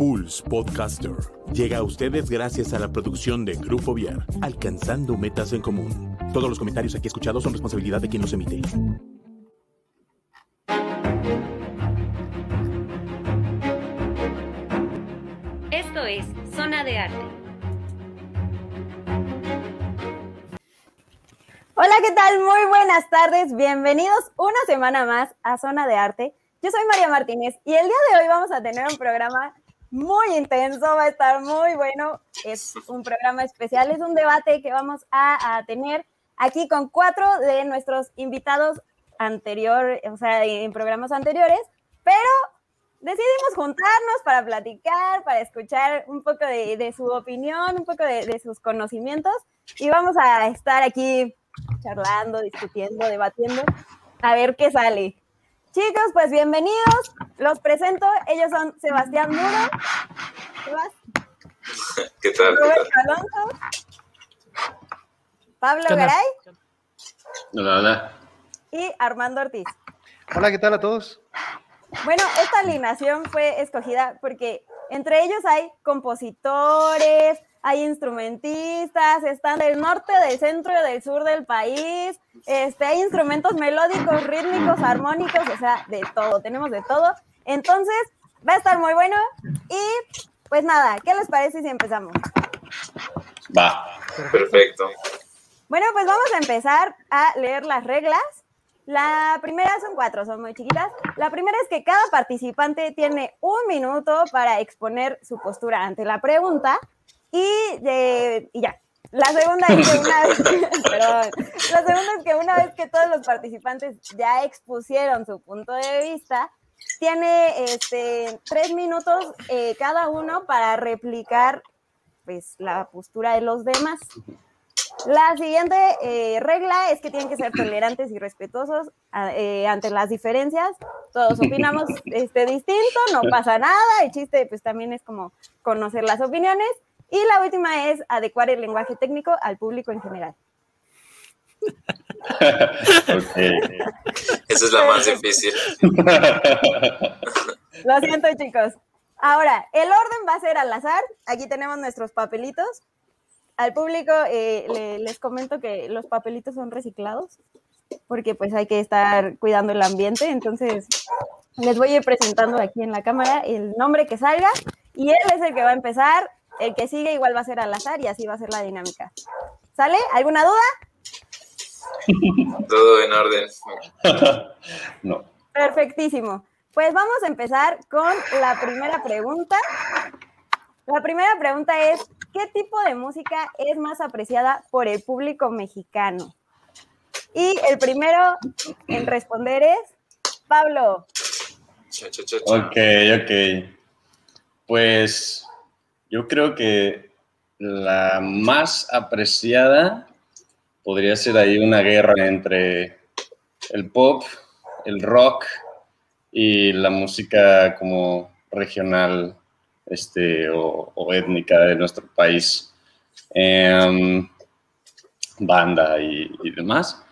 Pulse Podcaster llega a ustedes gracias a la producción de Grupo Viar, alcanzando metas en común. Todos los comentarios aquí escuchados son responsabilidad de quien los emite. Esto es Zona de Arte. Hola, ¿qué tal? Muy buenas tardes. Bienvenidos una semana más a Zona de Arte. Yo soy María Martínez y el día de hoy vamos a tener un programa muy intenso, va a estar muy bueno. Es un programa especial, es un debate que vamos a, tener aquí con cuatro de nuestros invitados anterior, o sea, en programas anteriores, pero decidimos juntarnos para platicar, para escuchar un poco de, su opinión, un poco de, de, sus conocimientos y vamos a estar aquí charlando, discutiendo, debatiendo, a ver qué sale. Chicos, pues bienvenidos. Los presento. Ellos son Sebastián Muro. ¿Qué tal? Roberto Alonso. Pablo Garay. Hola, hola. Y Armando Ortiz. Hola, ¿qué tal a todos? Bueno, esta alineación fue escogida porque entre ellos hay compositores, hay instrumentistas, están del norte, del centro y del sur del país, este, hay instrumentos melódicos, rítmicos, armónicos, o sea, de todo, tenemos de todo. Entonces, va a estar muy bueno y pues nada, ¿qué les parece si empezamos? Va, perfecto. Bueno, pues vamos a empezar a leer las reglas. La primera son cuatro, son muy chiquitas. La primera es que cada participante tiene un minuto para exponer su postura ante la pregunta. Y, de, y ya. La segunda es que una vez, perdón, la segunda es que una vez que todos los participantes ya expusieron su punto de vista, tiene este, tres minutos eh, cada uno para replicar pues, la postura de los demás. La siguiente eh, regla es que tienen que ser tolerantes y respetuosos eh, ante las diferencias. Todos opinamos este, distinto, no pasa nada. El chiste pues también es como conocer las opiniones. Y la última es adecuar el lenguaje técnico al público en general. okay. Esa es la más difícil. Lo siento, chicos. Ahora, el orden va a ser al azar. Aquí tenemos nuestros papelitos. Al público eh, les comento que los papelitos son reciclados porque pues hay que estar cuidando el ambiente. Entonces, les voy a ir presentando aquí en la cámara el nombre que salga y él es el que va a empezar el que sigue igual va a ser al azar y así va a ser la dinámica. ¿Sale? ¿Alguna duda? Todo en orden. no. Perfectísimo. Pues vamos a empezar con la primera pregunta. La primera pregunta es, ¿qué tipo de música es más apreciada por el público mexicano? Y el primero en responder es Pablo. Ok, ok. Pues yo creo que la más apreciada podría ser ahí una guerra entre el pop, el rock y la música como regional este, o, étnica de nuestro país. Em, banda y, y, demás,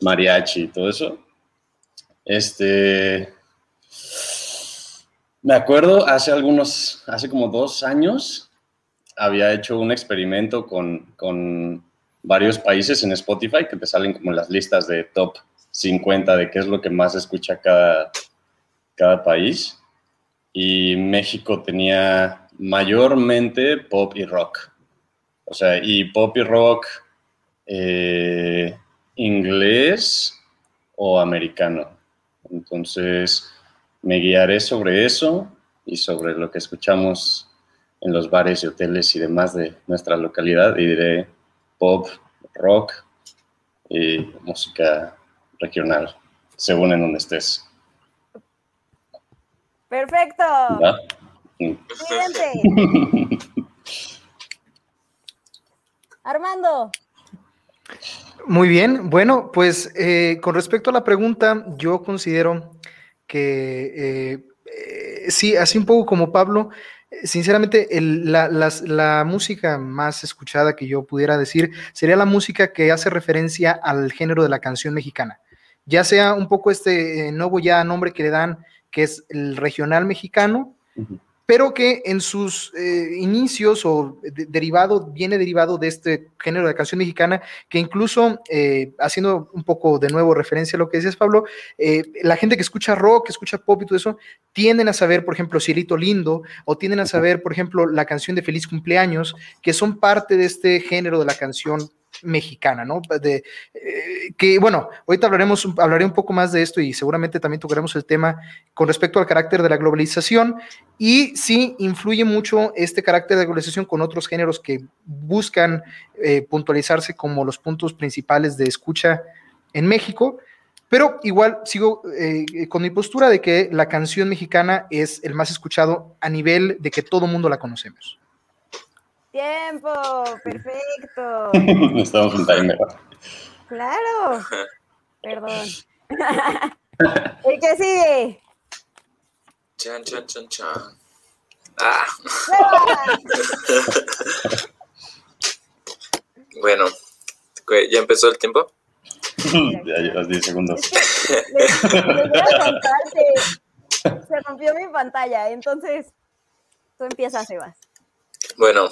mariachi y todo eso. Este, me acuerdo hace algunos, hace como dos años, había hecho un experimento con, con, varios países en Spotify que te salen como las listas de top 50 de qué es lo que más escucha cada, cada país. Y México tenía mayormente pop y rock. O sea, y pop y rock eh, inglés o americano. Entonces, me guiaré sobre eso y sobre lo que escuchamos en los bares y hoteles y demás de nuestra localidad y diré pop, rock y música regional, según en donde estés. Perfecto. Armando. Muy bien, bueno, pues eh, con respecto a la pregunta, yo considero que eh, eh, sí, así un poco como Pablo, sinceramente la, música más escuchada que yo pudiera decir sería la música que hace referencia al género de la canción mexicana, ya sea un poco este nuevo ya nombre que le dan, que es el regional mexicano, pero que en sus eh, inicios o derivado, viene derivado de este género de canción mexicana, que incluso, eh, haciendo un poco de nuevo referencia a lo que decías, Pablo, eh, la gente que escucha rock, que escucha pop y todo eso, tienden a saber, por ejemplo, Cielito Lindo, o tienden a saber, por ejemplo, la canción de Feliz Cumpleaños, que son parte de este género de la canción mexicana, ¿no? De, eh, que bueno, ahorita hablaremos, hablaré un poco más de esto y seguramente también tocaremos el tema con respecto al carácter de la globalización y sí influye mucho este carácter de globalización con otros géneros que buscan eh, puntualizarse como los puntos principales de escucha en México. Pero igual sigo eh, con mi postura de que la canción mexicana es el más escuchado a nivel de que todo mundo la conocemos. Tiempo, perfecto. Estamos en timer. Claro. Perdón. ¿El que sigue? Chan, chan, chan, chan. Ah. bueno, ¿ya empezó el tiempo? ya llevas 10 segundos. Se rompió mi pantalla, entonces tú empiezas, Sebas. Bueno,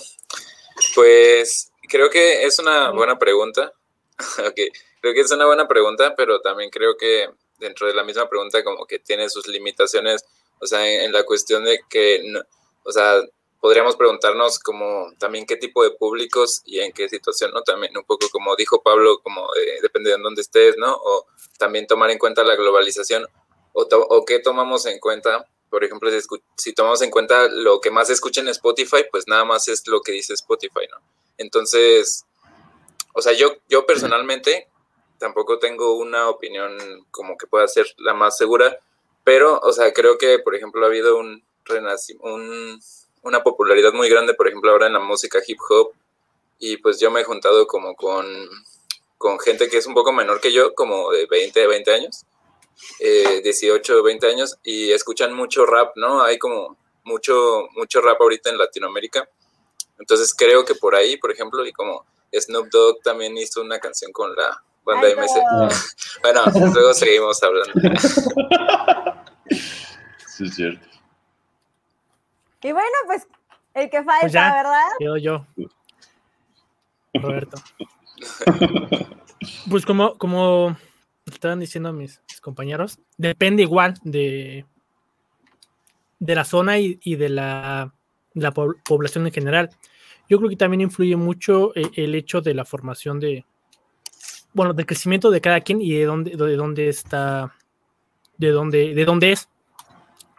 pues creo que es una buena pregunta. okay. Creo que es una buena pregunta, pero también creo que dentro de la misma pregunta como que tiene sus limitaciones, o sea, en, la cuestión de que, o sea, podríamos preguntarnos como también qué tipo de públicos y en qué situación, ¿no? También un poco como dijo Pablo, como depende de dónde estés, ¿no? O también tomar en cuenta la globalización o, o qué tomamos en cuenta por ejemplo, si, tomamos en cuenta lo que más escucha en Spotify, pues nada más es lo que dice Spotify, ¿no? Entonces, o sea, yo, yo personalmente tampoco tengo una opinión como que pueda ser la más segura, pero, o sea, creo que, por ejemplo, ha habido un, un una popularidad muy grande, por ejemplo, ahora en la música hip hop, y pues yo me he juntado como con, con gente que es un poco menor que yo, como de 20, 20 años, eh, 18 o 20 años y escuchan mucho rap, ¿no? Hay como mucho, mucho rap ahorita en Latinoamérica. Entonces creo que por ahí, por ejemplo, y como Snoop Dogg también hizo una canción con la banda MC. bueno, luego seguimos hablando. sí, es cierto. Y bueno, pues el que falta, pues ¿verdad? Yo, yo. Roberto. pues como, como estaban diciendo mis, compañeros, depende igual de, de la zona y, de la, población en general. Yo creo que también influye mucho el, el, hecho de la formación de, bueno, del crecimiento de cada quien y de dónde, de dónde está, de dónde, de dónde es.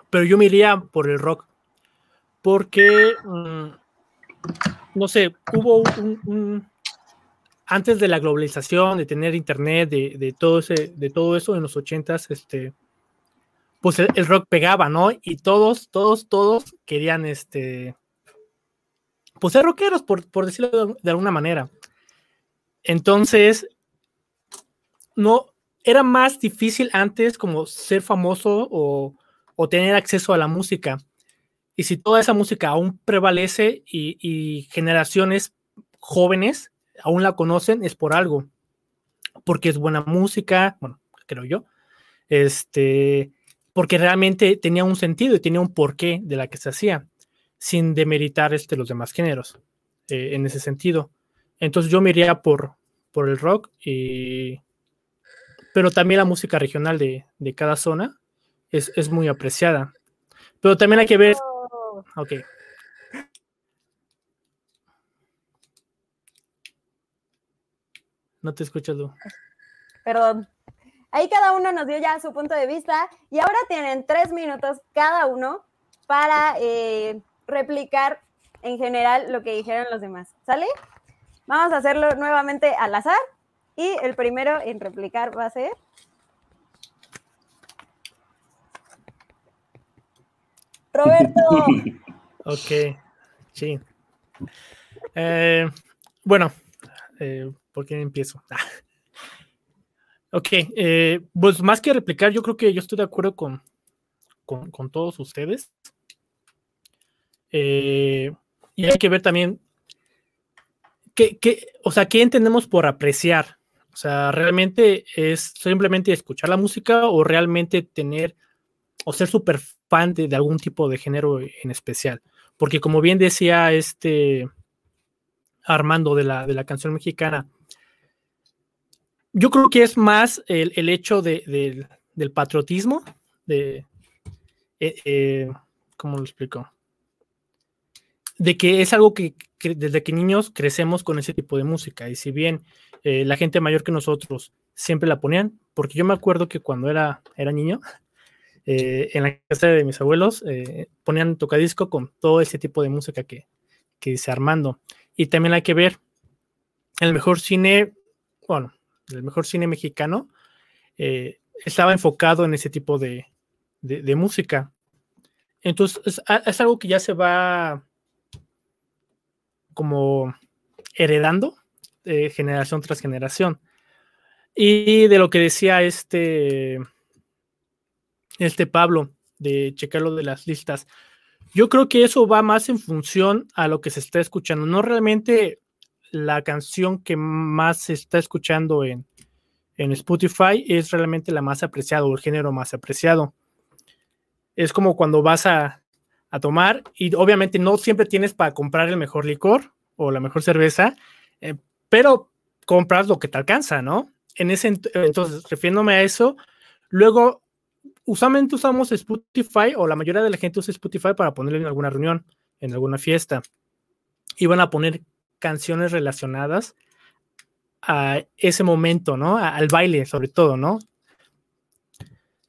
Pero yo me iría por el rock, porque, mm, no sé, hubo un antes de la globalización, de tener internet, de, todo, ese, de todo eso en los ochentas, este, pues el, rock pegaba, ¿no? Y todos, todos, todos querían, este, pues ser rockeros, por, por decirlo de, alguna manera. Entonces, no, era más difícil antes como ser famoso o, o tener acceso a la música. Y si toda esa música aún prevalece y, y generaciones jóvenes aún la conocen es por algo, porque es buena música, bueno, creo yo, este, porque realmente tenía un sentido y tenía un porqué de la que se hacía, sin demeritar este, los demás géneros eh, en ese sentido. Entonces yo me iría por, por el rock, y, pero también la música regional de, de cada zona es, es, muy apreciada. Pero también hay que ver... Oh. Ok. No te escucho, Lu. Perdón. Ahí cada uno nos dio ya su punto de vista y ahora tienen tres minutos cada uno para eh, replicar en general lo que dijeron los demás. ¿Sale? Vamos a hacerlo nuevamente al azar y el primero en replicar va a ser... Roberto. ok, sí. Eh, bueno, eh, ¿por qué empiezo? ok, eh, pues más que replicar, yo creo que yo estoy de acuerdo con, con, todos ustedes. Eh, y hay que ver también qué, qué, o sea, qué entendemos por apreciar. O sea, realmente es simplemente escuchar la música o realmente tener o ser súper fan de, de, algún tipo de género en especial. Porque como bien decía este Armando de la, de la canción mexicana, yo creo que es más el, el hecho de, del patriotismo, de, eh, eh, ¿cómo lo explico? De que es algo que, desde que niños crecemos con ese tipo de música. Y si bien eh, la gente mayor que nosotros siempre la ponían, porque yo me acuerdo que cuando era, era niño, en la casa de mis abuelos ponían tocadisco con todo ese tipo de música que, que dice Armando. Y también hay que ver el mejor cine, bueno, el mejor cine mexicano estaba enfocado en ese tipo de, de, música. Entonces, es, algo que ya se va como heredando de generación tras generación. Y de lo que decía este, este Pablo, de checarlo de las listas, yo creo que eso va más en función a lo que se está escuchando, no realmente la canción que más se está escuchando en, en Spotify es realmente la más apreciada o el género más apreciado es como cuando vas a, tomar y obviamente no siempre tienes para comprar el mejor licor o la mejor cerveza, eh, pero compras lo que te alcanza, ¿no? En ese entonces, refiriéndome a eso, luego usualmente usamos Spotify o la mayoría de la gente usa Spotify para ponerlo en alguna reunión, en alguna fiesta. Y van a poner canciones relacionadas a ese momento, ¿no? al baile, sobre todo, ¿no?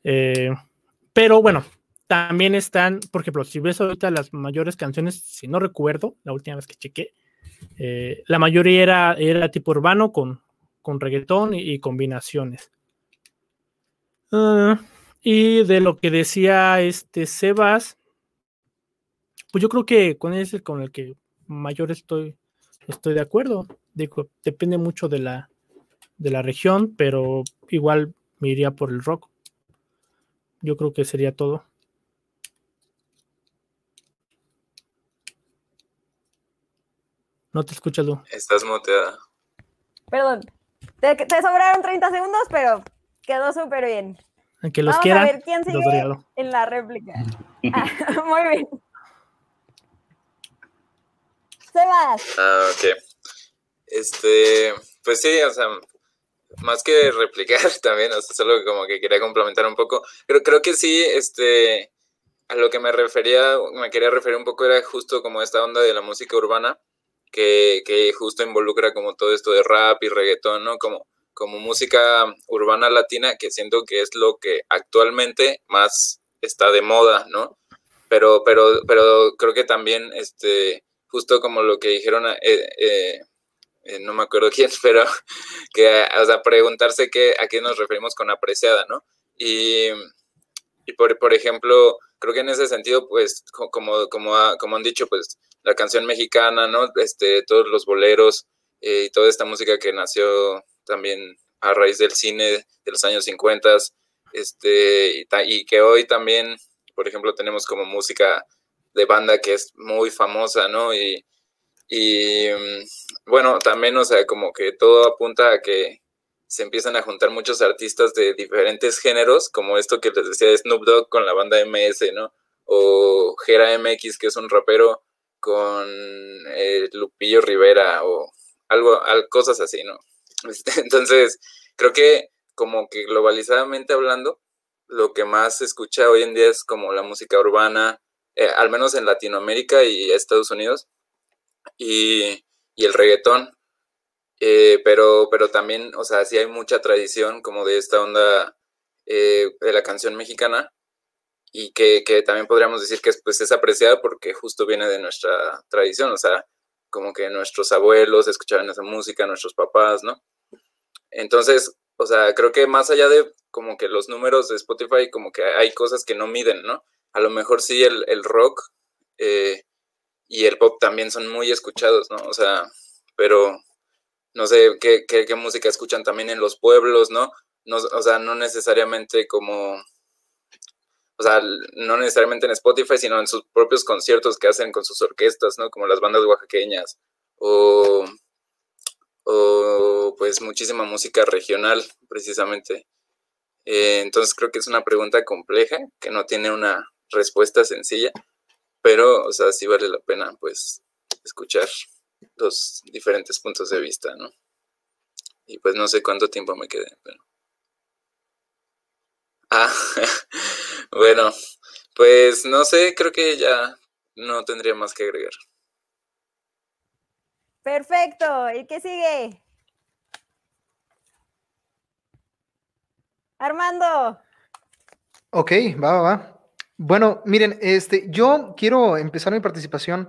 Eh, pero bueno, también están, por ejemplo, si ves ahorita las mayores canciones, si no recuerdo, la última vez que chequé, eh, la mayoría era, era tipo urbano con, con reggaetón y, combinaciones. Ah, y de lo que decía este Sebas, pues yo creo que con ese es con el que mayor estoy, estoy de acuerdo. Digo, depende mucho de la, de la región, pero igual me iría por el rock. Yo creo que sería todo. No te escuchas, Lu. Estás muteada. Perdón. Te, sobraron 30 segundos, pero quedó súper bien. Aunque los Vamos a ver quién sigue en la réplica. Ah, muy bien. Sebas. Ah, ok. Este, pues sí, o sea, más que replicar también, o sea, solo como que quería complementar un poco. Pero creo que sí, este, a lo que me refería, me quería referir un poco era justo como esta onda de la música urbana que, justo involucra como todo esto de rap y reggaetón, ¿no? Como, como música urbana latina, que siento que es lo que actualmente más está de moda, ¿no? Pero, pero, pero creo que también, este, justo como lo que dijeron, eh, eh, eh, no me acuerdo quién, pero que, o sea, preguntarse qué, a qué nos referimos con apreciada, ¿no? Y, y por, por ejemplo, creo que en ese sentido, pues, como, como, como han dicho, pues, la canción mexicana, ¿no? Este, todos los boleros y toda esta música que nació también a raíz del cine de los años 50, este, y, que hoy también, por ejemplo, tenemos como música de banda que es muy famosa, ¿no? Y, y mm, bueno, también, o sea, como que todo apunta a que se empiezan a juntar muchos artistas de diferentes géneros, como esto que les decía de Snoop Dogg con la banda MS, ¿no? O Gera MX, que es un rapero con eh, Lupillo Rivera o algo, cosas así, ¿no? Este, entonces, creo que como que globalizadamente hablando, lo que más se escucha hoy en día es como la música urbana, eh, al menos en Latinoamérica y Estados Unidos, y, el reggaetón. Eh, pero, pero también, o sea, sí hay mucha tradición como de esta onda de la canción mexicana, y que, también podríamos decir que pues, es apreciada porque justo viene de nuestra tradición, o sea, como que nuestros abuelos escuchaban esa música, nuestros papás, ¿no? Entonces, o sea, creo que más allá de como que los números de Spotify, como que hay cosas que no miden, ¿no? A lo mejor sí el, rock eh, y el pop también son muy escuchados, ¿no? O sea, pero no sé qué, qué, música escuchan también en los pueblos, ¿no? ¿no? O sea, no necesariamente como, o sea, no necesariamente en Spotify, sino en sus propios conciertos que hacen con sus orquestas, ¿no? Como las bandas oaxaqueñas o, o pues muchísima música regional, precisamente. Eh, entonces creo que es una pregunta compleja, que no tiene una respuesta sencilla, pero, o sea, sí vale la pena, pues, escuchar los diferentes puntos de vista, ¿no? Y pues no sé cuánto tiempo me quede, pero... Ah, bueno, pues no sé, creo que ya no tendría más que agregar. Perfecto, ¿y qué sigue? Armando. Ok, va, va, va. Bueno, miren, este, yo quiero empezar mi participación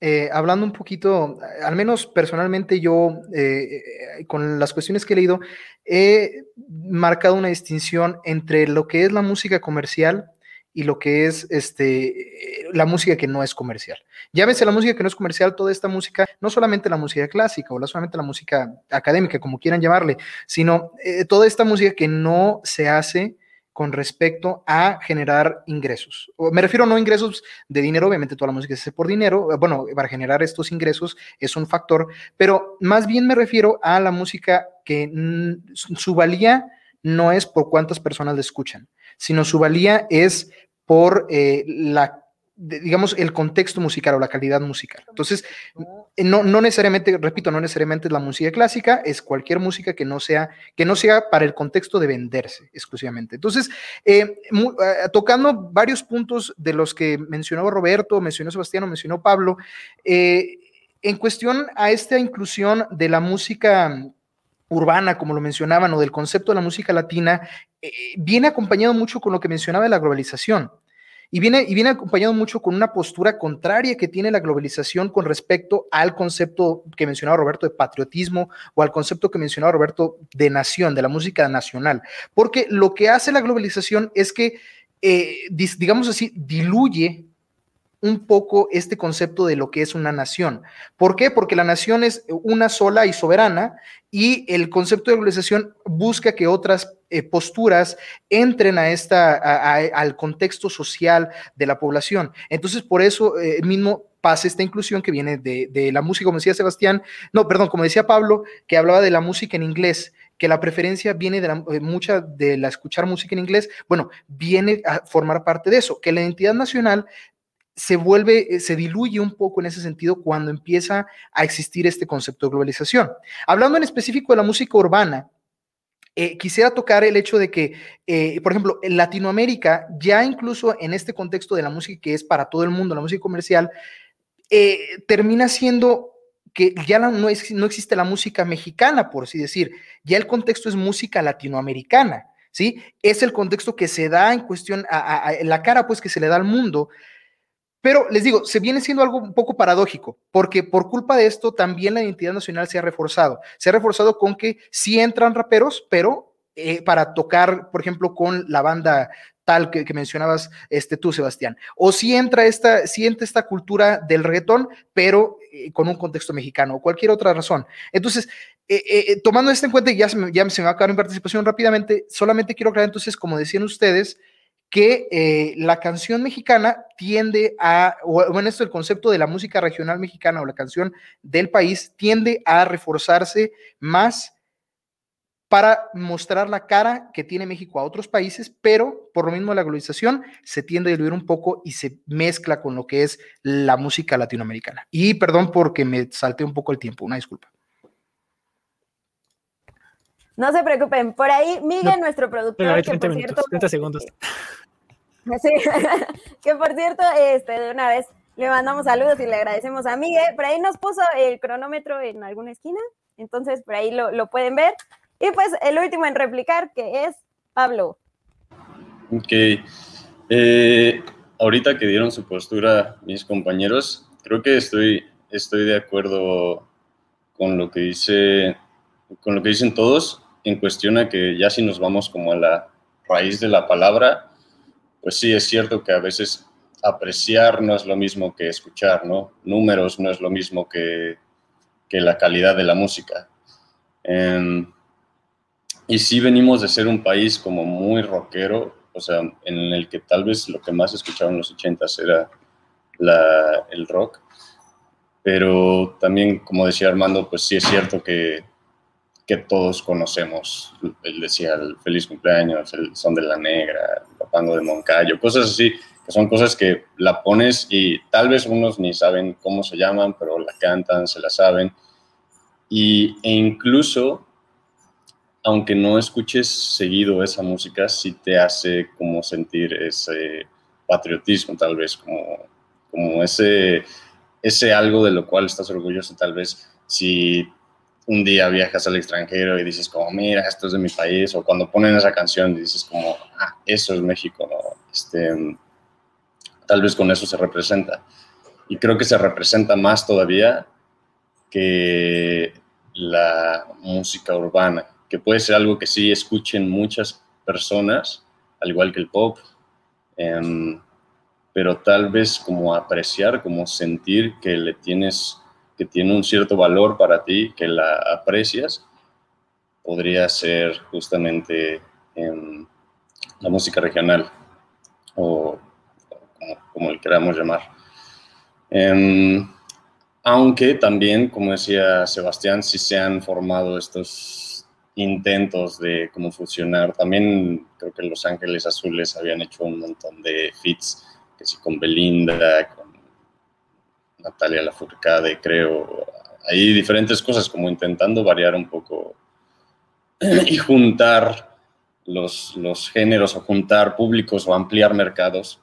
eh, hablando un poquito, al menos personalmente yo, eh, eh, con las cuestiones que he leído, he marcado una distinción entre lo que es la música comercial y lo que es este, la música que no es comercial. Ves, la música que no es comercial, toda esta música, no solamente la música clásica o no solamente la música académica, como quieran llamarle, sino toda esta música que no se hace con respecto a generar ingresos. Me refiero no ingresos de dinero, obviamente toda la música se hace por dinero, eh, bueno, para generar estos ingresos es un factor, pero más bien me refiero a la música que su valía no es por cuántas personas la escuchan, sino su valía es por eh, la digamos, el contexto musical o la calidad musical. Entonces, eh, no, no necesariamente, repito, no necesariamente es la música clásica, es cualquier música que no sea, que no sea para el contexto de venderse exclusivamente. Entonces, eh, eh, tocando varios puntos de los que mencionó Roberto, mencionó Sebastián, mencionó Pablo, en cuestión a esta inclusión de la música urbana, como lo mencionaban, o del concepto de la música latina, viene acompañado mucho con lo que mencionaba de la globalización. Y viene, y viene acompañado mucho con una postura contraria que tiene la globalización con respecto al concepto que mencionaba Roberto de patriotismo o al concepto que mencionaba Roberto de nación, de la música nacional. Porque lo que hace la globalización es que, eh, digamos así, diluye un poco este concepto de lo que es una nación. ¿Por qué? Porque la nación es una sola y soberana y el concepto de globalización busca que otras eh, posturas entren a esta, al contexto social de la población. Entonces, por eso eh, mismo pasa esta inclusión que viene de, la música, como decía Sebastián, no, perdón, como decía Pablo, que hablaba de la música en inglés que la preferencia viene de eh, mucha de la escuchar música en inglés, bueno, viene a formar parte de eso, que la identidad nacional se vuelve, eh, se diluye un poco en ese sentido cuando empieza a existir este concepto de globalización. Hablando en específico de la música urbana, eh, quisiera tocar el hecho de que, eh, por ejemplo, en Latinoamérica, ya incluso en este contexto de la música que es para todo el mundo, la música comercial, termina siendo que ya no, no, existe la música mexicana, por así decir, ya el contexto es música latinoamericana, ¿sí? Es el contexto que se da en cuestión, a la cara pues que se le da al mundo, pero les digo, se viene siendo algo un poco paradójico, porque por culpa de esto también la identidad nacional se ha reforzado. Se ha reforzado con que sí entran raperos, pero eh, para tocar, por ejemplo, con la banda tal que, mencionabas este, tú, Sebastián. O si entra esta, si entra esta cultura del reggaetón, pero eh, con un contexto mexicano o cualquier otra razón. Entonces, eh, tomando esto en cuenta, ya se, me, ya se me va a acabar mi participación rápidamente, solamente quiero aclarar entonces, como decían ustedes, que eh, la canción mexicana tiende a, bueno, esto el concepto de la música regional mexicana o la canción del país tiende a reforzarse más para mostrar la cara que tiene México a otros países, pero por lo mismo la globalización se tiende a diluir un poco y se mezcla con lo que es la música latinoamericana. Y perdón porque me salté un poco el tiempo, una disculpa. No se preocupen, por ahí Miguel, nuestro productor, que por cierto, 30 segundos. Sí, que por cierto, este, de una vez le mandamos saludos y le agradecemos a Miguel. Por ahí nos puso el cronómetro en alguna esquina, entonces por ahí lo, pueden ver. Y pues el último en replicar, que es Pablo. Ok. Eh, ahorita que dieron su postura mis compañeros, creo que estoy, estoy de acuerdo con lo que dice, con lo que dicen todos en cuestión a que ya si nos vamos como a la raíz de la palabra, pues sí es cierto que a veces apreciar no es lo mismo que escuchar, ¿no? Números no es lo mismo que, que la calidad de la música. Em, y sí venimos de ser un país como muy rockero, o sea, en el que tal vez lo que más escuchaban en los 80 era la, el rock. Pero también, como decía Armando, pues sí es cierto que, que todos conocemos. Él decía el feliz cumpleaños, el son de la negra, el papango de Moncayo, cosas así, que son cosas que la pones y tal vez unos ni saben cómo se llaman, pero la cantan, se la saben. Y, e incluso aunque no escuches seguido esa música, sí te hace como sentir ese patriotismo, tal vez, como, como ese, ese algo de lo cual estás orgulloso, tal vez, si un día viajas al extranjero y dices como, mira, esto es de mi país, o cuando ponen esa canción dices como, ah, eso es México, ¿no? Este, tal vez con eso se representa. Y creo que se representa más todavía que la música urbana que puede ser algo que sí escuchen muchas personas, al igual que el pop, em, pero tal vez como apreciar, como sentir que le tienes, que tiene un cierto valor para ti, que la aprecias, podría ser justamente em, la música regional o, como, le queramos llamar. Em, aunque también, como decía Sebastián, sí se han formado estos intentos de cómo fusionar. También creo que Los Ángeles Azules habían hecho un montón de fits, que sí con Belinda, con Natalia Lafourcade, creo. Hay diferentes cosas, como intentando variar un poco y juntar los, los géneros o juntar públicos o ampliar mercados.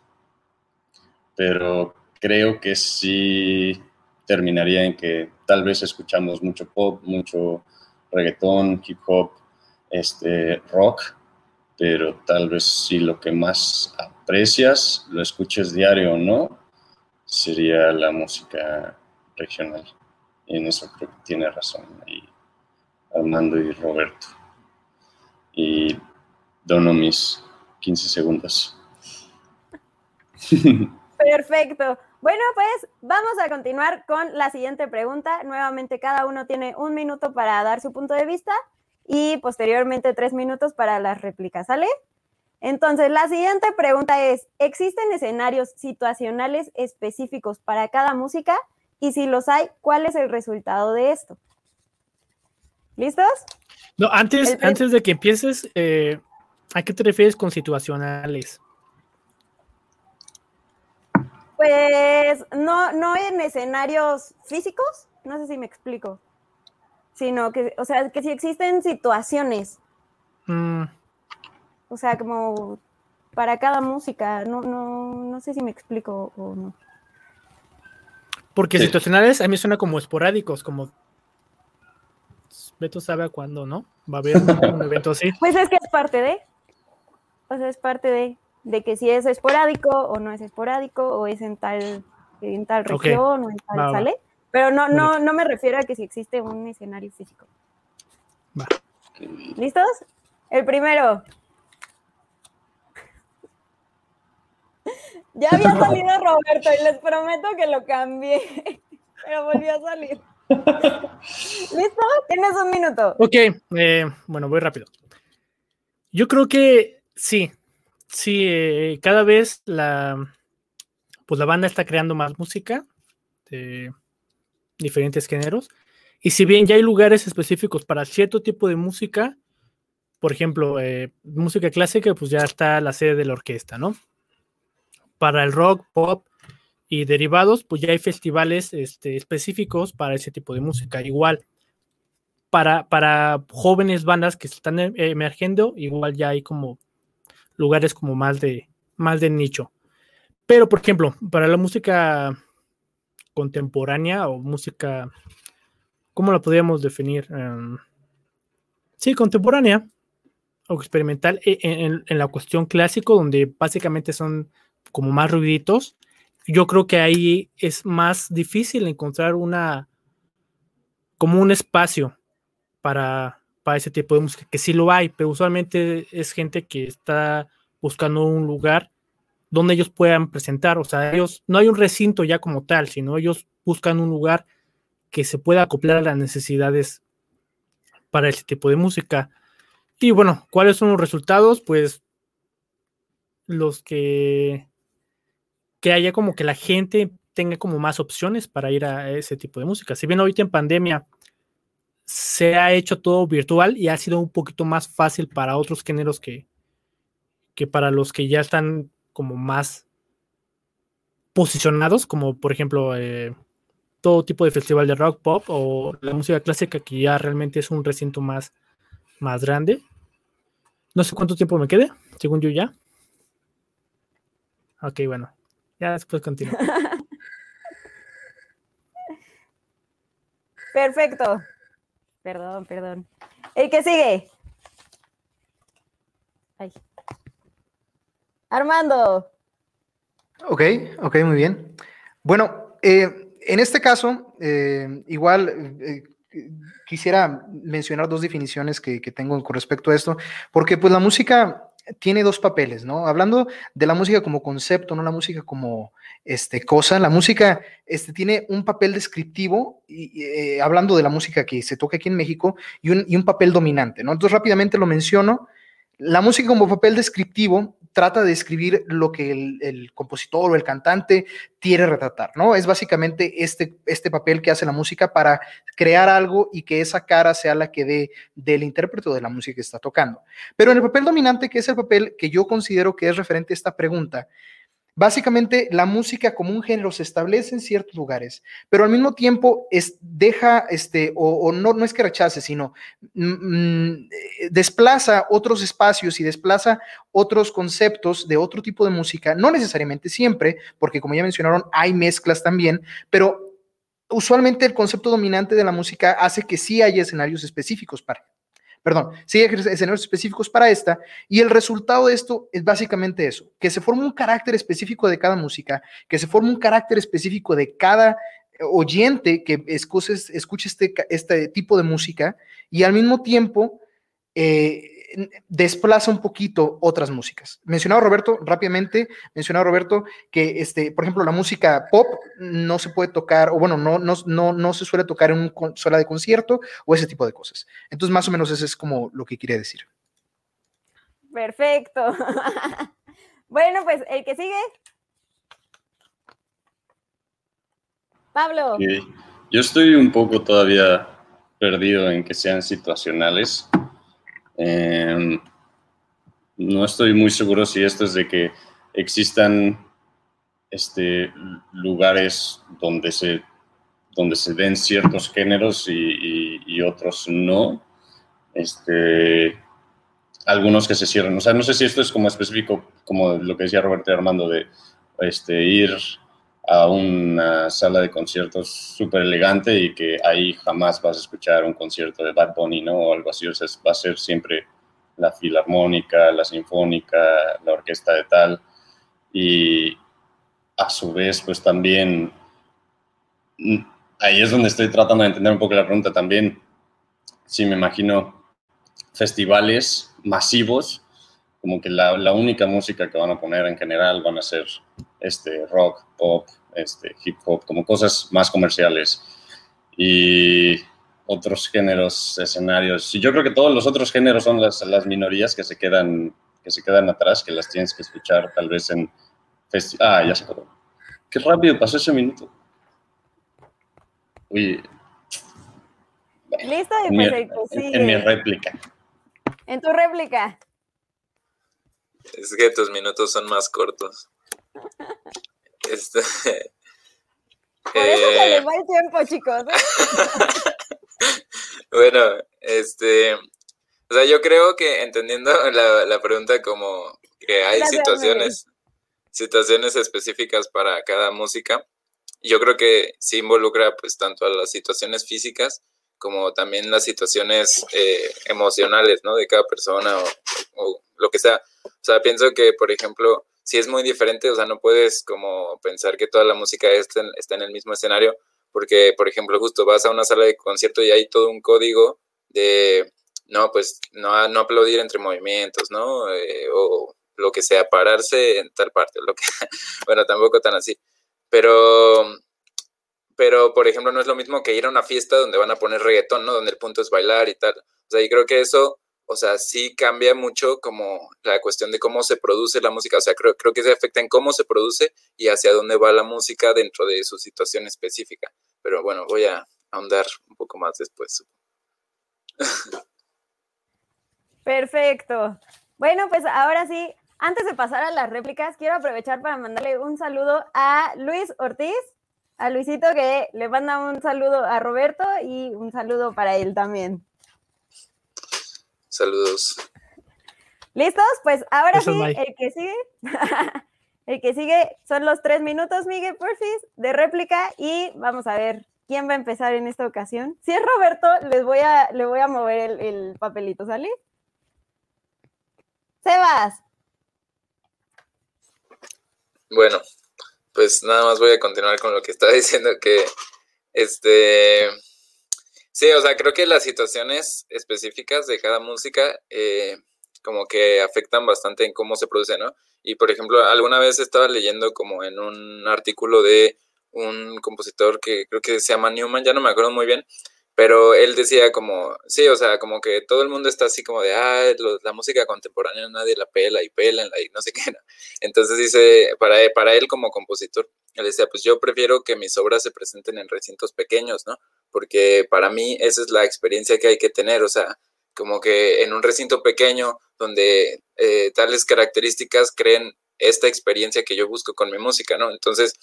Pero creo que sí terminaría en que tal vez escuchamos mucho pop, mucho reggaetón, hip hop, este, rock, pero tal vez si lo que más aprecias, lo escuches diario o no, sería la música regional. Y en eso creo que tiene razón ahí Armando y Roberto. Y dono mis 15 segundos. Perfecto. Bueno, pues vamos a continuar con la siguiente pregunta. Nuevamente, cada uno tiene un minuto para dar su punto de vista y posteriormente tres minutos para las réplicas, ¿sale? Entonces, la siguiente pregunta es, ¿existen escenarios situacionales específicos para cada música? Y si los hay, ¿cuál es el resultado de esto? ¿Listos? No, antes, antes de que empieces, eh, ¿a qué te refieres con situacionales? Pues no, no en escenarios físicos, no sé si me explico, sino que, o sea, que si existen situaciones. Mm. O sea, como para cada música, no, no, no sé si me explico o no. Porque situacionales a mí suena como esporádicos, como Beto sabe a cuándo, ¿no? Va a haber un evento así. Pues es que es parte de, o sea, es parte de de que si es esporádico o no es esporádico o es en tal, en tal región o en tal sale. Pero no, no, no me refiero a que si existe un escenario físico. ¿Listos? El primero. Ya había salido Roberto y les prometo que lo cambié, pero volvió a salir. ¿Listo? Tienes un minuto. Ok, eh, bueno, voy rápido. Yo creo que sí, Sí, eh, cada vez la, pues la banda está creando más música de diferentes géneros. Y si bien ya hay lugares específicos para cierto tipo de música, por ejemplo, eh, música clásica, pues ya está la sede de la orquesta, ¿no? Para el rock, pop y derivados, pues ya hay festivales este, específicos para ese tipo de música. Igual, para, para jóvenes bandas que están e, emergiendo, igual ya hay como lugares como más de, más de nicho. Pero, por ejemplo, para la música contemporánea o música, ¿cómo la podríamos definir? Em, sí, contemporánea o experimental e, e, en, en, la cuestión clásico, donde básicamente son como más ruiditos. Yo creo que ahí es más difícil encontrar una, como un espacio para, para ese tipo de música, que sí lo hay, pero usualmente es gente que está buscando un lugar donde ellos puedan presentar, o sea, ellos no hay un recinto ya como tal, sino ellos buscan un lugar que se pueda acoplar a las necesidades para ese tipo de música. Y bueno, ¿cuáles son los resultados? Pues los que, que haya como que la gente tenga como más opciones para ir a ese tipo de música. Si bien ahorita en pandemia se ha hecho todo virtual y ha sido un poquito más fácil para otros géneros que, que para los que ya están como más posicionados, como por ejemplo eh, todo tipo de festival de rock pop o la música clásica que ya realmente es un recinto más, más grande. No sé cuánto tiempo me quede, según yo ya. Ok, bueno, ya después continúo. Perfecto. Perdón, perdón. ¿El que sigue? Ay. Armando. Ok, ok, muy bien. Bueno, eh, en este caso, eh, igual eh, quisiera mencionar dos definiciones que, que, tengo con respecto a esto, porque pues la música tiene dos papeles, ¿no? Hablando de la música como concepto, no la música como este, cosa, la música este, tiene un papel descriptivo, y, eh, hablando de la música que se toca aquí en México, y un, y un papel dominante, ¿no? Entonces rápidamente lo menciono. La música como papel descriptivo trata de describir lo que el, compositor o el cantante quiere retratar, ¿no? Es básicamente este, este papel que hace la música para crear algo y que esa cara sea la que dé del intérprete de la música que está tocando. Pero en el papel dominante, que es el papel que yo considero que es referente a esta pregunta, Básicamente, la música como un género se establece en ciertos lugares, pero al mismo tiempo es, deja, este, o, no, no es que rechace, sino mm, desplaza otros espacios y desplaza otros conceptos de otro tipo de música, no necesariamente siempre, porque como ya mencionaron, hay mezclas también, pero usualmente el concepto dominante de la música hace que sí haya escenarios específicos para perdón, sí hay escenarios específicos para esta, y el resultado de esto es básicamente eso, que se forma un carácter específico de cada música, que se forma un carácter específico de cada oyente que escuche, escuche este, este tipo de música, y al mismo tiempo eh, desplaza un poquito otras músicas. Mencionaba Roberto rápidamente, mencionaba Roberto que, este, por ejemplo, la música pop no se puede tocar, o bueno, no, no, no, no se suele tocar en una sala de concierto o ese tipo de cosas. Entonces, más o menos eso es como lo que quería decir. Perfecto. bueno, pues el que sigue. Pablo. Yo estoy un poco todavía perdido en que sean situacionales. Eh, no estoy muy seguro si esto es de que existan este, lugares donde se, donde se den ciertos géneros y, otros no. Este, algunos que se cierran. O sea, no sé si esto es como específico, como lo que decía Roberto Armando, de este, ir a una sala de conciertos súper elegante y que ahí jamás vas a escuchar un concierto de Bad Bunny, ¿no? O algo así, o sea, va a ser siempre la filarmónica, la sinfónica, la orquesta de tal. Y a su vez, pues también, ahí es donde estoy tratando de entender un poco la pregunta también. Si me imagino festivales masivos, como que la única música que van a poner en general van a ser este, rock, pop, este, hip hop, como cosas más comerciales. Y otros géneros, escenarios. Y yo creo que todos los otros géneros son las, las minorías que se, quedan, que se quedan atrás, que las tienes que escuchar tal vez en... Ah, ya se acabó. Qué rápido pasó ese minuto. Uy. Listo, y en, pues mi, en, en mi réplica. En tu réplica. Es que tus minutos son más cortos. Este, Por eso eh, se les va el tiempo, chicos. bueno, este, o sea, yo creo que entendiendo la, la pregunta como que hay Gracias, situaciones, situaciones específicas para cada música, yo creo que sí involucra pues tanto a las situaciones físicas como también las situaciones eh, emocionales, ¿no? De cada persona o, o lo que sea. O sea, pienso que, por ejemplo, sí es muy diferente, o sea, no puedes como pensar que toda la música está en, está en el mismo escenario, porque, por ejemplo, justo vas a una sala de concierto y hay todo un código de, no, pues, no, no aplaudir entre movimientos, ¿no? Eh, o lo que sea, pararse en tal parte, lo que, bueno, tampoco tan así, pero, pero, por ejemplo, no es lo mismo que ir a una fiesta donde van a poner reggaetón, ¿no? Donde el punto es bailar y tal. O sea, y creo que eso, o sea, sí cambia mucho como la cuestión de cómo se produce la música. O sea, creo, creo que se afecta en cómo se produce y hacia dónde va la música dentro de su situación específica. Pero bueno, voy a ahondar un poco más después. Perfecto. Bueno, pues ahora sí, antes de pasar a las réplicas, quiero aprovechar para mandarle un saludo a Luis Ortiz, a Luisito que le manda un saludo a Roberto y un saludo para él también. Saludos. ¿Listos? Pues ahora sí, el que sigue, el que sigue son los tres minutos, Miguel Porfis, de réplica y vamos a ver quién va a empezar en esta ocasión. Si es Roberto, les voy a, le voy a mover el, el papelito, ¿sale? Sebas. Bueno, pues nada más voy a continuar con lo que estaba diciendo que este sí, o sea, creo que las situaciones específicas de cada música eh, como que afectan bastante en cómo se produce, ¿no? Y por ejemplo, alguna vez estaba leyendo como en un artículo de un compositor que creo que se llama Newman, ya no me acuerdo muy bien, pero él decía como, sí, o sea, como que todo el mundo está así como de, ah, la música contemporánea nadie la pela y pela y no sé qué. ¿no? Entonces dice, para, para él como compositor, él decía, pues yo prefiero que mis obras se presenten en recintos pequeños, ¿no? Porque para mí esa es la experiencia que hay que tener, o sea, como que en un recinto pequeño donde eh, tales características creen esta experiencia que yo busco con mi música, ¿no? Entonces,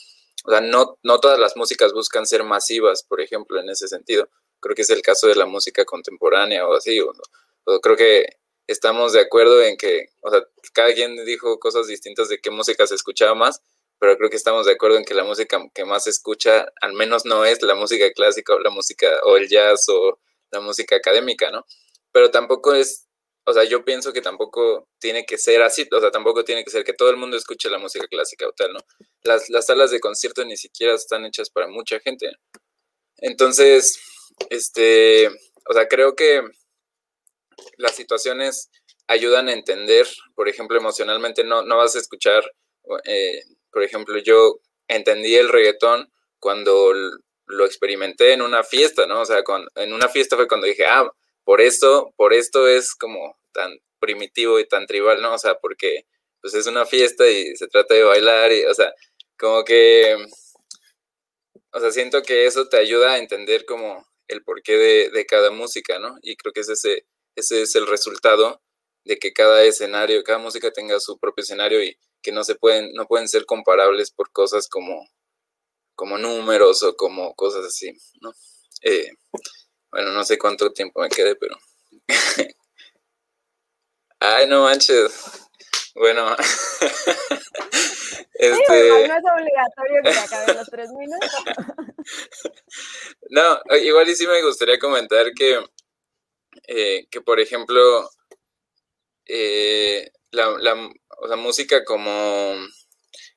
o sea, no, no todas las músicas buscan ser masivas, por ejemplo, en ese sentido creo que es el caso de la música contemporánea o así, o, creo que estamos de acuerdo en que, o sea, cada quien dijo cosas distintas de qué música se escuchaba más, pero creo que estamos de acuerdo en que la música que más se escucha, al menos no es la música clásica o la música, o el jazz o la música académica, ¿no? Pero tampoco es, o sea, yo pienso que tampoco tiene que ser así, o sea, tampoco tiene que ser que todo el mundo escuche la música clásica o tal, ¿no? Las, las salas de concierto ni siquiera están hechas para mucha gente. Entonces, este, o sea, creo que las situaciones ayudan a entender, por ejemplo, emocionalmente no, no vas a escuchar, eh, por ejemplo, yo entendí el reggaetón cuando lo experimenté en una fiesta, ¿no? O sea, en una fiesta fue cuando dije, ah, por esto, por esto es como tan primitivo y tan tribal, ¿no? O sea, porque pues es una fiesta y se trata de bailar y, o sea, como que, o sea, siento que eso te ayuda a entender como el porqué de, cada música, ¿no? Y creo que ese, ese es el resultado de que cada escenario, cada música tenga su propio escenario y que no se pueden, no pueden ser comparables por cosas como, como números o como cosas así, ¿no? Eh, bueno, no sé cuánto tiempo me quede, pero. Ay, no manches. Bueno. este... no es obligatorio que acabe los tres minutos. no, igual y sí me gustaría comentar que, eh, que por ejemplo, eh, la, la música como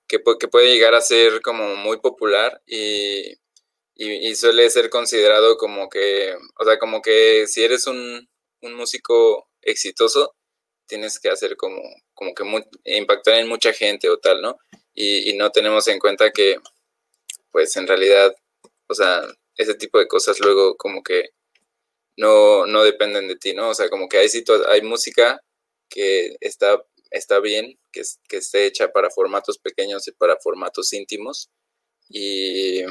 que, que, puede llegar a ser como muy popular y, y, suele ser considerado como que, o sea, como que si eres un, un músico exitoso, tienes que hacer como, como que impactar en mucha gente o tal, ¿no? Y, no tenemos en cuenta que, pues en realidad, o sea, ese tipo de cosas luego como que no, no dependen de ti, ¿no? O sea, como que hay, hay música que está, está bien, que, que esté hecha para formatos pequeños y para formatos íntimos. Y,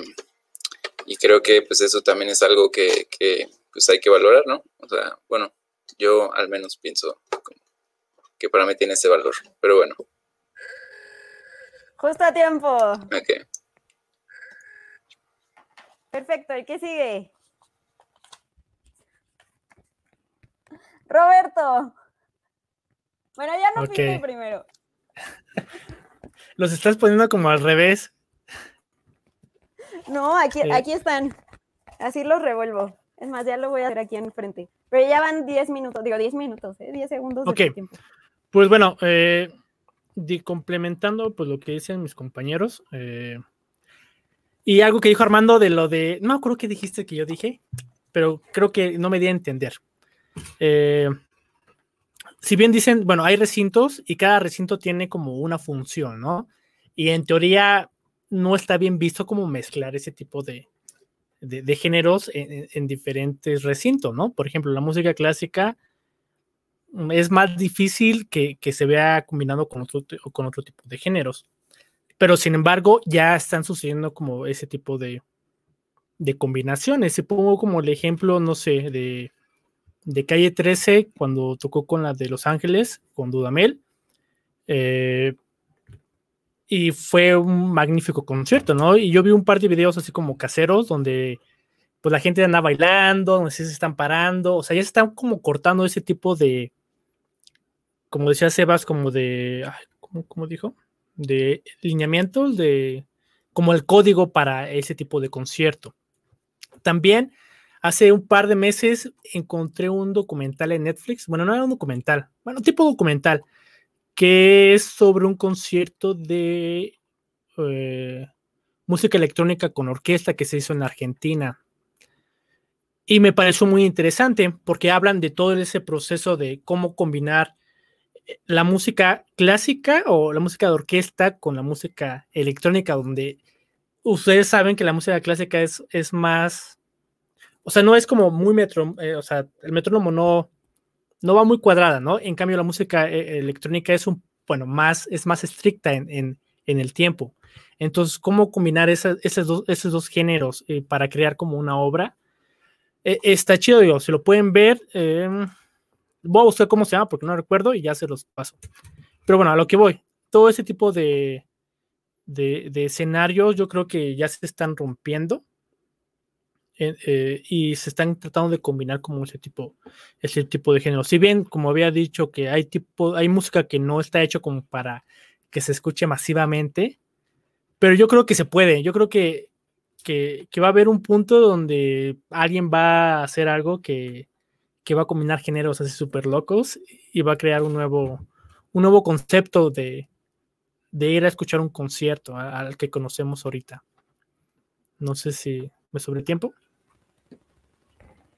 y creo que pues eso también es algo que, que pues hay que valorar, ¿no? O sea, bueno, yo al menos pienso que para mí tiene ese valor. Pero bueno. Justo a tiempo. Ok. Perfecto, ¿y qué sigue? Roberto. Bueno, ya no okay. primero. Los estás poniendo como al revés. No, aquí, aquí están. Así los revuelvo. Es más, ya lo voy a hacer aquí enfrente. Pero ya van 10 minutos, digo 10 minutos, ¿eh? 10 segundos de tiempo. Pues bueno, eh, complementando pues lo que dicen mis compañeros, eh, y algo que dijo Armando de lo de, no creo que dijiste que yo dije, pero creo que no me di a entender. Eh, si bien dicen, bueno, hay recintos y cada recinto tiene como una función, ¿no? Y en teoría no está bien visto como mezclar ese tipo de, de, géneros en, diferentes recintos, ¿no? Por ejemplo, la música clásica es más difícil que, se vea combinado con otro, con otro tipo de géneros. Pero sin embargo, ya están sucediendo como ese tipo de, de combinaciones. Se pongo como el ejemplo, no sé, de, de Calle 13, cuando tocó con la de Los Ángeles, con Dudamel. Eh, y fue un magnífico concierto, ¿no? Y yo vi un par de videos así como caseros donde pues la gente anda bailando, donde se están parando, o sea, ya se están como cortando ese tipo de, como decía Sebas, como de, ¿cómo, dijo? De lineamientos, de, como el código para ese tipo de concierto. También hace un par de meses encontré un documental en Netflix, bueno, no era un documental, bueno, tipo documental, que es sobre un concierto de eh, música electrónica con orquesta que se hizo en Argentina. Y me pareció muy interesante porque hablan de todo ese proceso de cómo combinar eh, la música clásica o la música de orquesta con la música electrónica, donde ustedes saben que la música clásica es, es más, o sea, no es como muy metro, eh, o sea, el metrónomo no, no va muy cuadrada, ¿no? En cambio, la música eh, electrónica es un, bueno, más, es más estricta en, el tiempo. Entonces, ¿cómo combinar esos, dos, esos dos géneros eh, para crear como una obra? Está chido, digo, si lo pueden ver. Em, voy a buscar cómo se llama porque no recuerdo y ya se los paso. Pero bueno, a lo que voy. Todo ese tipo de, de, de escenarios yo creo que ya se están rompiendo eh, y se están tratando de combinar como ese tipo, ese tipo de género. Si bien, como había dicho, que hay tipo, hay música que no está hecho como para que se escuche masivamente, pero yo creo que se puede. Yo creo que, que, va a haber un punto donde alguien va a hacer algo que, que va a combinar géneros así súper locos y va a crear un nuevo, un nuevo concepto de, de ir a escuchar un concierto al que conocemos ahorita. No sé si me sobre tiempo.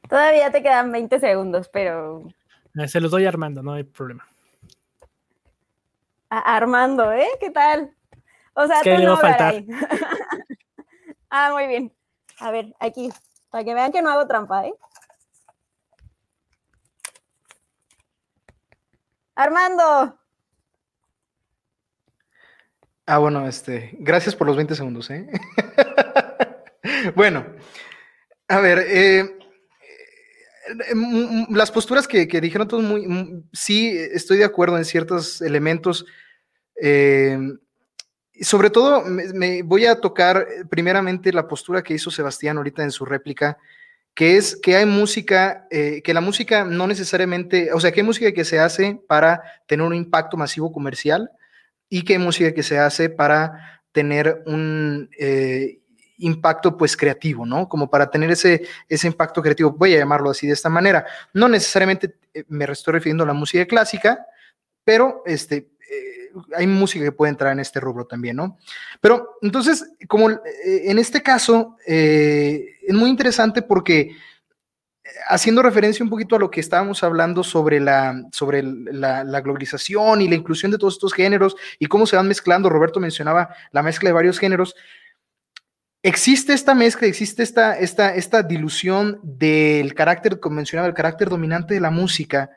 Todavía te quedan 20 segundos, pero. Eh, se los doy a Armando, no hay problema. A Armando, ¿eh? ¿Qué tal? O sea, tú no faltar. ah, muy bien. A ver, aquí, para que vean que no hago trampa, ¿eh? Armando. Ah, bueno, este, gracias por los 20 segundos, ¿eh? bueno, a ver, eh, eh, las posturas que, dijeron todos muy, sí, estoy de acuerdo en ciertos elementos. Eh, sobre todo, me, voy a tocar primeramente la postura que hizo Sebastián ahorita en su réplica, que es que hay música, que la música no necesariamente, o sea, que hay música que se hace para tener un impacto masivo comercial y que hay música que se hace para tener un impacto pues creativo, ¿no? Como para tener ese, ese impacto creativo, voy a llamarlo así de esta manera. No necesariamente eh, me estoy refiriendo a la música clásica, pero este, eh, hay música que puede entrar en este rubro también, ¿no? Pero entonces, como eh, en este caso, es muy interesante porque haciendo referencia un poquito a lo que estábamos hablando sobre, la, sobre la, la, globalización y la inclusión de todos estos géneros y cómo se van mezclando, Roberto mencionaba la mezcla de varios géneros, existe esta mezcla, existe esta, esta, esta dilución del carácter convencional, del carácter dominante de la música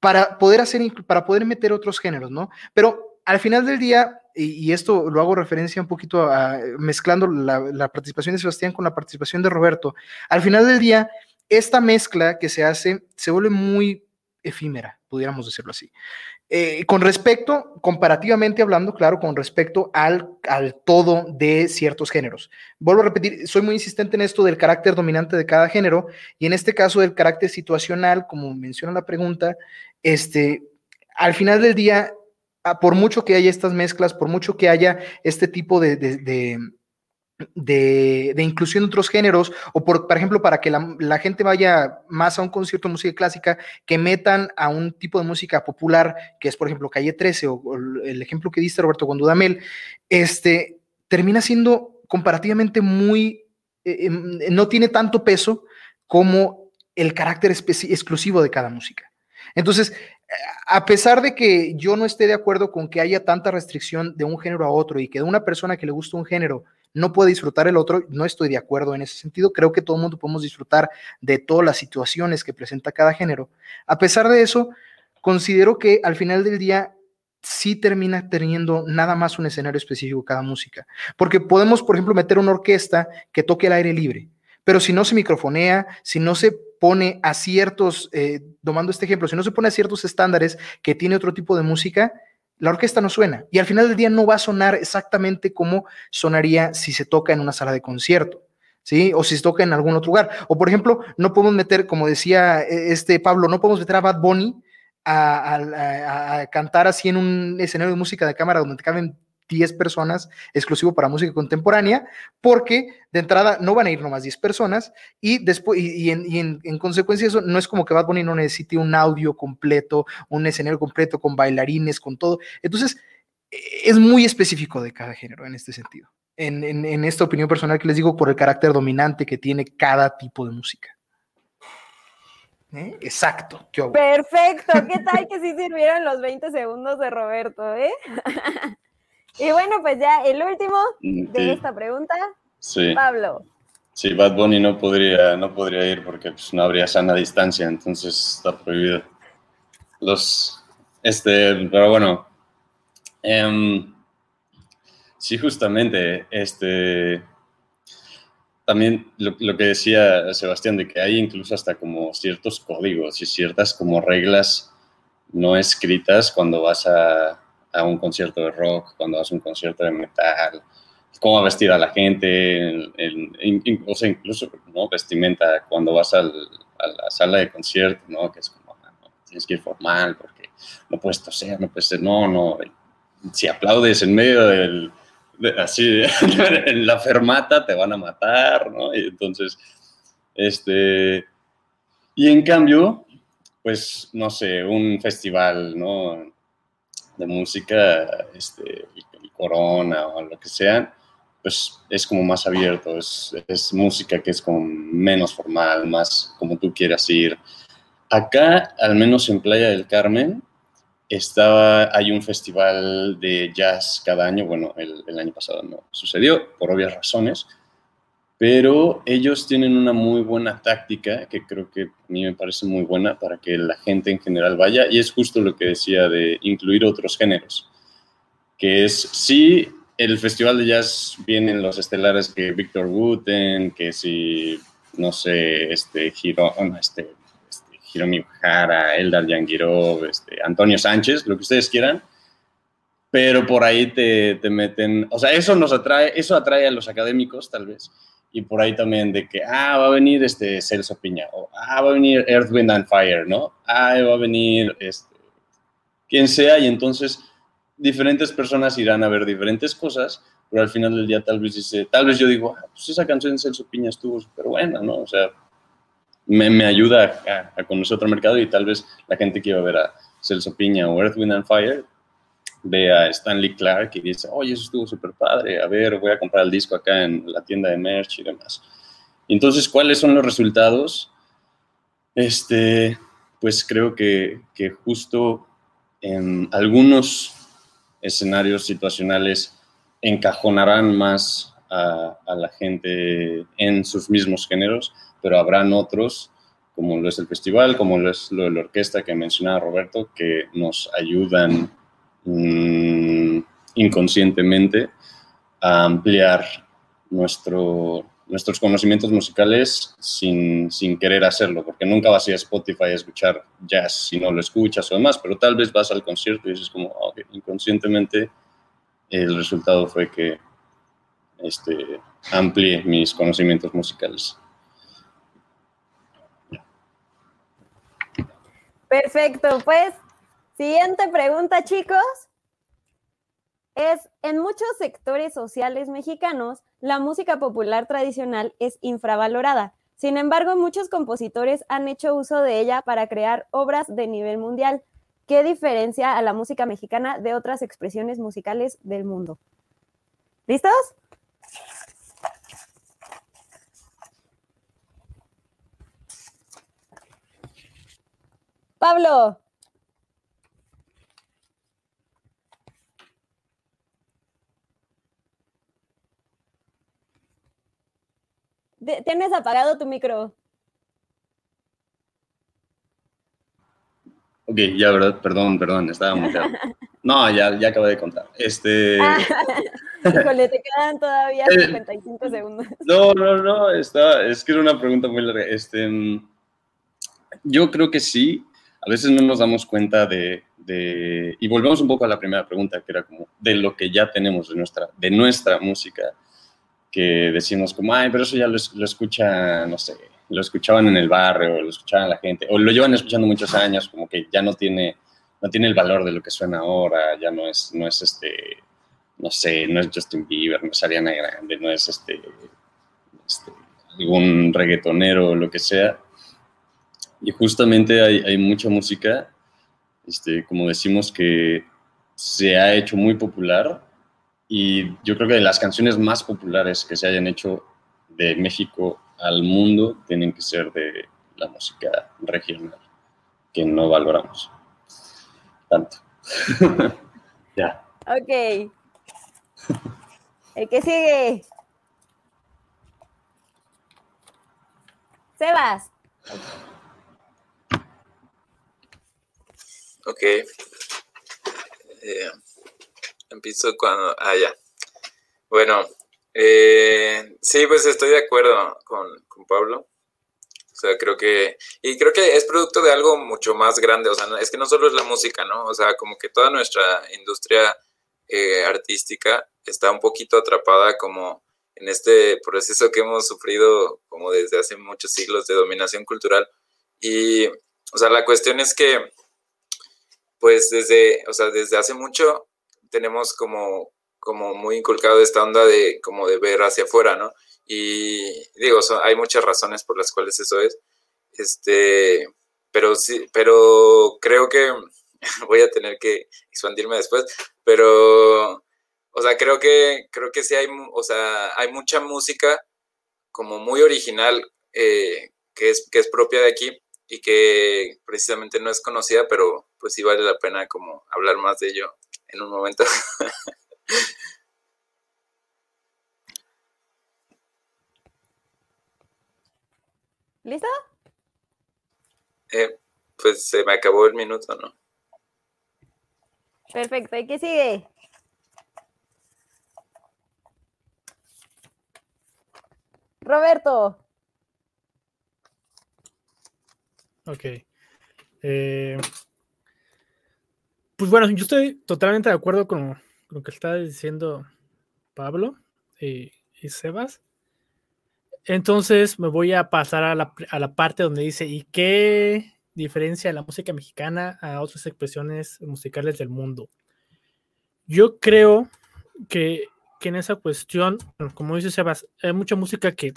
para poder hacer, para poder meter otros géneros, ¿no? Pero al final del día, y, esto lo hago referencia un poquito a, mezclando la, la, participación de Sebastián con la participación de Roberto, al final del día, esta mezcla que se hace se vuelve muy efímera, pudiéramos decirlo así. Eh, con respecto, comparativamente hablando, claro, con respecto al, al todo de ciertos géneros. Vuelvo a repetir, soy muy insistente en esto del carácter dominante de cada género y en este caso del carácter situacional, como menciona la pregunta, este, al final del día, ah, por mucho que haya estas mezclas, por mucho que haya este tipo de de, inclusión de otros géneros, o por, por ejemplo, para que la, gente vaya más a un concierto de música clásica, que metan a un tipo de música popular, que es, por ejemplo, Calle 13, o, el ejemplo que diste, Roberto, con Dudamel, este, termina siendo comparativamente muy, eh, em, no tiene tanto peso como el carácter exclusivo de cada música. Entonces, a pesar de que yo no esté de acuerdo con que haya tanta restricción de un género a otro y que de una persona que le gusta un género no puede disfrutar el otro. No estoy de acuerdo en ese sentido. Creo que todo el mundo podemos disfrutar de todas las situaciones que presenta cada género. A pesar de eso, considero que al final del día sí termina teniendo nada más un escenario específico cada música. Porque podemos, por ejemplo, meter una orquesta que toque el aire libre, pero si no se microfonea, si no se pone a ciertos, eh, tomando este ejemplo, si no se pone a ciertos estándares que tiene otro tipo de música, la orquesta no suena y al final del día no va a sonar exactamente como sonaría si se toca en una sala de concierto. ¿Sí? O si se toca en algún otro lugar. O por ejemplo, no podemos meter, como decía eh, este Pablo, no podemos meter a Bad Bunny a, cantar así en un escenario de música de cámara donde te caben 10 personas exclusivo para música contemporánea, porque de entrada no van a ir nomás 10 personas y después, y, en, en, consecuencia eso no es como que Bad Bunny no necesite un audio completo, un escenario completo con bailarines, con todo. Entonces, es muy específico de cada género en este sentido. En, en esta opinión personal que les digo por el carácter dominante que tiene cada tipo de música. ¿Eh? Exacto. Perfecto. ¿Qué tal que sí sirvieron los 20 segundos de Roberto? ¿eh? y bueno, pues ya el último de esta pregunta. Sí. Pablo. Sí, Bad Bunny no podría, no podría ir porque pues, no habría sana distancia, entonces está prohibido. Los, este, pero bueno, em, sí, justamente, este, también lo, que decía Sebastián, de que hay incluso hasta como ciertos códigos y ciertas como reglas no escritas cuando vas a, a un concierto de rock, cuando vas a un concierto de metal, cómo vestir a la gente, o sea, incluso ¿no? vestimenta cuando vas a la sala de concierto, ¿no? que es como, ah, tienes que ir formal porque no puedes toser, no puedes ser, no, no, si aplaudes en medio del así, en la fermata te van a matar, ¿no? Y entonces, este, y en cambio, pues, no sé, un festival, ¿no? De música, este, el Corona o lo que sea, pues es como más abierto, es, música que es como menos formal, más como tú quieras ir. Acá, al menos en Playa del Carmen, estaba, hay un festival de jazz cada año, bueno, el, año pasado no sucedió por obvias razones, pero ellos tienen una muy buena táctica que creo que a mí me parece muy buena para que la gente en general vaya y es justo lo que decía de incluir otros géneros, que es si el festival de jazz vienen los estelares que Victor Wooten, que si, no sé, este, Giro, este, Hiromi Jara, Eldar Yangirov, este, Antonio Sánchez, lo que ustedes quieran, pero por ahí te, te, meten, o sea, eso nos atrae, eso atrae a los académicos tal vez, y por ahí también de que, ah, va a venir este Celso Piña, o ah, va a venir Earth, Wind and Fire, ¿no? Ah, va a venir este, quien sea, y entonces diferentes personas irán a ver diferentes cosas, pero al final del día tal vez dice, tal vez yo digo, ah, pues esa canción de Celso Piña estuvo súper buena, ¿no? O sea, me, ayuda a, conocer otro mercado y tal vez la gente que va a ver a Celso Piña o Earth, Wind and Fire ve a Stanley Clark y dice, oye, eso estuvo súper padre, a ver, voy a comprar el disco acá en la tienda de merch y demás. Entonces, ¿cuáles son los resultados? Este, pues creo que, que justo en algunos escenarios situacionales encajonarán más a, a la gente en sus mismos géneros, pero habrán otros, como lo es el festival, como lo es lo de la orquesta que mencionaba Roberto, que nos ayudan mmm, inconscientemente a ampliar nuestro, nuestros conocimientos musicales sin, sin, querer hacerlo, porque nunca vas a ir a Spotify a escuchar jazz si no lo escuchas o demás, pero tal vez vas al concierto y dices como, okay, inconscientemente el resultado fue que este, amplié mis conocimientos musicales. Perfecto, pues siguiente pregunta, chicos. Es, en muchos sectores sociales mexicanos, la música popular tradicional es infravalorada. Sin embargo, muchos compositores han hecho uso de ella para crear obras de nivel mundial. ¿Qué diferencia a la música mexicana de otras expresiones musicales del mundo? ¿Listos? Pablo. Tienes apagado tu micro. Ok, ya, verdad, perdón, perdón, estaba muteado. No, ya, ya acabo de contar. Este, híjole, te quedan todavía Eh. 55 segundos. no, no, no, está, es que era una pregunta muy larga. Este, yo creo que sí, a veces no nos damos cuenta de, de- y volvemos un poco a la primera pregunta, que era como de lo que ya tenemos de nuestra, de nuestra música, que decimos como, ay, pero eso ya lo, lo escucha, no sé, lo escuchaban en el barrio, lo escuchaban la gente, o lo llevan escuchando muchos años, como que ya no tiene, no tiene el valor de lo que suena ahora, ya no es, no es este, no sé, no es Justin Bieber, no es Ariana Grande, no es este, este, algún reggaetonero o lo que sea. Y justamente hay, hay mucha música, este, como decimos, que se ha hecho muy popular y yo creo que de las canciones más populares que se hayan hecho de México al mundo tienen que ser de la música regional, que no valoramos tanto. ya. Ok. El que sigue. Sebas. Ok. Eh, empiezo cuando... Ah, ya. Bueno, eh, sí, pues estoy de acuerdo con, con Pablo. O sea, creo que... Y creo que es producto de algo mucho más grande. O sea, es que no solo es la música, ¿no? O sea, como que toda nuestra industria eh, artística está un poquito atrapada como en este proceso que hemos sufrido como desde hace muchos siglos de dominación cultural. Y, o sea, la cuestión es que pues desde, o sea, desde hace mucho tenemos como, como muy inculcado esta onda de como de ver hacia afuera, ¿no? Y digo, so- hay muchas razones por las cuales eso es. Este, pero sí, pero creo que voy a tener que expandirme después, pero o sea, creo que creo que sí hay, o sea, hay mucha música como muy original eh, que es que es propia de aquí y que precisamente no es conocida, pero pues sí vale la pena como hablar más de ello en un momento. ¿Listo? Eh, pues se me acabó el minuto, ¿no? Perfecto. ¿Y qué sigue? Roberto. Ok. Eh, pues bueno, yo estoy totalmente de acuerdo con, lo que está diciendo Pablo y, y Sebas. Entonces me voy a pasar a la, a la parte donde dice, ¿y qué diferencia la música mexicana a otras expresiones musicales del mundo? Yo creo que, que en esa cuestión, como dice Sebas, hay mucha música que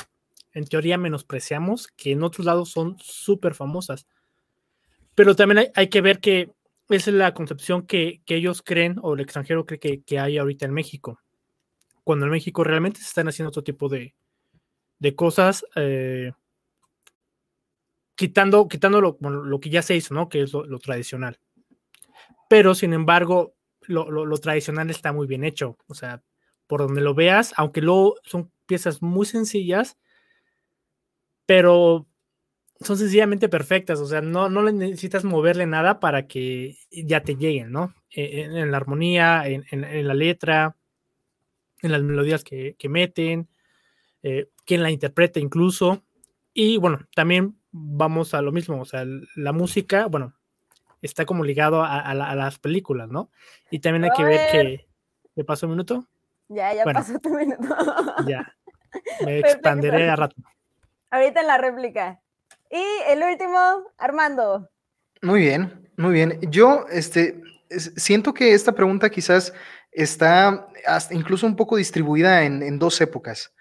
en teoría menospreciamos, que en otros lados son súper famosas. Pero también hay, que ver que es la concepción que, que ellos creen o el extranjero cree que, que hay ahorita en México. Cuando en México realmente se están haciendo otro tipo de, de cosas, eh, quitando, quitando lo, lo que ya se hizo, ¿no? Que es lo, lo tradicional. Pero, sin embargo, lo, lo tradicional está muy bien hecho. O sea, por donde lo veas, aunque luego son piezas muy sencillas, pero son sencillamente perfectas, o sea, no, no le necesitas moverle nada para que ya te lleguen, ¿no? En, en la armonía, en, en, en, la letra, en las melodías que, que meten, eh, quien la interpreta incluso. Y bueno, también vamos a lo mismo, o sea, la música, bueno, está como ligado a, a, la, a las películas, ¿no? Y también hay que ver que... ¿Le pasó un minuto? Ya, ya bueno, pasó tu minuto. ya. Me expanderé a rato. Ahorita en la réplica. Y el último, Armando. Muy bien, muy bien. Yo este, siento que esta pregunta quizás está incluso un poco distribuida en dos épocas.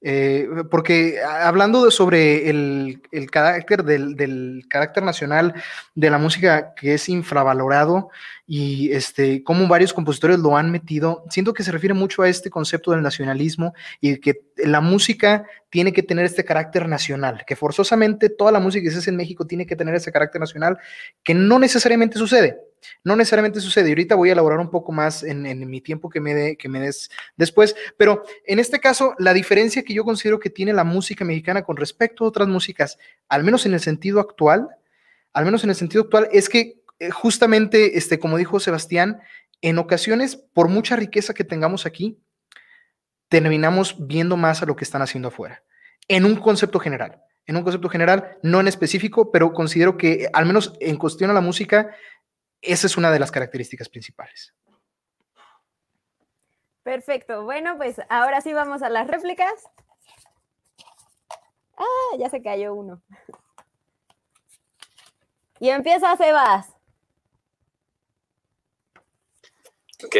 Eh, porque hablando de sobre el, carácter del, del, carácter nacional de la música que es infravalorado y este, cómo varios compositores lo han metido, siento que se refiere mucho a este concepto del nacionalismo y que la música tiene que tener este carácter nacional, que forzosamente toda la música que se hace en México tiene que tener ese carácter nacional, que no necesariamente sucede. No necesariamente sucede. Y ahorita voy a elaborar un poco más en, en mi tiempo que me, dé que me des después. Pero en este caso, la diferencia que yo considero que tiene la música mexicana con respecto a otras músicas, al menos en el sentido actual, al menos en el sentido actual, es que eh, justamente, este, como dijo Sebastián, en ocasiones, por mucha riqueza que tengamos aquí, terminamos viendo más a lo que están haciendo afuera, en un concepto general. En un concepto general, no en específico, pero considero que, al menos en cuestión a la música, esa es una de las características principales. Perfecto. Bueno, pues ahora sí vamos a las réplicas. Ah, ya se cayó uno. Y empieza Sebas. Ok.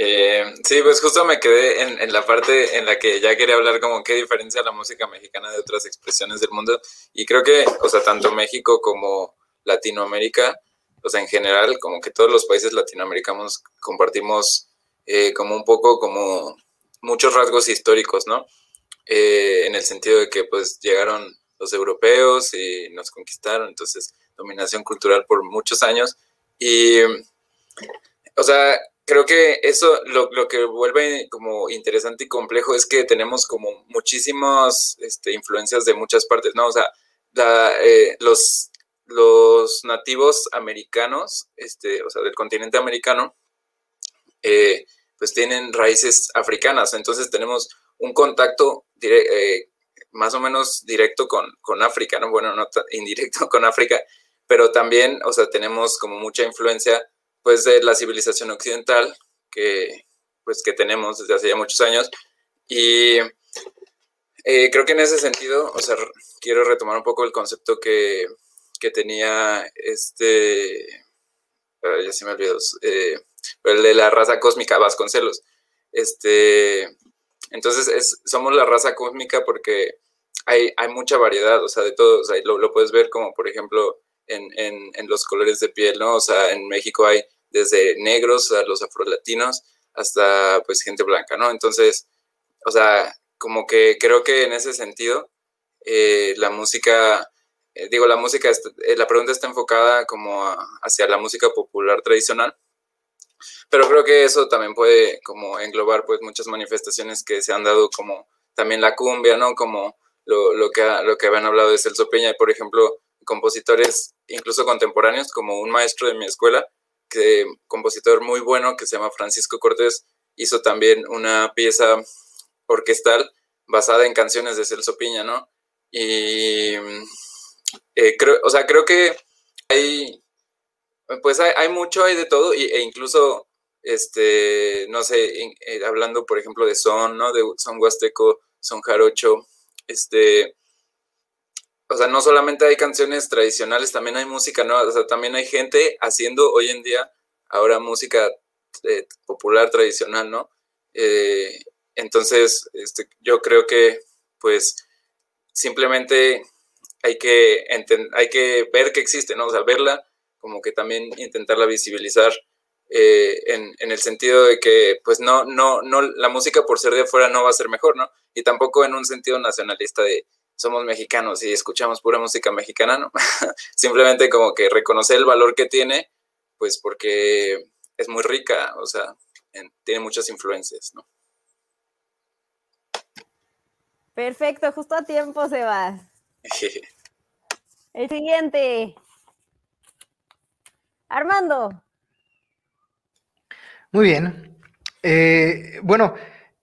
Eh, sí, pues justo me quedé en, en, la parte en la que ya quería hablar como qué diferencia la música mexicana de otras expresiones del mundo. Y creo que, o sea, tanto México como Latinoamérica, o en general, como que todos los países latinoamericanos compartimos eh, como un poco como muchos rasgos históricos, ¿no? Eh, en el sentido de que pues llegaron los europeos y nos conquistaron, entonces dominación cultural por muchos años. Y, o sea, creo que eso lo, lo, que vuelve como interesante y complejo es que tenemos como muchísimas este, influencias de muchas partes, ¿no? O sea, eh, los, los nativos americanos, este, o sea, del continente americano, eh, pues tienen raíces africanas, entonces tenemos un contacto eh, más o menos directo con, con África, ¿no? Bueno, no indirecto con África, pero también, o sea, tenemos como mucha influencia, pues, de la civilización occidental que, pues, que tenemos desde hace ya muchos años. Y eh, creo que en ese sentido, o sea, quiero retomar un poco el concepto que, que tenía este, ya se me olvidó, eh, el de la raza cósmica Vasconcelos. Este, entonces, es, somos la raza cósmica porque hay, hay mucha variedad, o sea, de todo, o sea, lo, lo puedes ver como, por ejemplo, en, en, los colores de piel, ¿no? O sea, en México hay desde negros a los afrolatinos hasta pues gente blanca, ¿no? Entonces, o sea, como que creo que en ese sentido, eh, la música, eh, digo, la música, eh, la pregunta está enfocada como hacia la música popular tradicional, pero creo que eso también puede como englobar pues muchas manifestaciones que se han dado como también la cumbia, ¿no? Como lo, lo, que, lo que habían hablado de Celso Peña, por ejemplo, compositores incluso contemporáneos, como un maestro de mi escuela, que compositor muy bueno que se llama Francisco Cortés, hizo también una pieza orquestal basada en canciones de Celso Piña, ¿no? Y eh, creo, o sea, creo que hay, pues hay, mucho, hay de todo, y, e incluso, este, no sé, eh, hablando, por ejemplo, de son, ¿no? De son huasteco, son jarocho, este, o sea, no solamente hay canciones tradicionales, también hay música nueva, o sea, también hay gente haciendo hoy en día ahora música eh, popular tradicional, ¿no? Entonces, este, yo creo que, pues, simplemente hay que, hay que ver que existe, ¿no? O sea, verla, como que también intentarla visibilizar eh, en, el sentido de que, pues, no, no, no, la música por ser de afuera no va a ser mejor, ¿no? Y tampoco en un sentido nacionalista de, somos mexicanos y escuchamos pura música mexicana, ¿no? Simplemente como que reconocer el valor que tiene, pues porque es muy rica, o sea, en, tiene muchas influencias, ¿no? Perfecto, justo a tiempo se va. El siguiente. Armando. Muy bien. Eh, bueno,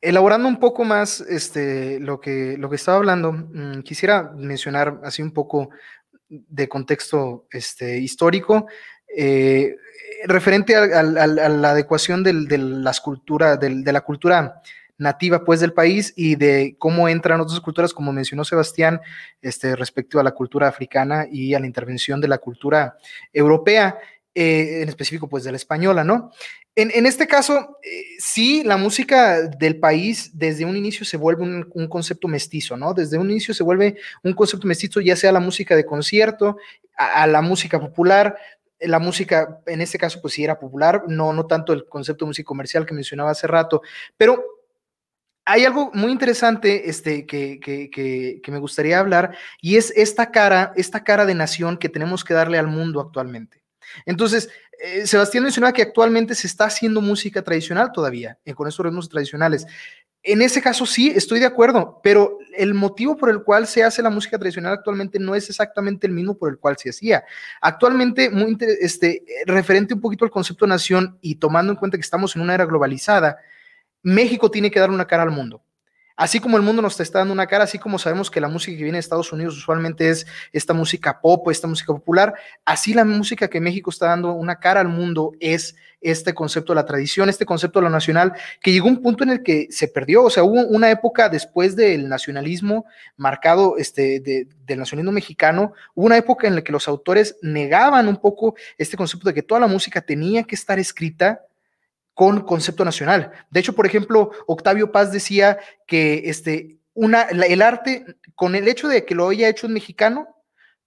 Elaborando un poco más este, lo, que, lo que estaba hablando, mmm, quisiera mencionar así un poco de contexto este, histórico, eh, referente a, la adecuación de, las cultura, de la cultura nativa pues del país y de cómo entran otras culturas, como mencionó Sebastián, este, respecto a la cultura africana y a la intervención de la cultura europea, eh, en específico pues de la española, ¿no? En, en este caso, eh, sí, la música del país desde un inicio se vuelve un, un, concepto mestizo, ¿no? Desde un inicio se vuelve un concepto mestizo, ya sea la música de concierto, a, la música popular, la música, en este caso, pues sí era popular, no, no tanto el concepto de música comercial que mencionaba hace rato, pero hay algo muy interesante este, que, que, que, me gustaría hablar y es esta cara, esta cara de nación que tenemos que darle al mundo actualmente. Entonces, eh, Sebastián mencionaba que actualmente se está haciendo música tradicional todavía, eh, con estos ritmos tradicionales. En ese caso sí, estoy de acuerdo, pero el motivo por el cual se hace la música tradicional actualmente no es exactamente el mismo por el cual se hacía. Actualmente, este, referente un poquito al concepto de nación y tomando en cuenta que estamos en una era globalizada, México tiene que dar una cara al mundo. Así como el mundo nos está dando una cara, así como sabemos que la música que viene de Estados Unidos usualmente es esta música pop, esta música popular, así la música que México está dando una cara al mundo es este concepto de la tradición, este concepto de lo nacional, que llegó un punto en el que se perdió, o sea, hubo una época después del nacionalismo marcado, este, del nacionalismo mexicano, hubo una época en la que los autores negaban un poco este concepto de que toda la música tenía que estar escrita con concepto nacional. De hecho, por ejemplo, Octavio Paz decía que este, una, el arte, con el hecho de que lo haya hecho un mexicano,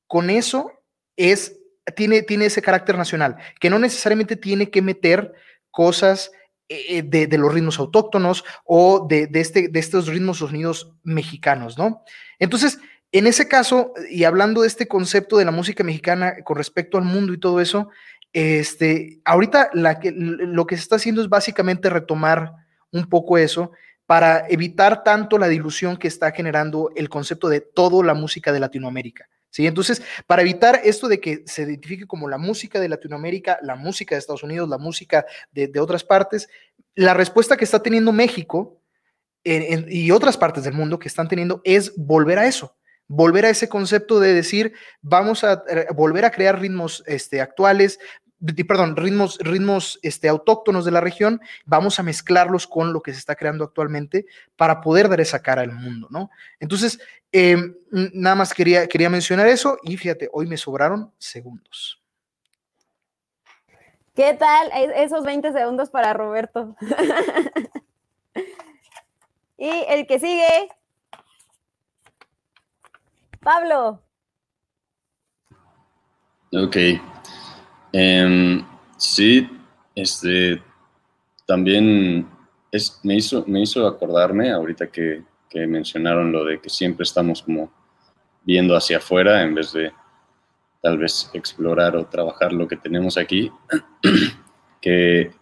con eso es, tiene, tiene ese carácter nacional, que no necesariamente tiene que meter cosas eh, de, los ritmos autóctonos o de, este, de estos ritmos sonidos mexicanos, ¿no? Entonces, en ese caso, y hablando de este concepto de la música mexicana con respecto al mundo y todo eso, este, ahorita lo que se está haciendo es básicamente retomar un poco eso para evitar tanto la dilución que está generando el concepto de toda la música de Latinoamérica. ¿sí? Entonces, para evitar esto de que se identifique como la música de Latinoamérica, la música de Estados Unidos, la música de, otras partes, la respuesta que está teniendo México y otras partes del mundo que están teniendo es volver a eso, volver a ese concepto de decir, vamos a eh, volver a crear ritmos este, actuales, perdón, ritmos, ritmos este, autóctonos de la región, vamos a mezclarlos con lo que se está creando actualmente para poder dar esa cara al mundo, ¿no? Entonces, em, nada más quería, quería mencionar eso y fíjate, hoy me sobraron segundos. ¿Qué tal e-, esos 20 segundos para Roberto? y el que sigue, Pablo. Ok. Em, sí, este, también es, me, hizo, me hizo acordarme ahorita que, que mencionaron lo de que siempre estamos como viendo hacia afuera en vez de tal vez explorar o trabajar lo que tenemos aquí, que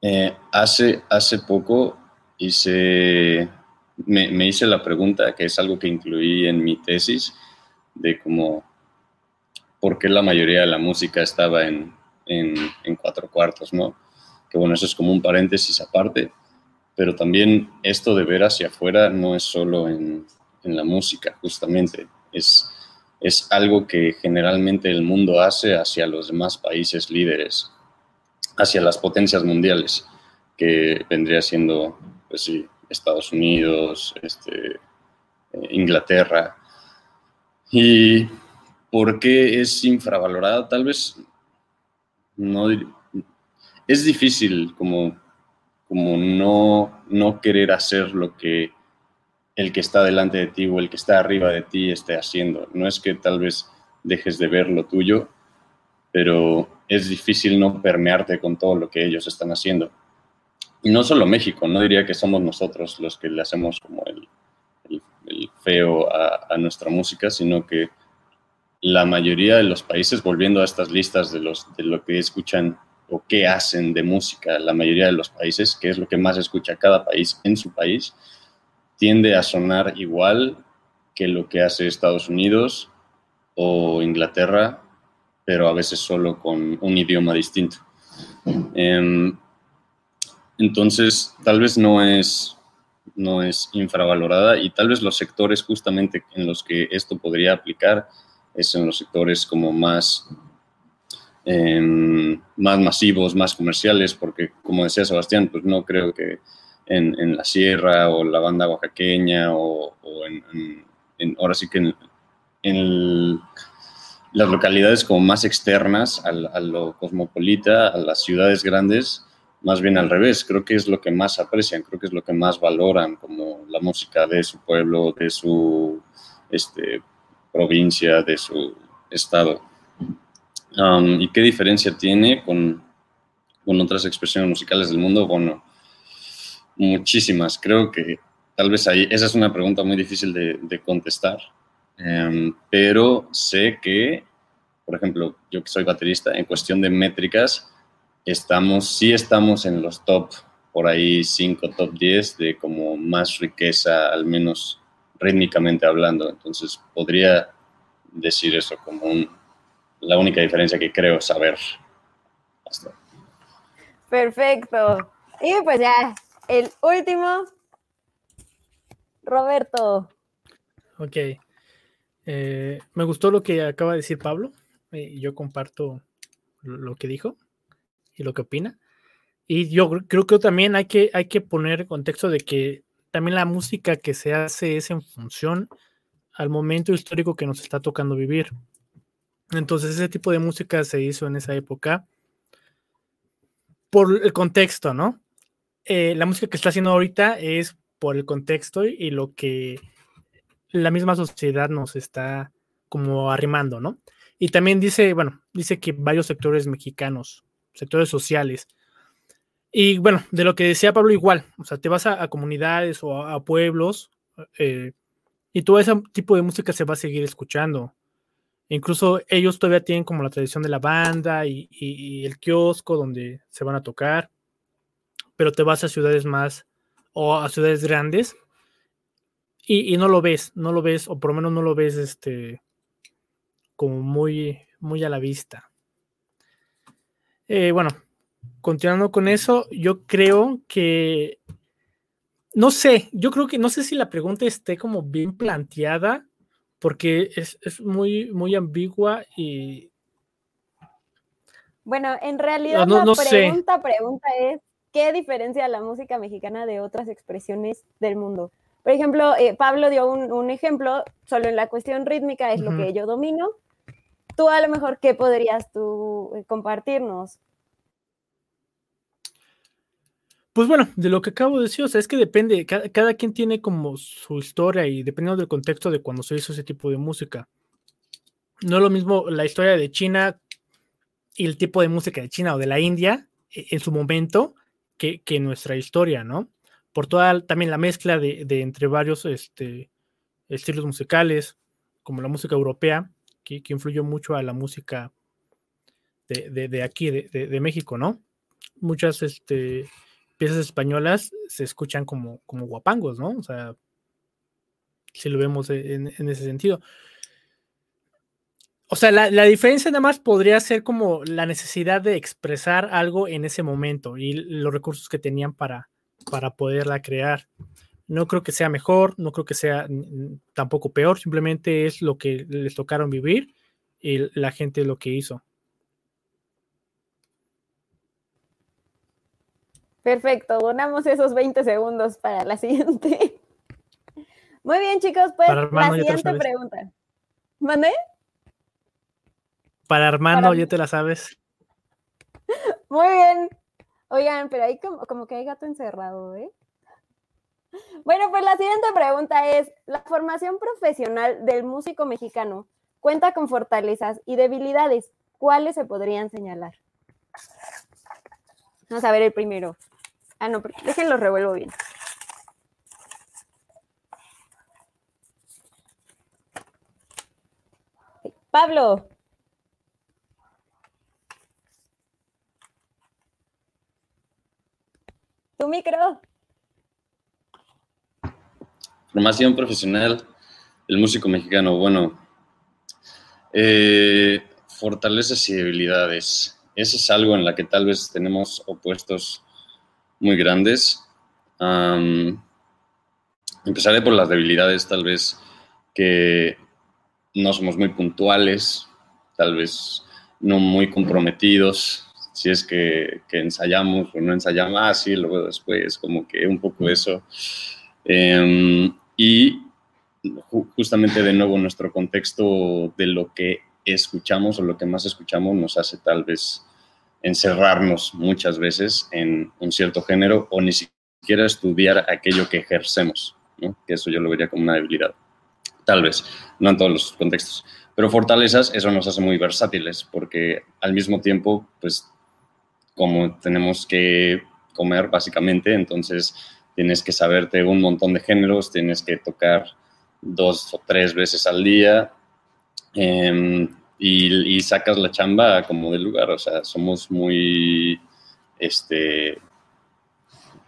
eh, hace, hace poco hice me, hice la pregunta, que es algo que incluí en mi tesis, de cómo, por qué la mayoría de la música estaba en, cuatro cuartos, ¿no? Que bueno, eso es como un paréntesis aparte, pero también esto de ver hacia afuera no es solo en, la música, justamente, es, es algo que generalmente el mundo hace hacia los demás países líderes, hacia las potencias mundiales, que vendría siendo, pues sí, Estados Unidos, este, eh, Inglaterra. ¿Y por qué es infravalorada? Tal vez no es difícil como, como no, no querer hacer lo que el que está delante de ti o el que está arriba de ti esté haciendo. No es que tal vez dejes de ver lo tuyo, pero es difícil no permearte con todo lo que ellos están haciendo y no solo México, no diría que somos nosotros los que le hacemos como el, feo a, nuestra música, sino que la mayoría de los países, volviendo a estas listas de, los, de lo que escuchan o qué hacen de música, la mayoría de los países, que es lo que más escucha cada país en su país, tiende a sonar igual que lo que hace Estados Unidos o Inglaterra, pero a veces solo con un idioma distinto. Em, entonces, tal vez no es, no es infravalorada y tal vez los sectores justamente en los que esto podría aplicar es en los sectores como más, em, más masivos, más comerciales, porque como decía Sebastián, pues no creo que en, la sierra o la banda oaxaqueña o, en, ahora sí que en, las localidades como más externas a, a, lo cosmopolita, a las ciudades grandes, más bien al revés, creo que es lo que más aprecian, creo que es lo que más valoran como la música de su pueblo, de su este, provincia, de su estado. Um, ¿Y qué diferencia tiene con, con, otras expresiones musicales del mundo? Bueno, muchísimas. Creo que tal vez ahí, esa es una pregunta muy difícil de, contestar, um, pero sé que por ejemplo, yo que soy baterista, en cuestión de métricas, estamos, sí estamos en los top, por ahí 5, top 10 de como más riqueza, al menos rítmicamente hablando. Entonces, podría decir eso como la única diferencia que creo saber. Perfecto. Y pues ya, el último, Roberto. Ok. Eh, me gustó lo que acaba de decir Pablo. y yo comparto lo que dijo lo que opina. Y yo creo que también hay que, hay que poner contexto de que también la música que se hace es en función al momento histórico que nos está tocando vivir. Entonces ese tipo de música se hizo en esa época por el contexto, ¿no? Eh, la música que está haciendo ahorita es por el contexto y, lo que la misma sociedad nos está como arrimando, ¿no? Y también dice, bueno, dice que varios sectores mexicanos, sectores sociales, y bueno, de lo que decía Pablo igual, o sea, te vas a, comunidades o a, pueblos eh, y todo ese tipo de música se va a seguir escuchando. Incluso ellos todavía tienen como la tradición de la banda y, el kiosco donde se van a tocar, pero te vas a ciudades más o a ciudades grandes y, no lo ves, no lo ves, o por lo menos no lo ves este como muy, muy a la vista. Eh, bueno, continuando con eso, yo creo que, no sé, yo creo que, no sé si la pregunta esté como bien planteada, porque es, muy, muy ambigua y... Bueno, en realidad la pregunta, pregunta es, ¿qué diferencia la música mexicana de otras expresiones del mundo? Por ejemplo, eh, Pablo dio un, ejemplo, solo en la cuestión rítmica es lo que yo domino. Tú a lo mejor, ¿qué podrías tú eh, compartirnos? Pues bueno, de lo que acabo de decir, o sea, es que depende, cada, quien tiene como su historia y dependiendo del contexto de cuando se hizo ese tipo de música. No es lo mismo la historia de China y el tipo de música de China o de la India e, en su momento que, nuestra historia, ¿no? Por toda también la mezcla de, entre varios este, estilos musicales, como la música europea, que, influyó mucho a la música de, aquí, de, México, ¿no? Muchas, este, piezas españolas se escuchan como, como guapangos, ¿no? O sea, si lo vemos e, en, ese sentido. O sea, la, diferencia nada más podría ser como la necesidad de expresar algo en ese momento y los recursos que tenían para, para poderla crear. No creo que sea mejor, no creo que sea tampoco peor, simplemente es lo que les tocaron vivir y la gente lo que hizo. Perfecto, donamos esos 20 segundos para la siguiente. Muy bien, chicos, pues la siguiente pregunta. ¿Mandé? Para Armando, ya te la sabes. Muy bien. Oigan, pero ahí como, como que hay gato encerrado, ¿eh? Bueno, pues la siguiente pregunta es, ¿la formación profesional del músico mexicano cuenta con fortalezas y debilidades? ¿Cuáles se podrían señalar? Vamos a ver el primero. Ah, no, déjenlo revuelvo bien. Pablo. Tu micro. Formación profesional del músico mexicano. Bueno, eh, fortalezas y debilidades. Eso es algo en la que tal vez tenemos opuestos muy grandes. empezaré por las debilidades, tal vez que no somos muy puntuales, tal vez no muy comprometidos, si es que, ensayamos o no ensayamos, ah, sí, luego después, como que un poco eso. Em, y justamente de nuevo nuestro contexto de lo que escuchamos o lo que más escuchamos nos hace tal vez encerrarnos muchas veces en un cierto género o ni siquiera estudiar aquello que ejercemos, que eso yo lo vería como una debilidad. Tal vez, no en todos los contextos. Pero fortalezas, eso nos hace muy versátiles, porque al mismo tiempo, pues, como tenemos que comer básicamente, entonces tienes que saberte un montón de géneros, tienes que tocar dos o tres veces al día, em, y, sacas la chamba como del lugar. O sea, somos muy, este,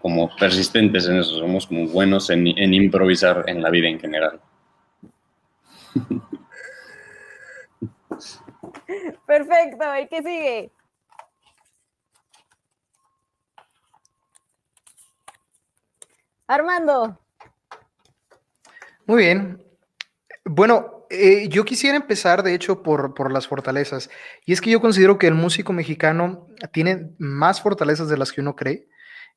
como persistentes en eso, somos como buenos en, en improvisar en la vida en general. Perfecto, ¿el que sigue? Armando. Muy bien. Bueno, eh, yo quisiera empezar, de hecho, por, por, las fortalezas. Y es que yo considero que el músico mexicano tiene más fortalezas de las que uno cree.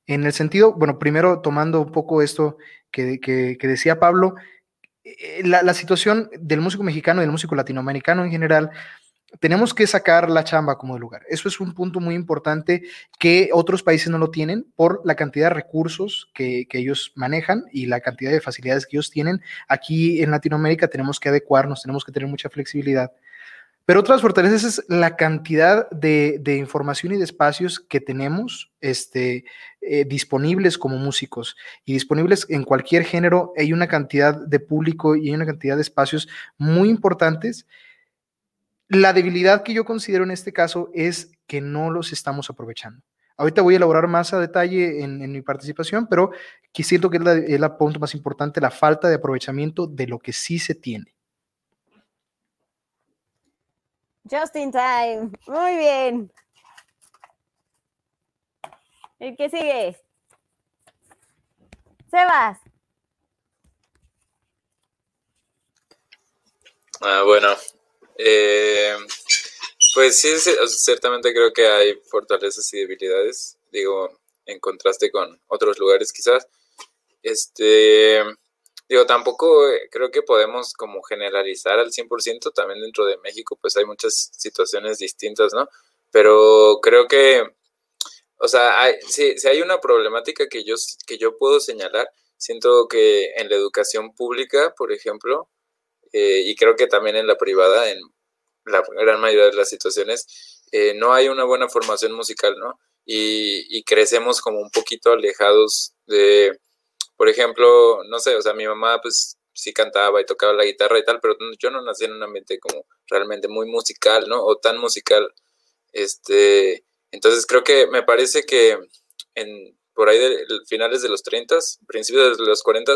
En el sentido, bueno, primero tomando un poco esto que, que, decía Pablo, eh, la, la, situación del músico mexicano y del músico latinoamericano en general tenemos que sacar la chamba como de lugar. Eso es un punto muy importante que otros países no lo tienen por la cantidad de recursos que, ellos manejan y la cantidad de facilidades que ellos tienen. Aquí en Latinoamérica tenemos que adecuarnos, tenemos que tener mucha flexibilidad. Pero otras fortalezas es la cantidad de, información y de espacios que tenemos este, eh, disponibles como músicos y disponibles en cualquier género. Hay una cantidad de público y hay una cantidad de espacios muy importantes la debilidad que yo considero en este caso es que no los estamos aprovechando. Ahorita voy a elaborar más a detalle en, mi participación, pero que siento que es, el punto más importante, la falta de aprovechamiento de lo que sí se tiene. Just in time. Muy bien. ¿El que sigue? Sebas. Ah, bueno, eh, pues sí, ciertamente creo que hay fortalezas y debilidades, digo, en contraste con otros lugares quizás. Este, digo, tampoco eh, creo que podemos como generalizar al 100%, también dentro de México pues hay muchas situaciones distintas, ¿no? Pero creo que, o sea, hay, si, hay una problemática que yo, que yo puedo señalar, siento que en la educación pública, por ejemplo, eh, y creo que también en la privada, en la gran mayoría de las situaciones, eh, no hay una buena formación musical, ¿no? Y, crecemos como un poquito alejados de, por ejemplo, no sé, o sea, mi mamá pues sí cantaba y tocaba la guitarra y tal, pero yo no nací en un ambiente como realmente muy musical, ¿no? O tan musical. Este, entonces creo que me parece que en, por ahí de, finales de los 30, principios de los 40,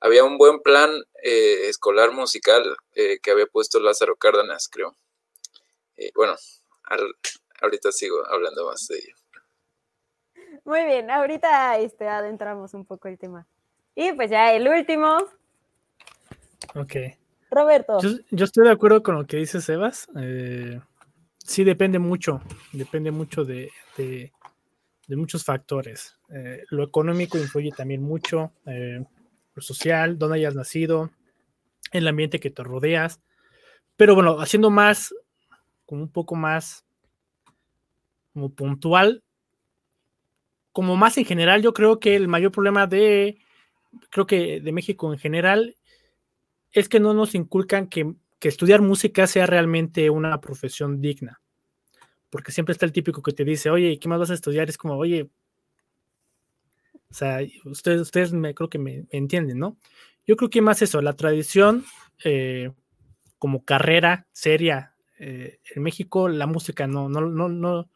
había un buen plan eh, escolar musical eh, que había puesto Lázaro Cárdenas, creo. bueno, ahorita sigo hablando más de ello. Muy bien, ahorita este, adentramos un poco el tema. Y pues ya el último. Ok. Roberto. Yo, estoy de acuerdo con lo que dice Sebas. Eh, sí, depende mucho, depende mucho de, de, muchos factores. lo económico influye también mucho social, dónde hayas nacido, el ambiente que te rodeas. Pero bueno, haciendo más, como un poco más como puntual, como más en general, yo creo que el mayor problema de, creo que de México en general, es que no nos inculcan que, que estudiar música sea realmente una profesión digna. Porque siempre está el típico que te dice, oye, ¿qué más vas a estudiar? Es como, oye, o sea, ustedes, ustedes me, creo que me, entienden, ¿no? Yo creo que más eso, la tradición eh, como carrera seria eh, en México, la música no, no, no, no,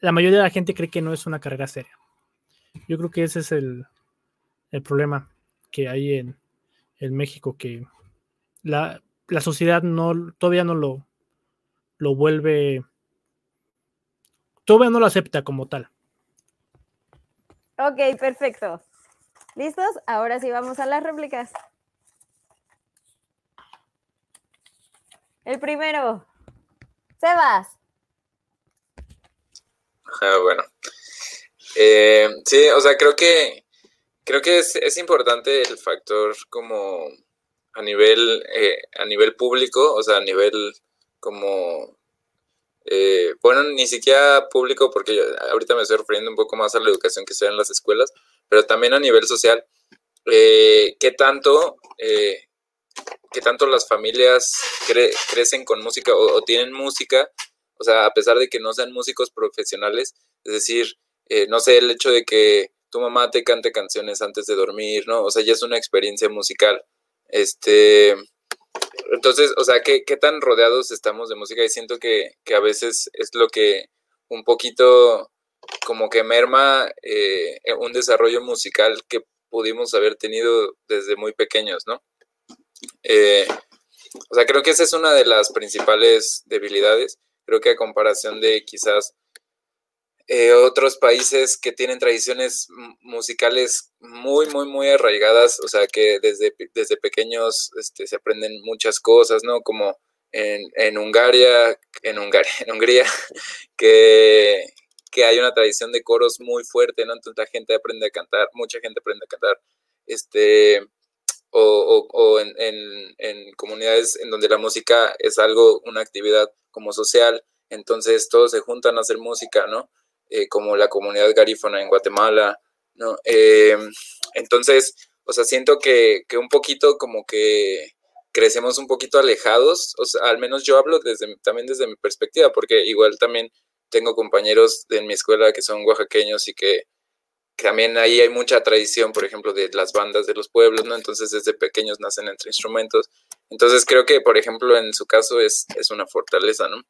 la mayoría de la gente cree que no es una carrera seria. Yo creo que ese es el, el problema que hay en, en México, que la, la, sociedad no, todavía no lo, lo vuelve, todavía no lo acepta como tal. Ok, perfecto. ¿Listos? Ahora sí vamos a las réplicas. El primero. Sebas. Ah, bueno. Eh, sí, o sea, creo que creo que es, importante el factor como a nivel eh, a nivel público, o sea, a nivel como eh, bueno, ni siquiera público, porque ahorita me estoy refiriendo un poco más a la educación que se da en las escuelas, pero también a nivel social, eh, ¿qué tanto, eh, qué tanto las familias crecen con música o, tienen música? O sea, a pesar de que no sean músicos profesionales, es decir, eh, no sé, el hecho de que tu mamá te cante canciones antes de dormir, ¿no? O sea, ya es una experiencia musical. Este, entonces, o sea, ¿qué, ¿qué, tan rodeados estamos de música? Y siento que, que, a veces es lo que un poquito como que merma eh, un desarrollo musical que pudimos haber tenido desde muy pequeños, ¿no? Eh, o sea, creo que esa es una de las principales debilidades. Creo que a comparación de quizás eh, otros países que tienen tradiciones musicales muy, muy, muy arraigadas, o sea, que desde, desde pequeños este, se aprenden muchas cosas, ¿no? Como en, en Hungaria, en Hungaria, en Hungría, que, que hay una tradición de coros muy fuerte, ¿no? Entonces la gente aprende a cantar, mucha gente aprende a cantar, este, o, o, en, en, en, comunidades en donde la música es algo, una actividad como social, entonces todos se juntan a hacer música, ¿no? Eh, como la comunidad garífona en Guatemala, ¿no? Eh, entonces, o sea, siento que, que, un poquito como que crecemos un poquito alejados, o sea, al menos yo hablo desde, también desde mi perspectiva, porque igual también tengo compañeros de mi escuela que son oaxaqueños y que, que, también ahí hay mucha tradición, por ejemplo, de las bandas de los pueblos, ¿no? Entonces desde pequeños nacen entre instrumentos. Entonces creo que, por ejemplo, en su caso es, es una fortaleza, ¿no?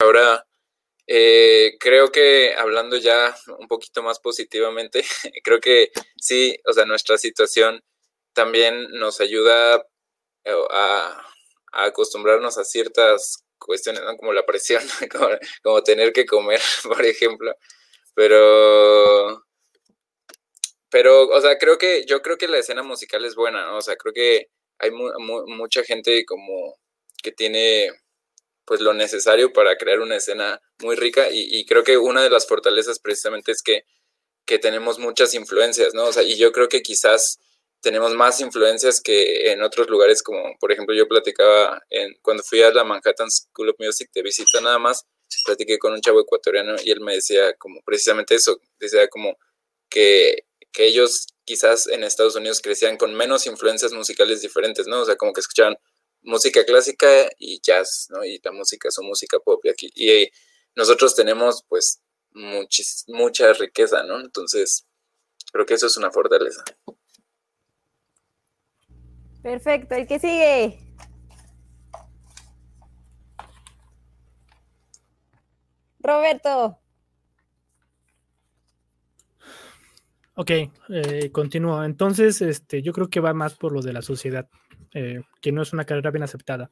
Ahora, eh, creo que hablando ya un poquito más positivamente, creo que sí, o sea, nuestra situación también nos ayuda eh, a, acostumbrarnos a ciertas cuestiones, como la presión, como, tener que comer, por ejemplo. Pero, pero, o sea, creo que yo creo que la escena musical es buena, ¿no? O sea, creo que hay mu mu mucha gente como que tiene pues lo necesario para crear una escena muy rica y, creo que una de las fortalezas precisamente es que, que tenemos muchas influencias, ¿no? O sea, y yo creo que quizás tenemos más influencias que en otros lugares, como por ejemplo yo platicaba en, cuando fui a la Manhattan School of Music de visita nada más, platiqué con un chavo ecuatoriano y él me decía como precisamente eso, decía como que, que ellos quizás en Estados Unidos crecían con menos influencias musicales diferentes, ¿no? O sea, como que escuchaban música clásica y jazz, ¿no? Y la música, su música pop y aquí. Y nosotros tenemos pues muchis, mucha riqueza, ¿no? Entonces, creo que eso es una fortaleza. Perfecto, el que sigue. Roberto. Ok, eh, continúo. Entonces, este, yo creo que va más por lo de la sociedad, eh, que no es una carrera bien aceptada.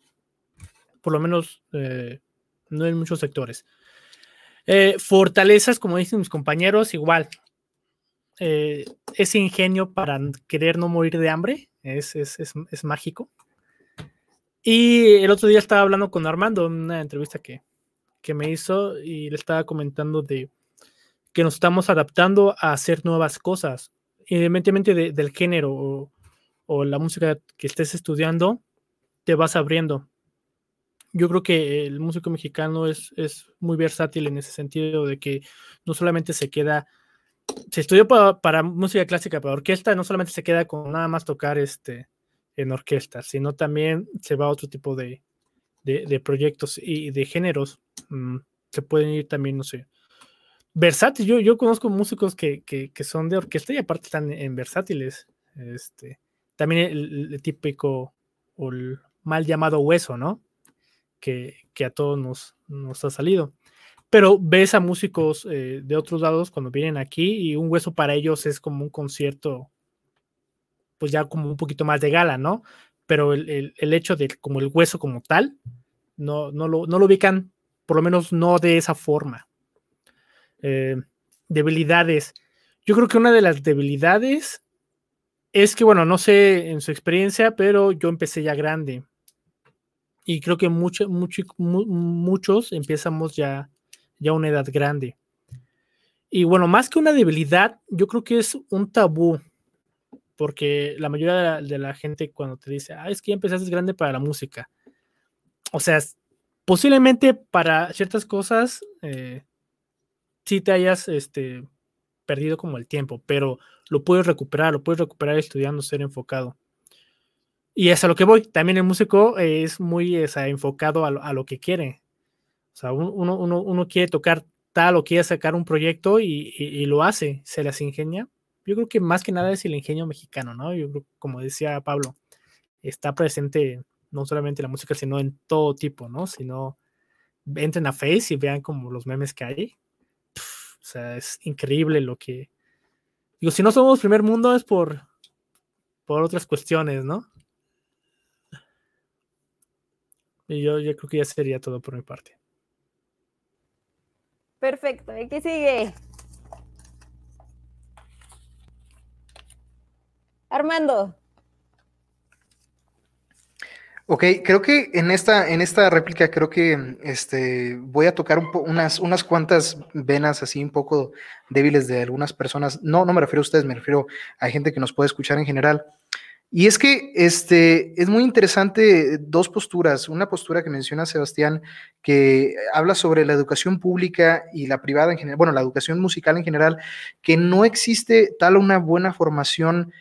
Por lo menos eh, no en muchos sectores. Eh, fortalezas, como dicen mis compañeros, igual. Ese ingenio para querer no morir de hambre es, es, es, es, mágico. Y el otro día estaba hablando con Armando en una entrevista que, que me hizo y le estaba comentando de que nos estamos adaptando a hacer nuevas cosas, independientemente de, del género o, la música que estés estudiando, te vas abriendo. Yo creo que el músico mexicano es, es muy versátil en ese sentido de que no solamente se queda, se estudió para, música clásica, para orquesta, no solamente se queda con nada más tocar este, en orquesta, sino también se va a otro tipo de, de, proyectos y de géneros. Mm, se pueden ir también, no sé, versátil. Yo, yo conozco músicos que, que, que, son de orquesta y aparte están en versátiles. Este, también el, típico o el mal llamado hueso, ¿no? Que, que a todos nos, nos, ha salido. Pero ves a músicos eh, de otros lados cuando vienen aquí y un hueso para ellos es como un concierto, pues ya como un poquito más de gala, ¿no? Pero el, el, el hecho de como el hueso como tal, no, no, lo, no lo ubican, por lo menos no de esa forma. Eh, debilidades. Yo creo que una de las debilidades es que, bueno, no sé en su experiencia, pero yo empecé ya grande. Y creo que mucho, mucho, mu muchos empezamos ya, ya una edad grande. Y bueno, más que una debilidad, yo creo que es un tabú. Porque la mayoría de la, de la gente cuando te dice, ah, es que ya empezaste grande para la música. O sea, posiblemente para ciertas cosas eh, sí te hayas este, perdido como el tiempo, pero lo puedes recuperar, lo puedes recuperar estudiando, ser enfocado. Y es a lo que voy. También el músico es muy enfocado a lo, que quiere. O sea, uno, uno, uno, quiere tocar tal o quiere sacar un proyecto y, lo hace, se las ingenia. Yo creo que más que nada es el ingenio mexicano, ¿no? Como decía Pablo, está presente no solamente la música, sino en todo tipo, ¿no? Sino entren a Face y vean como los memes que hay. O sea, es increíble lo que... Digo, si no somos primer mundo es por, por otras cuestiones, ¿no? Y yo, yo creo que ya sería todo por mi parte. Perfecto. ¿Y qué sigue? Armando. Ok, creo que en esta, en esta réplica creo que este, voy a tocar unas, unas cuantas venas así un poco débiles de algunas personas. No, no me refiero a ustedes, me refiero a gente que nos puede escuchar en general. Y es que este, es muy interesante dos posturas. Una postura que menciona Sebastián, que habla sobre la educación pública y la privada en general, bueno, la educación musical en general, que no existe tal una buena formación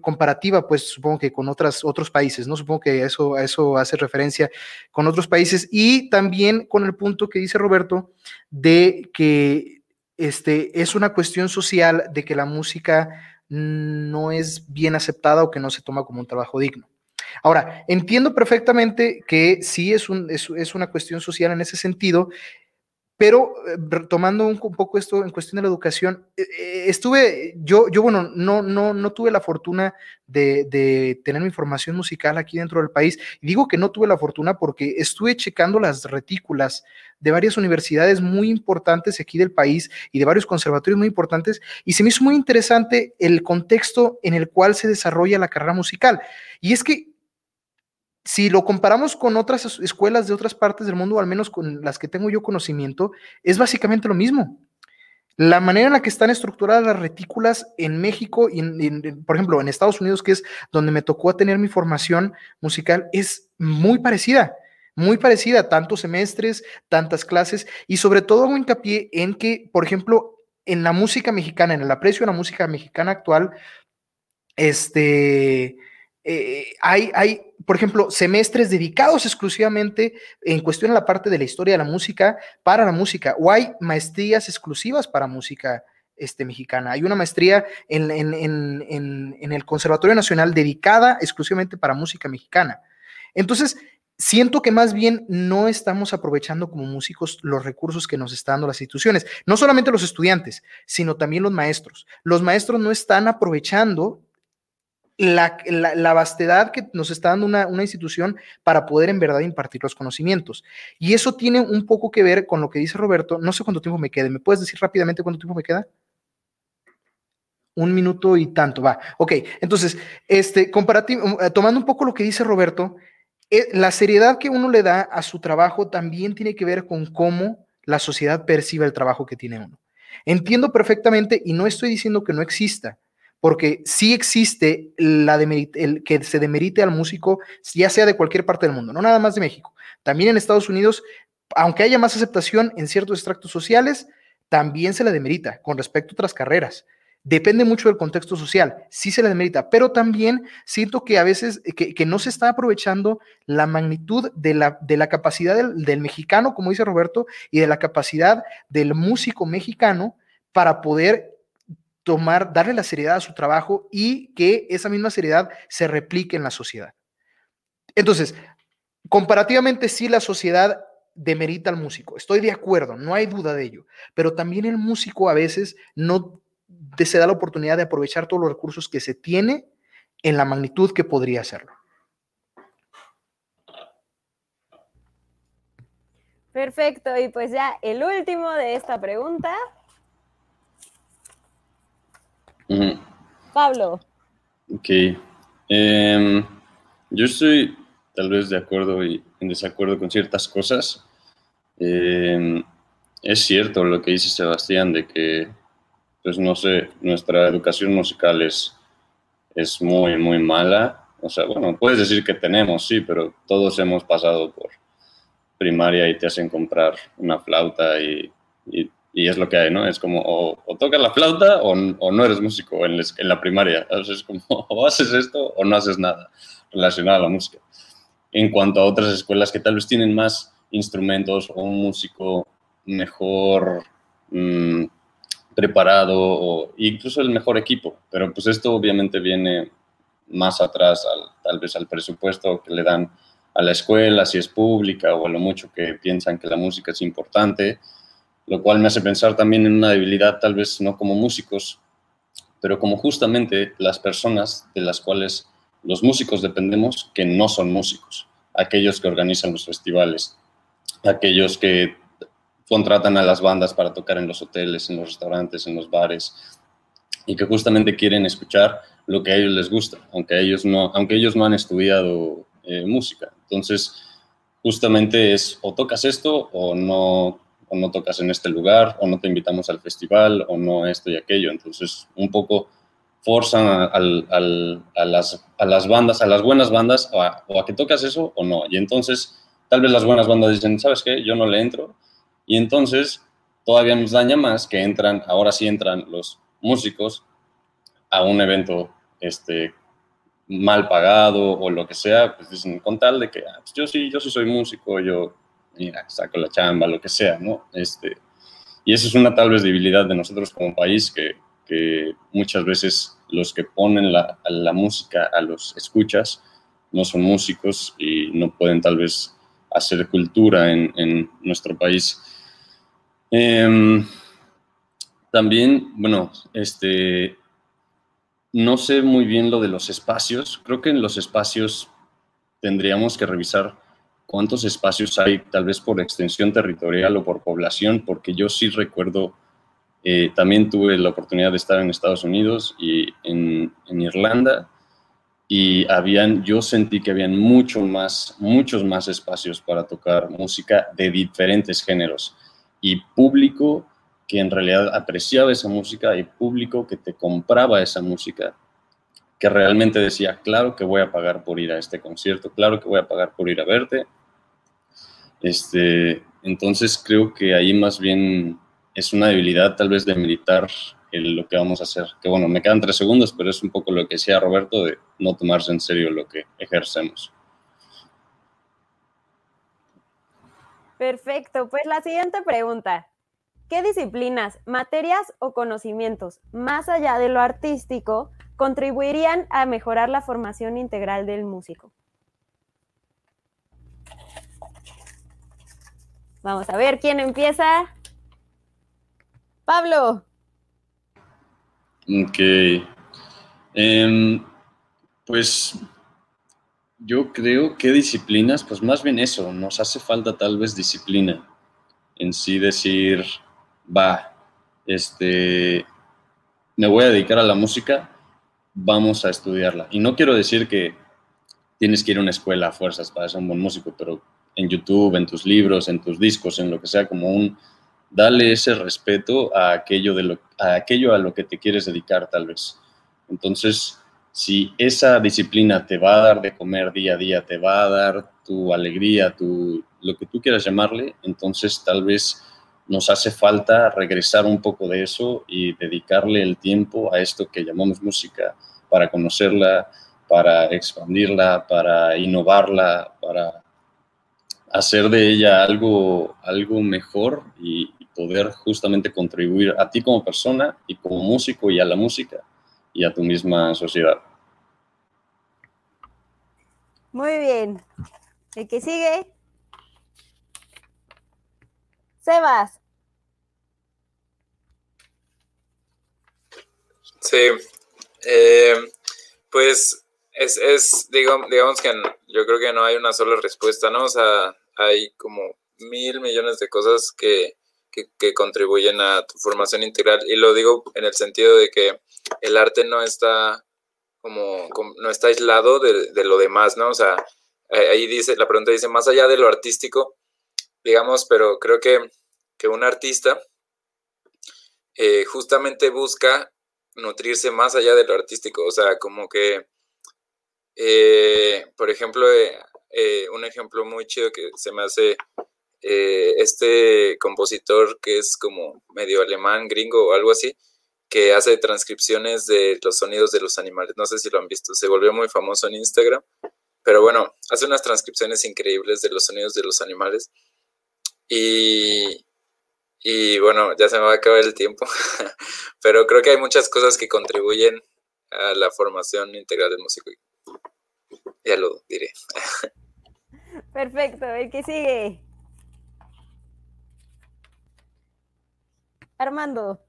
comparativa, pues supongo que con otros países, ¿no? Supongo que eso, a eso hace referencia con otros países y también con el punto que dice Roberto de que este, es una cuestión social de que la música no es bien aceptada o que no se toma como un trabajo digno. Ahora, entiendo perfectamente que sí es, un, es, es una cuestión social en ese sentido pero eh, tomando un, poco esto en cuestión de la educación, eh, eh, estuve, yo, yo bueno, no, no, no tuve la fortuna de, de, tener mi formación musical aquí dentro del país. Digo que no tuve la fortuna porque estuve checando las retículas de varias universidades muy importantes aquí del país y de varios conservatorios muy importantes y se me hizo muy interesante el contexto en el cual se desarrolla la carrera musical. Y es que si lo comparamos con otras escuelas de otras partes del mundo, al menos con las que tengo yo conocimiento, es básicamente lo mismo. La manera en la que están estructuradas las retículas en México y, por ejemplo, en Estados Unidos, que es donde me tocó tener mi formación musical, es muy parecida, muy parecida, tantos semestres, tantas clases, y sobre todo hago hincapié en que, por ejemplo, en la música mexicana, en el aprecio de la música mexicana actual, este, eh, hay, hay, por ejemplo, semestres dedicados exclusivamente en cuestión a la parte de la historia de la música para la música, o hay maestrías exclusivas para música este, mexicana. Hay una maestría en, en, el Conservatorio Nacional dedicada exclusivamente para música mexicana. Entonces, siento que más bien no estamos aprovechando como músicos los recursos que nos están dando las instituciones, no solamente los estudiantes, sino también los maestros. Los maestros no están aprovechando la, vastedad que nos está dando una, institución para poder en verdad impartir los conocimientos. Y eso tiene un poco que ver con lo que dice Roberto. No sé cuánto tiempo me quede. ¿Me puedes decir rápidamente cuánto tiempo me queda? Un minuto y tanto, va. Ok, entonces, este, comparativo, eh, tomando un poco lo que dice Roberto, eh, la seriedad que uno le da a su trabajo también tiene que ver con cómo la sociedad percibe el trabajo que tiene uno. Entiendo perfectamente y no estoy diciendo que no exista, porque sí existe la el que se demerite al músico, ya sea de cualquier parte del mundo, no nada más de México. También en Estados Unidos, aunque haya más aceptación en ciertos extractos sociales, también se le demerita con respecto a otras carreras. Depende mucho del contexto social, sí se le demerita, pero también siento que a veces que, no se está aprovechando la magnitud de la, de la capacidad del mexicano, como dice Roberto, y de la capacidad del músico mexicano para poder tomar, darle la seriedad a su trabajo y que esa misma seriedad se replique en la sociedad. Entonces, comparativamente sí la sociedad demerita al músico, estoy de acuerdo, no hay duda de ello, pero también el músico a veces no se da la oportunidad de aprovechar todos los recursos que se tiene en la magnitud que podría hacerlo. Perfecto, y pues ya el último de esta pregunta Pablo. Ok. Em, yo estoy tal vez de acuerdo y en desacuerdo con ciertas cosas. Em, es cierto lo que dice Sebastián de que, pues no sé, nuestra educación musical es, es muy, muy mala. O sea, bueno, puedes decir que tenemos, sí, pero todos hemos pasado por primaria y te hacen comprar una flauta y y es lo que hay, ¿no? Es como o, tocas la flauta o, no eres músico en, la primaria. Es como o haces esto o no haces nada relacionado a la música. En cuanto a otras escuelas que tal vez tienen más instrumentos o un músico mejor mm, preparado o incluso el mejor equipo, pero pues esto obviamente viene más atrás tal vez al presupuesto que le dan a la escuela, si es pública o a lo mucho que piensan que la música es importante, lo cual me hace pensar también en una debilidad tal vez no como músicos, pero como justamente las personas de las cuales los músicos dependemos que no son músicos, aquellos que organizan los festivales, aquellos que contratan a las bandas para tocar en los hoteles, en los restaurantes, en los bares, y que justamente quieren escuchar lo que a ellos les gusta, aunque ellos no, aunque ellos no han estudiado eh, música. Entonces, justamente es o tocas esto o no, o no tocas en este lugar, o no te invitamos al festival, o no esto y aquello. Entonces, un poco forzan a, las, a las bandas, a las buenas bandas, o a, que tocas eso o no. Y entonces, tal vez las buenas bandas dicen, ¿sabes qué? Yo no le entro. Y entonces, todavía nos daña más que entran, ahora sí entran los músicos a un evento este, mal pagado o lo que sea, pues dicen, con tal de que ah, pues yo sí, yo sí soy músico, yo mira, saco la chamba, lo que sea, ¿no? Este, y esa es una tal vez debilidad de nosotros como país que, que muchas veces los que ponen la, la, música a los escuchas no son músicos y no pueden tal vez hacer cultura en, en nuestro país. Eh, también, bueno, este, no sé muy bien lo de los espacios. Creo que en los espacios tendríamos que revisar cuántos espacios hay, tal vez por extensión territorial o por población, porque yo sí recuerdo, eh, también tuve la oportunidad de estar en Estados Unidos y en, en, Irlanda, y habían, yo sentí que habían mucho más, muchos más espacios para tocar música de diferentes géneros y público que en realidad apreciaba esa música y público que te compraba esa música, que realmente decía, claro que voy a pagar por ir a este concierto, claro que voy a pagar por ir a verte. Este, entonces creo que ahí más bien es una debilidad tal vez de militar lo que vamos a hacer. Que bueno, me quedan tres segundos, pero es un poco lo que decía Roberto de no tomarse en serio lo que ejercemos. Perfecto, pues la siguiente pregunta. ¿Qué disciplinas, materias o conocimientos, más allá de lo artístico, contribuirían a mejorar la formación integral del músico? Vamos a ver quién empieza. Pablo. Ok. Em, pues yo creo que disciplinas, pues más bien eso, nos hace falta tal vez disciplina en sí decir, va, este, me voy a dedicar a la música, vamos a estudiarla. Y no quiero decir que tienes que ir a una escuela a fuerzas para ser un buen músico, pero en YouTube, en tus libros, en tus discos, en lo que sea, como un, dale ese respeto a aquello, de lo, a aquello a lo que te quieres dedicar tal vez. Entonces, si esa disciplina te va a dar de comer día a día, te va a dar tu alegría, tu, lo que tú quieras llamarle, entonces tal vez nos hace falta regresar un poco de eso y dedicarle el tiempo a esto que llamamos música, para conocerla, para expandirla, para innovarla, para hacer de ella algo, algo mejor y, poder justamente contribuir a ti como persona y como músico y a la música y a tu misma sociedad. Muy bien. El que sigue. Sebas. Sí, eh, pues es, es digamos, digamos que yo creo que no hay una sola respuesta, ¿no? O sea, hay como mil millones de cosas que, que, contribuyen a tu formación integral y lo digo en el sentido de que el arte no está como, no está aislado de, de, lo demás, ¿no? O sea, ahí dice, la pregunta dice, más allá de lo artístico, digamos, pero creo que, que un artista eh, justamente busca nutrirse más allá de lo artístico, o sea, como que, eh, por ejemplo, eh, un ejemplo muy chido que se me hace este compositor que es como medio alemán, gringo o algo así, que hace transcripciones de los sonidos de los animales, no sé si lo han visto, se volvió muy famoso en Instagram, pero bueno, hace unas transcripciones increíbles de los sonidos de los animales y, y bueno, ya se me va a acabar el tiempo, pero creo que hay muchas cosas que contribuyen a la formación integral del músico. Ya lo diré. Perfecto, el que sigue. Armando.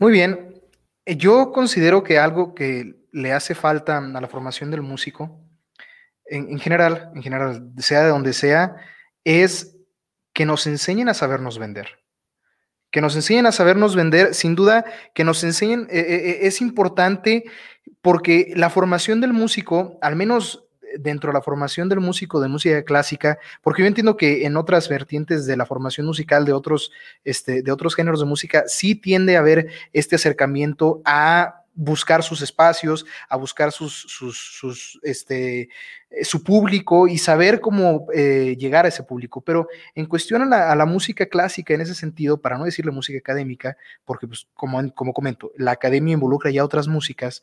Muy bien. Eh, Yo considero que algo que le hace falta a la formación del músico, en, en general, en general, sea de donde sea, es que nos enseñen a sabernos vender. Que nos enseñen a sabernos vender, sin duda, que nos enseñen, eh, eh, es importante porque la formación del músico, al menos dentro de la formación del músico de música clásica, porque yo entiendo que en otras vertientes de la formación musical de otros, este, de otros géneros de música, sí tiende a haber este acercamiento a buscar sus espacios, a buscar sus, sus, este, eh, su público y saber cómo eh, llegar a ese público. Pero en cuestión a la, a la, música clásica, en ese sentido, para no decirle música académica, porque pues, como, como comento, la academia involucra ya otras músicas,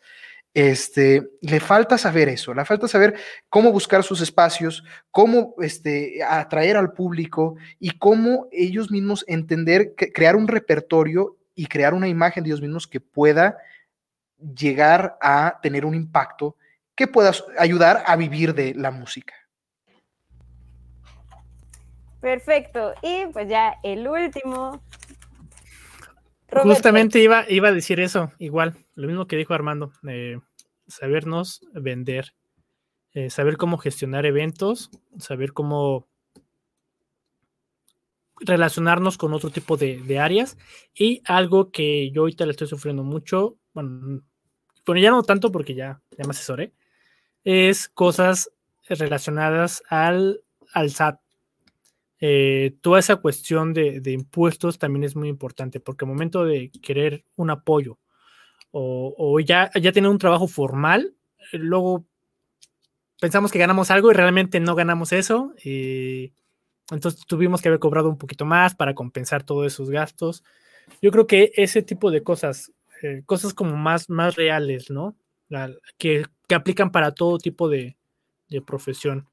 este, le falta saber eso, le falta saber cómo buscar sus espacios, cómo este, atraer al público y cómo ellos mismos entender, crear un repertorio y crear una imagen de ellos mismos que pueda llegar a tener un impacto que pueda ayudar a vivir de la música. Perfecto. Y pues ya el último. Roberto. Justamente iba, iba a decir eso, igual, lo mismo que dijo Armando, eh, sabernos vender, eh, saber cómo gestionar eventos, saber cómo relacionarnos con otro tipo de, de, áreas y algo que yo ahorita le estoy sufriendo mucho, bueno, bueno ya no tanto porque ya, ya me asesoré, es cosas relacionadas al, al SAT. Eh, toda esa cuestión de, impuestos también es muy importante porque al momento de querer un apoyo o, ya, ya tener un trabajo formal, luego pensamos que ganamos algo y realmente no ganamos eso. Y entonces tuvimos que haber cobrado un poquito más para compensar todos esos gastos. Yo creo que ese tipo de cosas, eh, cosas como más, más reales, ¿no? Que, que, aplican para todo tipo de, profesión.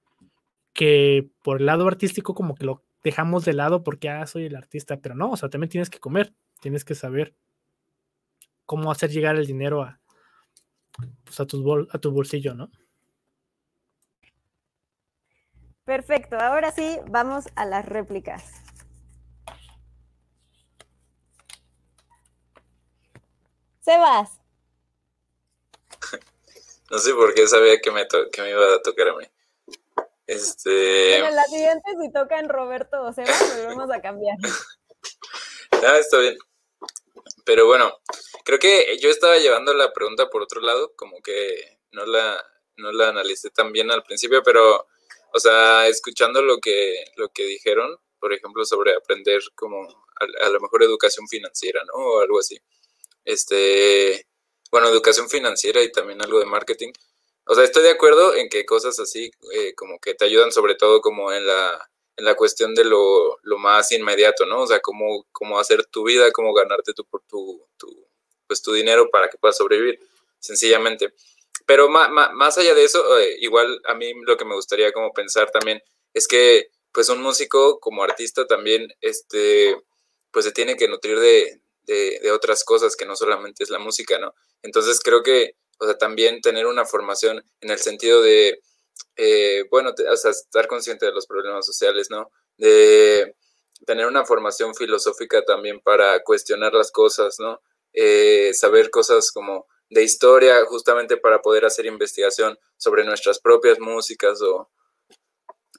Que por el lado artístico como que lo dejamos de lado porque, ah, soy el artista, pero no, o sea, también tienes que comer, tienes que saber cómo hacer llegar el dinero a, pues a, tus bol a tu bolsillo, ¿no? Perfecto, ahora sí, vamos a las réplicas. Sebas. No sé por qué sabía que me, que me iba a tocar a mí. Este. Bueno, la siguiente si tocan Roberto o Sebas, volvemos a cambiar. Ah, está bien. Pero bueno, creo que yo estaba llevando la pregunta por otro lado, como que no la, no la analicé tan bien al principio, pero o sea, escuchando lo que, lo que dijeron, por ejemplo, sobre aprender como a, a, lo mejor educación financiera, ¿no? O algo así. Este, bueno, educación financiera y también algo de marketing. O sea, estoy de acuerdo en que cosas así eh, como que te ayudan sobre todo como en la, en la cuestión de lo, lo más inmediato, ¿no? O sea, cómo, cómo hacer tu vida, cómo ganarte tu, tu, tu, pues, tu dinero para que puedas sobrevivir, sencillamente. Pero más, más, allá de eso, eh, igual a mí lo que me gustaría como pensar también es que pues un músico como artista también, este, pues se tiene que nutrir de, de, de, otras cosas que no solamente es la música, ¿no? Entonces creo que, o sea, también tener una formación en el sentido de, eh, bueno, o sea, estar consciente de los problemas sociales, ¿no? De tener una formación filosófica también para cuestionar las cosas, ¿no? Eh, saber cosas como de historia justamente para poder hacer investigación sobre nuestras propias músicas o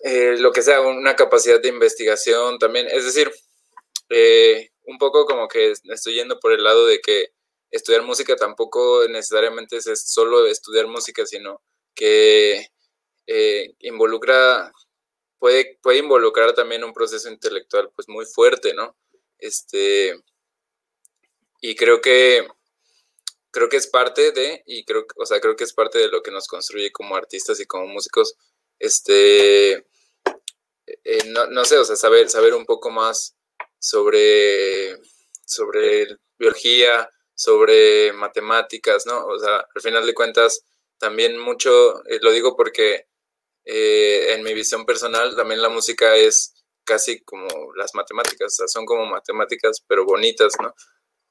eh, lo que sea, una capacidad de investigación también. Es decir, eh, un poco como que estoy yendo por el lado de que estudiar música tampoco necesariamente es solo estudiar música, sino que eh, involucra, puede, puede involucrar también un proceso intelectual pues muy fuerte, ¿no? Este, y creo que creo que es parte de, y creo, o sea, creo que es parte de lo que nos construye como artistas y como músicos, este, eh, no, no, sé, o sea, saber, saber un poco más sobre, sobre biología, sobre matemáticas, ¿no? O sea, al final de cuentas, también mucho, eh, lo digo porque eh, en mi visión personal, también la música es casi como las matemáticas, o sea, son como matemáticas, pero bonitas, ¿no?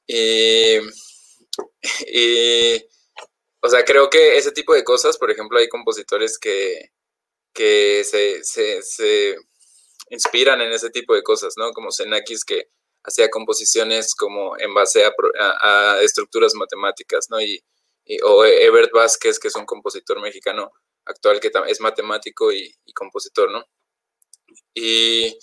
Y y, o sea, creo que ese tipo de cosas, por ejemplo, hay compositores que, que se, se, se inspiran en ese tipo de cosas, ¿no? Como Xenakis que hacía composiciones como en base a, a, estructuras matemáticas, ¿no? Y, o Ebert Vázquez, que es un compositor mexicano actual que es matemático y, compositor, ¿no? Y,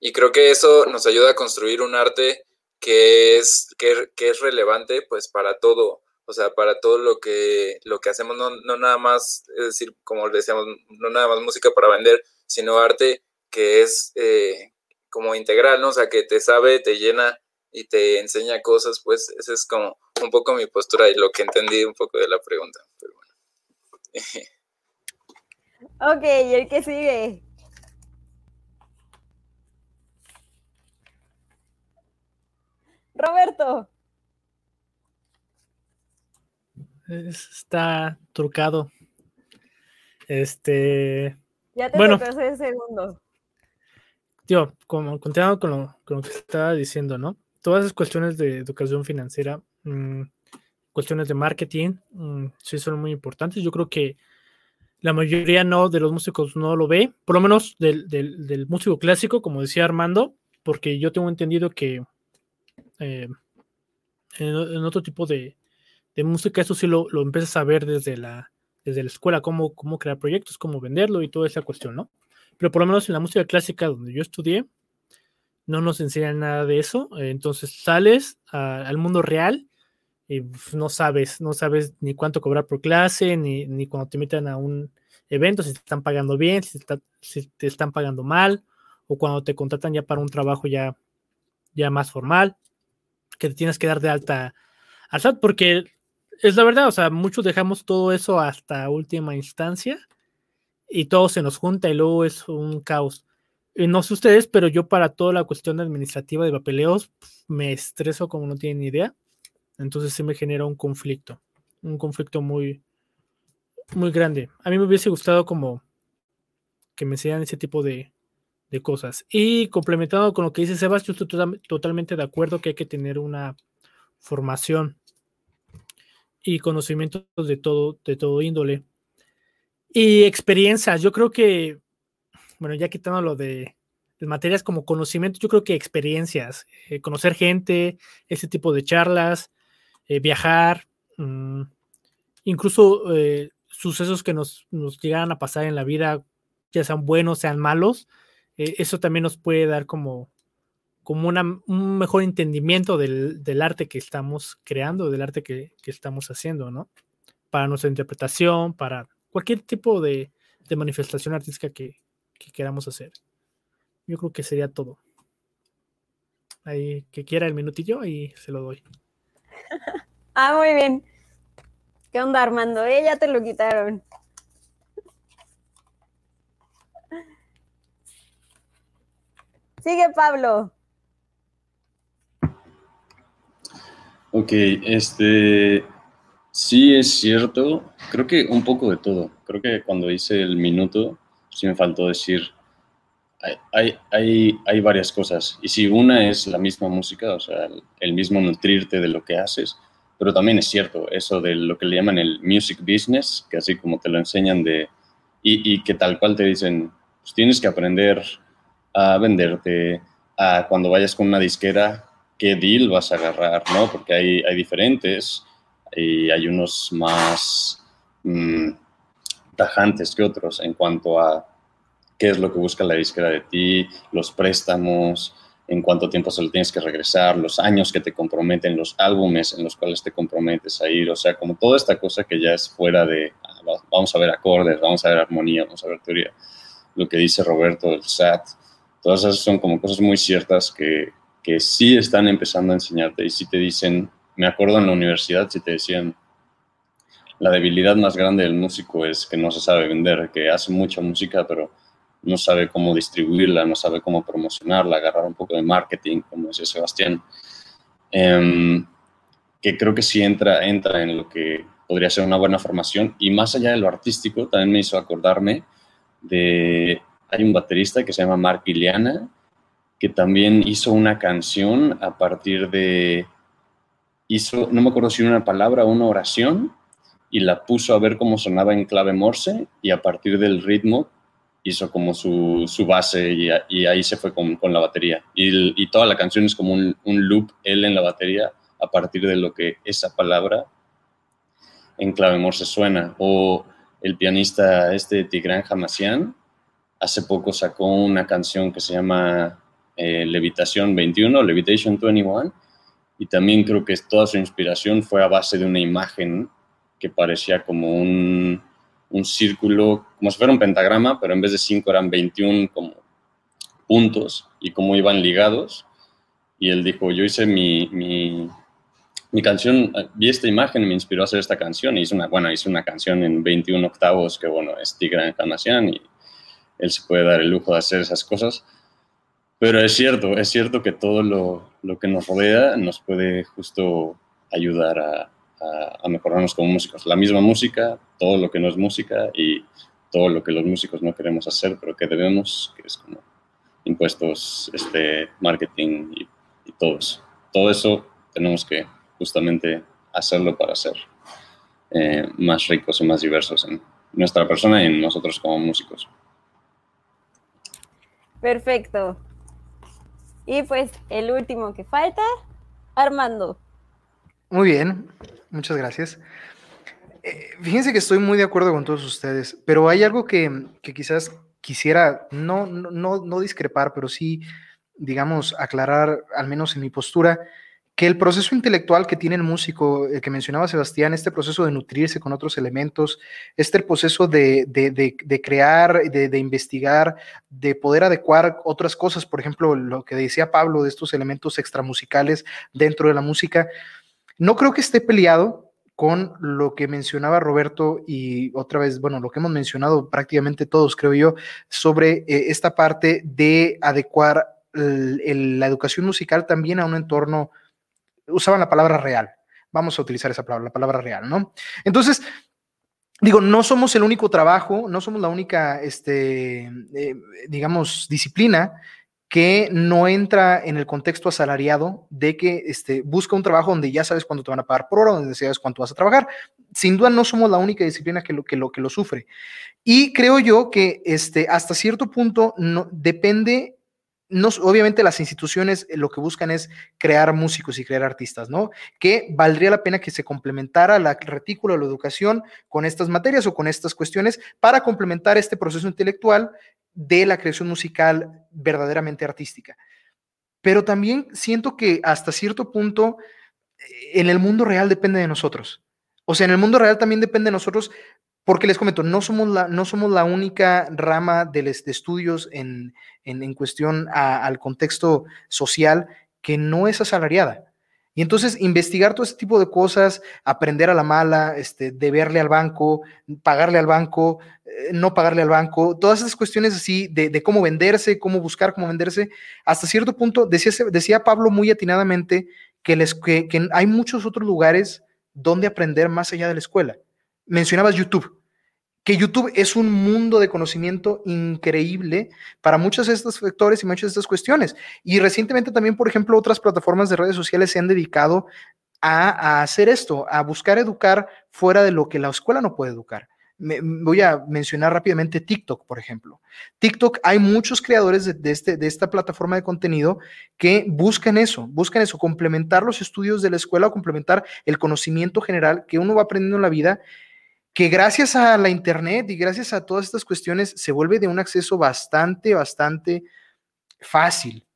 y, creo que eso nos ayuda a construir un arte que es, que, que, es relevante, pues, para todo, o sea, para todo lo que, lo que hacemos, no, no nada más, es decir, como decíamos, no nada más música para vender, sino arte que es eh, como integral, ¿no? O sea, que te sabe, te llena y te enseña cosas, pues esa es como un poco mi postura y lo que entendí un poco de la pregunta. Pero bueno. ok, ¿y el que sigue? Roberto. Está trucado. Este. Ya te bueno, segundos tío, como continuando con lo, con lo, que estaba diciendo, ¿no? Todas esas cuestiones de educación financiera, mmm, cuestiones de marketing, mmm, sí son muy importantes. Yo creo que la mayoría no de los músicos no lo ve, por lo menos del, músico clásico, como decía Armando, porque yo tengo entendido que eh, en, otro tipo de, de, música eso sí lo, lo empiezas a ver desde la, desde la escuela, cómo, cómo crear proyectos, cómo venderlo y toda esa cuestión, ¿no? Pero por lo menos en la música clásica donde yo estudié, no nos enseñan nada de eso. Entonces sales al mundo real y no sabes, no sabes ni cuánto cobrar por clase, ni, ni cuando te meten a un evento, si te están pagando bien, si te, están pagando mal, o cuando te contratan ya para un trabajo ya, ya más formal, que te tienes que dar de alta al porque es la verdad, o sea, muchos dejamos todo eso hasta última instancia y todo se nos junta y luego es un caos. Y no sé ustedes, pero yo para toda la cuestión administrativa de papeleos me estreso como no tienen idea. Entonces se me genera un conflicto, un conflicto muy, muy grande. A mí me hubiese gustado como que me enseñan ese tipo de, de cosas. Y complementado con lo que dice Sebas, yo estoy to totalmente de acuerdo que hay que tener una formación y conocimientos de todo, de todo índole. Y experiencias, yo creo que, bueno, ya quitando lo de, materias como conocimiento, yo creo que experiencias, eh, conocer gente, ese tipo de charlas, eh, viajar, mmm, incluso eh, sucesos que nos, nos llegaran a pasar en la vida, ya sean buenos, sean malos, eso también nos puede dar como, como una, un mejor entendimiento del, del, arte que estamos creando, del arte que, que estamos haciendo, ¿no? Para nuestra interpretación, para cualquier tipo de, de manifestación artística que, que, queramos hacer. Yo creo que sería todo. Ahí que quiera el minutillo y se lo doy. ah, muy bien. ¿Qué onda, Armando? Eh, ya te lo quitaron. Sigue Pablo. Ok, este, Sí, es cierto. Creo que un poco de todo. Creo que cuando hice el minuto, sí me faltó decir, hay, hay, hay, varias cosas. Y si una es la misma música, o sea, el, mismo nutrirte de lo que haces, pero también es cierto eso de lo que le llaman el music business, que así como te lo enseñan de, y, y que tal cual te dicen, pues tienes que aprender a venderte, a cuando vayas con una disquera, qué deal vas a agarrar, ¿no? Porque hay, hay diferentes y hay unos más mmm, tajantes que otros en cuanto a qué es lo que busca la disquera de ti, los préstamos, en cuánto tiempo se lo tienes que regresar, los años que te comprometen, los álbumes en los cuales te comprometes a ir, o sea, como toda esta cosa que ya es fuera de, vamos a ver acordes, vamos a ver armonía, vamos a ver teoría, lo que dice Roberto del SAT, todas esas son como cosas muy ciertas que, que sí están empezando a enseñarte y sí te dicen me acuerdo en la universidad si te decían, la debilidad más grande del músico es que no se sabe vender, que hace mucha música, pero no sabe cómo distribuirla, no sabe cómo promocionarla, agarrar un poco de marketing, como decía Sebastián. Eh, que creo que sí entra, entra en lo que podría ser una buena formación. Y más allá de lo artístico, también me hizo acordarme de... Hay un baterista que se llama Mark Iliana, que también hizo una canción a partir de hizo, no me acuerdo si una palabra una oración, y la puso a ver cómo sonaba en clave Morse, y a partir del ritmo hizo como su, su base y, ahí se fue con, con la batería. Y, toda la canción es como un, un, loop, él en la batería, a partir de lo que esa palabra en clave Morse suena. O el pianista este Tigran Hamasyan hace poco sacó una canción que se llama eh, Levitación 21, Levitation 21, y también creo que toda su inspiración fue a base de una imagen que parecía como un, un círculo, como si fuera un pentagrama, pero en vez de 5 eran 21 como puntos y cómo iban ligados. Y él dijo, yo hice mi, mi, mi, canción, vi esta imagen me inspiró a hacer esta canción. Y hice una, bueno, hice una canción en 21 octavos que, bueno, es Tigra Encarnación y él se puede dar el lujo de hacer esas cosas. Pero es cierto, es cierto que todo lo, lo que nos rodea nos puede justo ayudar a, a, mejorarnos como músicos. La misma música, todo lo que no es música y todo lo que los músicos no queremos hacer, pero que debemos, que es como impuestos, este, marketing y, todo eso. Todo eso tenemos que justamente hacerlo para ser eh, más ricos y más diversos en nuestra persona y en nosotros como músicos. Perfecto. Y pues el último que falta, Armando. Muy bien, muchas gracias. Eh, fíjense que estoy muy de acuerdo con todos ustedes, pero hay algo que, quizás quisiera no, no, no discrepar, pero sí, digamos, aclarar, al menos en mi postura, que el proceso intelectual que tiene el músico, el que mencionaba Sebastián, este proceso de nutrirse con otros elementos, este proceso de, de, crear, de, investigar, de poder adecuar otras cosas, por ejemplo, lo que decía Pablo de estos elementos extramusicales dentro de la música, no creo que esté peleado con lo que mencionaba Roberto y otra vez, bueno, lo que hemos mencionado prácticamente todos, creo yo, sobre eh, esta parte de adecuar la educación musical también a un entorno, usaban la palabra real, vamos a utilizar esa palabra, la palabra real, ¿no? Entonces, digo, no somos el único trabajo, no somos la única, este, eh, digamos, disciplina que no entra en el contexto asalariado de que este, busca un trabajo donde ya sabes cuánto te van a pagar por hora, donde sabes cuánto vas a trabajar. Sin duda no somos la única disciplina que lo, que lo, que lo sufre. Y creo yo que este, hasta cierto punto no, depende no, obviamente las instituciones lo que buscan es crear músicos y crear artistas, ¿no? Que valdría la pena que se complementara la retícula de la educación con estas materias o con estas cuestiones para complementar este proceso intelectual de la creación musical verdaderamente artística. Pero también siento que hasta cierto punto en el mundo real depende de nosotros. O sea, en el mundo real también depende de nosotros porque les comento, no somos la, no somos la única rama de, estudios en, en, cuestión al contexto social que no es asalariada. Y entonces investigar todo ese tipo de cosas, aprender a la mala, este, deberle al banco, pagarle al banco, eh, no pagarle al banco, todas esas cuestiones así de, cómo venderse, cómo buscar, cómo venderse, hasta cierto punto, decía, decía Pablo muy atinadamente que, les, que hay muchos otros lugares donde aprender más allá de la escuela. Mencionabas YouTube YouTube es un mundo de conocimiento increíble para muchos de estos factores y muchas de estas cuestiones. Y recientemente también, por ejemplo, otras plataformas de redes sociales se han dedicado a, hacer esto, a buscar educar fuera de lo que la escuela no puede educar. voy a mencionar rápidamente TikTok, por ejemplo. TikTok, hay muchos creadores de, este, de esta plataforma de contenido que buscan eso, buscan eso, complementar los estudios de la escuela o complementar el conocimiento general que uno va aprendiendo en la vida que gracias a la Internet y gracias a todas estas cuestiones se vuelve de un acceso bastante, bastante fácil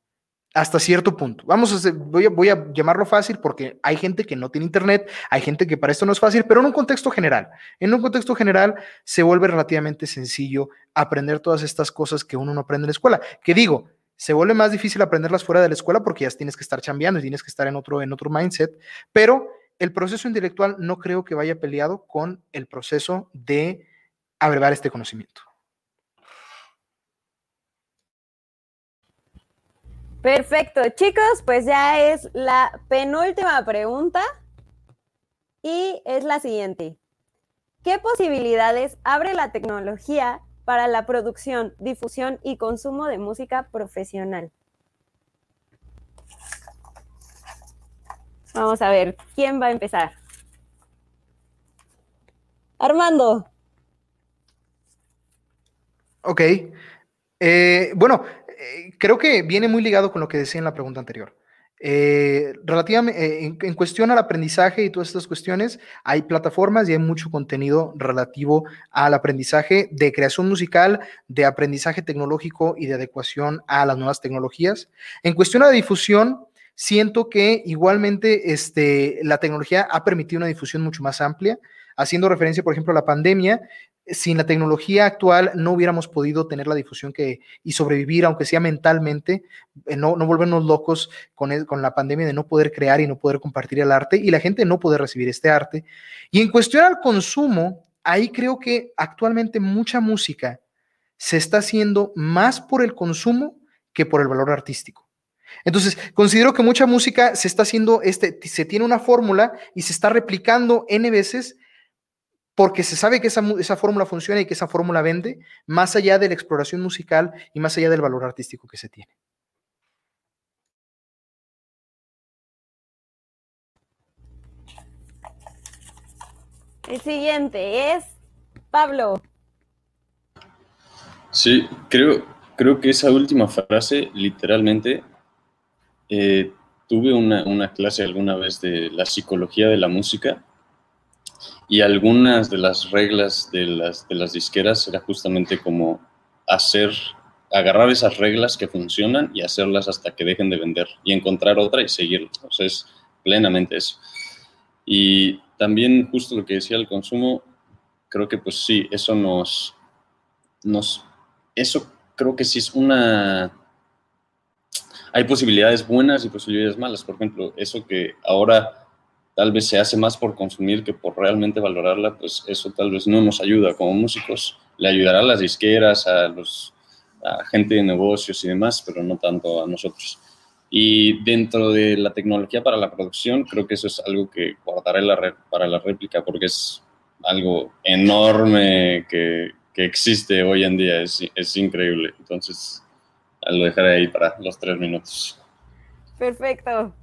hasta cierto punto. Vamos a hacer, voy, a, llamarlo fácil porque hay gente que no tiene internet, hay gente que para esto no es fácil, pero en un contexto general, en un contexto general se vuelve relativamente sencillo aprender todas estas cosas que uno no aprende en la escuela. Que digo, se vuelve más difícil aprenderlas fuera de la escuela porque ya tienes que estar chambeando y tienes que estar en otro, en otro mindset, pero el proceso intelectual no creo que vaya peleado con el proceso de abrevar este conocimiento. Perfecto, chicos, pues ya es la penúltima pregunta y es la siguiente. ¿Qué posibilidades abre la tecnología para la producción, difusión y consumo de música profesional? Vamos a ver, ¿quién va a empezar? Armando. Ok. Eh, bueno, eh, creo que viene muy ligado con lo que decía en la pregunta anterior. Eh, relativamente, en, cuestión al aprendizaje y todas estas cuestiones, hay plataformas y hay mucho contenido relativo al aprendizaje de creación musical, de aprendizaje tecnológico y de adecuación a las nuevas tecnologías. En cuestión a la difusión, siento que igualmente este, la tecnología ha permitido una difusión mucho más amplia haciendo referencia, por ejemplo, a la pandemia, sin la tecnología actual no hubiéramos podido tener la difusión que y sobrevivir, aunque sea mentalmente, eh, no, no volvernos locos con, con la pandemia de no poder crear y no poder compartir el arte y la gente no poder recibir este arte. Y en cuestión al consumo, ahí creo que actualmente mucha música se está haciendo más por el consumo que por el valor artístico. Entonces, considero que mucha música se está haciendo, este, se tiene una fórmula y se está replicando N veces porque se sabe que esa, esa fórmula funciona y que esa fórmula vende, más allá de la exploración musical y más allá del valor artístico que se tiene. El siguiente es Pablo. Sí, creo, creo que esa última frase, literalmente, eh, tuve una, una clase alguna vez de la psicología de la música y algunas de las reglas de las, de las disqueras era justamente como hacer, agarrar esas reglas que funcionan y hacerlas hasta que dejen de vender y encontrar otra y seguir. O sea, es plenamente eso. Y también justo lo que decía el consumo, creo que pues sí, eso nos, nos, eso creo que sí es una, hay posibilidades buenas y posibilidades malas. Por ejemplo, eso que ahora tal vez se hace más por consumir que por realmente valorarla, pues eso tal vez no nos ayuda como músicos. Le ayudará a las disqueras, a, los, gente de negocios y demás, pero no tanto a nosotros. Y dentro de la tecnología para la producción, creo que eso es algo que guardaré la para la réplica porque es algo enorme que, que existe hoy en día, es, es increíble. Entonces, lo dejaré ahí para los tres minutos. Perfecto.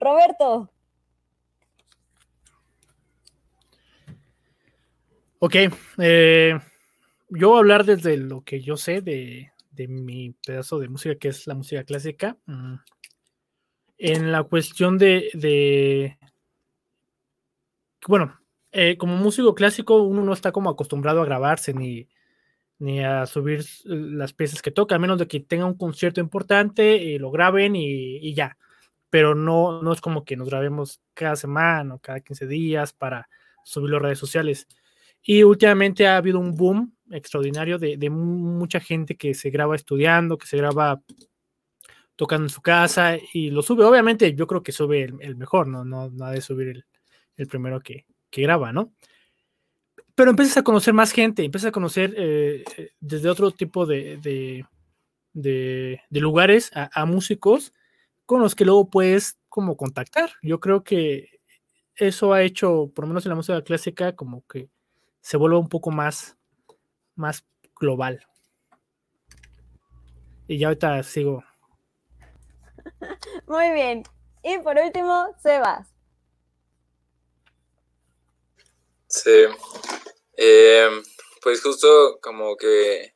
Roberto. Ok, eh, yo voy a hablar desde lo que yo sé de, mi pedazo de música, que es la música clásica. Mm. En la cuestión de, bueno, eh, como músico clásico uno no está como acostumbrado a grabarse ni, ni a subir las piezas que toca, a menos de que tenga un concierto importante y lo graben y ya pero no, no es como que nos grabemos cada semana o cada 15 días para subirlo a redes sociales. Y últimamente ha habido un boom extraordinario de, mucha gente que se graba estudiando, que se graba tocando en su casa y lo sube. Obviamente yo creo que sube el, mejor, ¿no? No, no ha de subir el, primero que, graba, ¿no? Pero empiezas a conocer más gente, empiezas a conocer eh, eh, desde otro tipo de, de, lugares a, músicos con los que luego puedes como contactar. Yo creo que eso ha hecho, por lo menos en la música clásica, como que se vuelve un poco más, más global. Y ya ahorita sigo. Muy bien. Y por último, Sebas. Sí. Eh, pues justo como que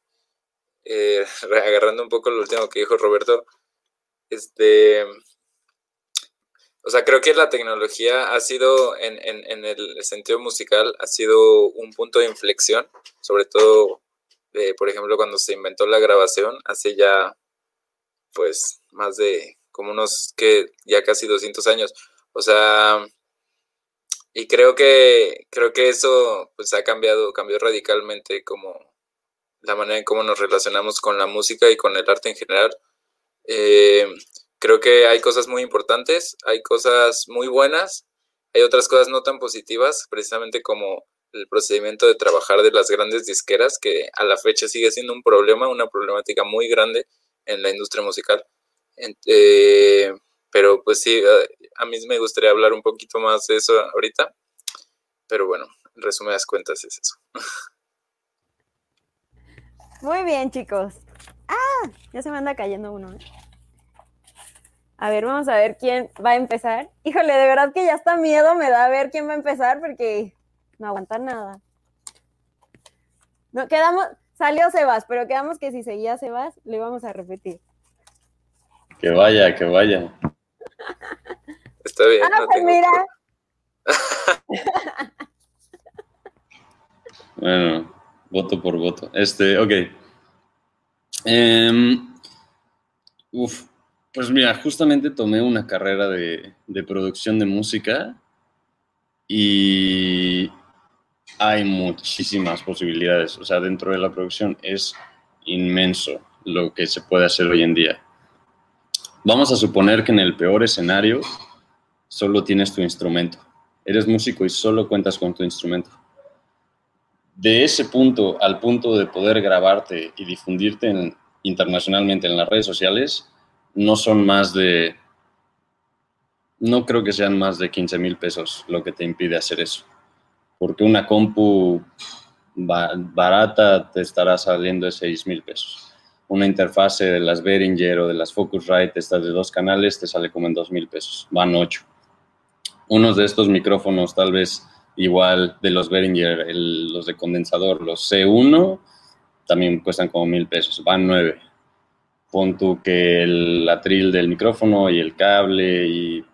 eh, agarrando un poco lo último que dijo Roberto, este, o sea, creo que la tecnología ha sido, en, el sentido musical, ha sido un punto de inflexión, sobre todo, eh, por ejemplo, cuando se inventó la grabación, hace ya, pues, más de, como unos, que ya casi 200 años. O sea, y creo que, creo que eso, pues, ha cambiado, cambió radicalmente como la manera en cómo nos relacionamos con la música y con el arte en general eh, creo que hay cosas muy importantes, hay cosas muy buenas, hay otras cosas no tan positivas, precisamente como el procedimiento de trabajar de las grandes disqueras, que a la fecha sigue siendo un problema, una problemática muy grande en la industria musical. Eh, pero pues sí, a mí me gustaría hablar un poquito más de eso ahorita. Pero bueno, en resumidas cuentas es eso. Muy bien, chicos. Ah, ya se me anda cayendo uno. ¿eh? A ver, vamos a ver quién va a empezar. Híjole, de verdad que ya está miedo me da a ver quién va a empezar porque no aguanta nada. No, quedamos, salió Sebas, pero quedamos que si seguía Sebas, le vamos a repetir. Que vaya, que vaya. Está bien. Ah, no pues mira, Bueno, voto por voto. Este, ok. Em, uf, pues mira, justamente tomé una carrera de, de producción de música y hay muchísimas posibilidades. O sea, dentro de la producción es inmenso lo que se puede hacer hoy en día. Vamos a suponer que en el peor escenario solo tienes tu instrumento. Eres músico y solo cuentas con tu instrumento de ese punto al punto de poder grabarte y difundirte en- internacionalmente en las redes sociales, no son más de, no creo que sean más de 15 mil pesos lo que te impide hacer eso. Porque una compu ba- barata te estará saliendo de 6 mil pesos. Una interfase de las Behringer o de las Focusrite, estas de dos canales, te sale como en 2 mil pesos. Van 8. Unos de estos micrófonos tal vez igual de los Behringer, el- los de condensador, los C1, también cuestan como mil pesos, van nueve. Pon tú que el atril del micrófono y el cable y,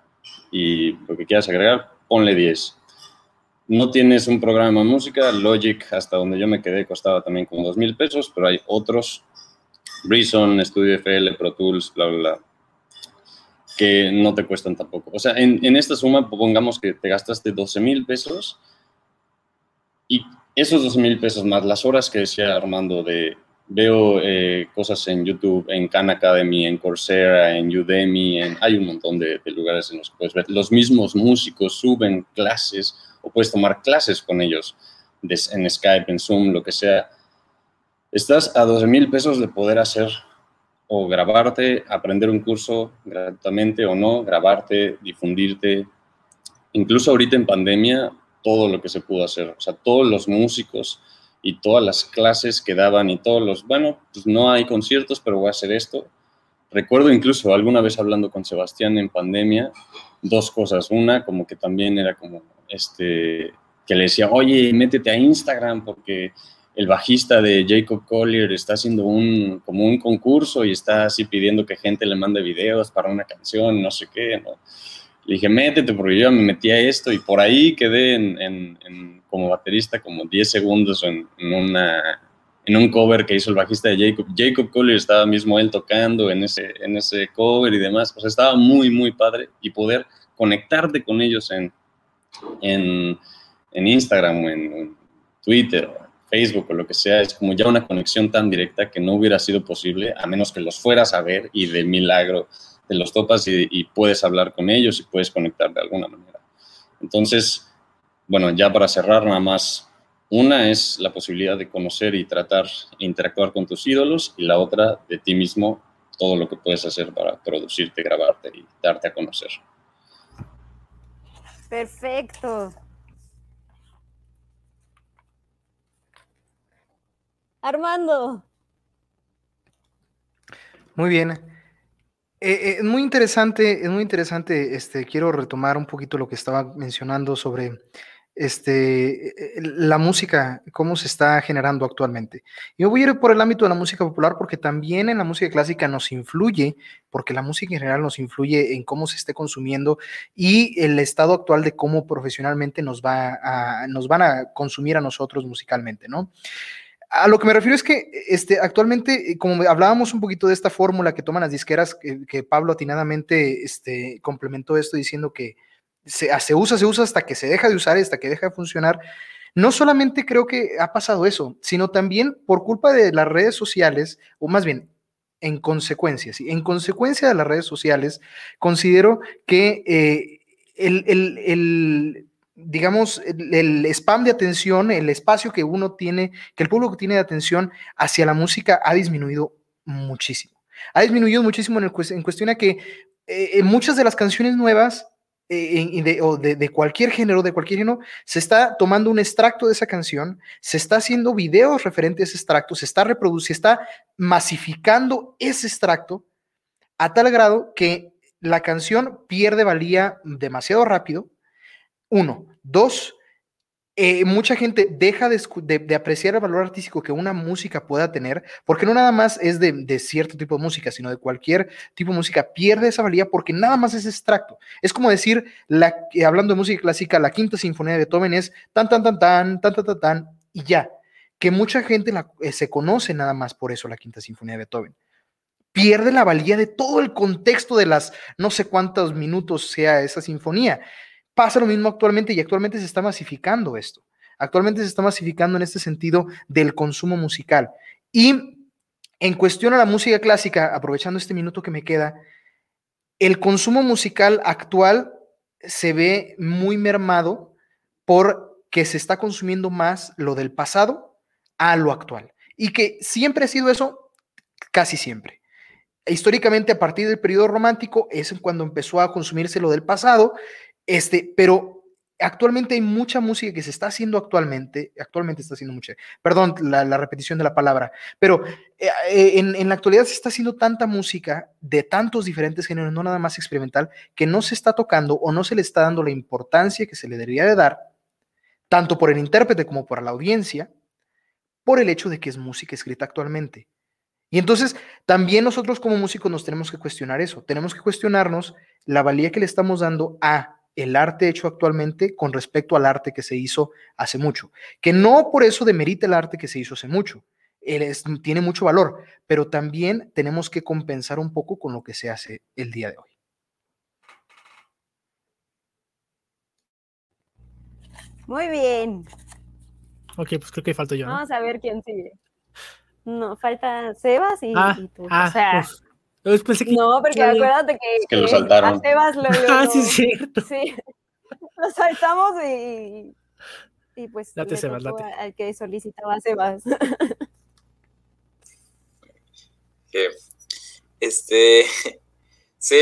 y lo que quieras agregar, ponle 10. No tienes un programa de música, Logic, hasta donde yo me quedé, costaba también como dos mil pesos, pero hay otros, Reason, Studio FL, Pro Tools, bla, bla, bla, que no te cuestan tampoco. O sea, en, en esta suma, pongamos que te gastaste 12 mil pesos y esos 12 mil pesos más las horas que decía Armando de veo eh, cosas en YouTube, en Khan Academy, en Coursera, en Udemy, en, hay un montón de, de lugares en los que puedes ver. Los mismos músicos suben clases o puedes tomar clases con ellos en Skype, en Zoom, lo que sea. Estás a 12 mil pesos de poder hacer o grabarte, aprender un curso gratuitamente o no, grabarte, difundirte. Incluso ahorita en pandemia, todo lo que se pudo hacer. O sea, todos los músicos y todas las clases que daban y todos los, bueno, pues no hay conciertos, pero voy a hacer esto. Recuerdo incluso alguna vez hablando con Sebastián en pandemia, dos cosas. Una, como que también era como, este, que le decía, oye, métete a Instagram porque el bajista de Jacob Collier está haciendo un, como un concurso y está así pidiendo que gente le mande videos para una canción, no sé qué, ¿no? Le dije, métete, porque yo me metí a esto y por ahí quedé en, en- en- como baterista como 10 segundos en, en una, en un cover que hizo el bajista de Jacob. Jacob Collier estaba mismo él tocando en ese, en ese cover y demás. O sea, estaba muy, muy padre y poder conectarte con ellos en, en, Instagram o en, Twitter Facebook o lo que sea, es como ya una conexión tan directa que no hubiera sido posible a menos que los fueras a ver y de milagro te los topas y, y puedes hablar con ellos y puedes conectar de alguna manera. Entonces, bueno, ya para cerrar nada más, una es la posibilidad de conocer y tratar e interactuar con tus ídolos y la otra de ti mismo, todo lo que puedes hacer para producirte, grabarte y darte a conocer. Perfecto. Armando. Muy bien. Eh, eh, muy interesante, es muy interesante. Este, quiero retomar un poquito lo que estaba mencionando sobre este, eh, la música, cómo se está generando actualmente. Yo voy a ir por el ámbito de la música popular porque también en la música clásica nos influye, porque la música en general nos influye en cómo se esté consumiendo y el estado actual de cómo profesionalmente nos, va nos van a consumir a nosotros musicalmente, ¿no? A lo que me refiero es que este, actualmente, eh, como hablábamos un poquito de esta fórmula que toman las disqueras, que, Pablo atinadamente este, complementó esto diciendo que se, se, usa, se usa hasta que se deja de usar, hasta que deja de funcionar. No solamente creo que ha pasado eso, sino también por culpa de las redes sociales, o más bien en consecuencia, ¿sí? en consecuencia de las redes sociales, considero que eh, el, el, el digamos, el, spam de atención, el espacio que uno tiene, que el público tiene de atención hacia la música ha disminuido muchísimo. Ha disminuido muchísimo en, el, en cuestión que eh, muchas de las canciones nuevas eh, de, de, cualquier género, de cualquier género, se está tomando un extracto de esa canción, se está haciendo videos referentes a ese extracto, se está reproduciendo, se está masificando ese extracto a tal grado que la canción pierde valía demasiado rápido. Uno. Dos, eh, mucha gente deja de, apreciar el valor artístico que una música pueda tener, porque no nada más es de, cierto tipo de música, sino de cualquier tipo de música, pierde esa valía porque nada más es extracto. Es como decir, eh, hablando de música clásica, la quinta sinfonía de Beethoven es tan, tan, tan, tan, tan, tan, tan, tan y ya. Que mucha gente eh, se conoce nada más por eso la quinta sinfonía de Beethoven. Pierde la valía de todo el contexto de las no sé cuántos minutos sea esa sinfonía. Pasa lo mismo actualmente y actualmente se está masificando esto. Actualmente se está masificando en este sentido del consumo musical. Y en cuestión a la música clásica, aprovechando este minuto que me queda, el consumo musical actual se ve muy mermado porque se está consumiendo más lo del pasado a lo actual. Y que siempre ha sido eso, casi siempre. Históricamente, a partir del periodo romántico, es cuando empezó a consumirse lo del pasado este, pero actualmente hay mucha música que se está haciendo actualmente, actualmente está haciendo mucha, perdón la, repetición de la palabra, pero eh, eh, en, en, la actualidad se está haciendo tanta música de tantos diferentes géneros, no nada más experimental, que no se está tocando o no se le está dando la importancia que se le debería de dar, tanto por el intérprete como por la audiencia, por el hecho de que es música escrita actualmente. Y entonces también nosotros como músicos nos tenemos que cuestionar eso, tenemos que cuestionarnos la valía que le estamos dando a el arte hecho actualmente con respecto al arte que se hizo hace mucho. Que no por eso demerita el arte que se hizo hace mucho. tiene mucho valor, pero también tenemos que compensar un poco con lo que se hace el día de hoy. Muy bien. Ok, pues creo que falta yo. Vamos a ver quién sigue. No, falta Sebas y, ah, tú. o sea, no, porque acuérdate que, que, lo saltaron. A Sebas lo, ah, sí, cierto. Sí, lo saltamos y, y pues date, Sebas, date. al que solicitaba a Sebas. Este, sí,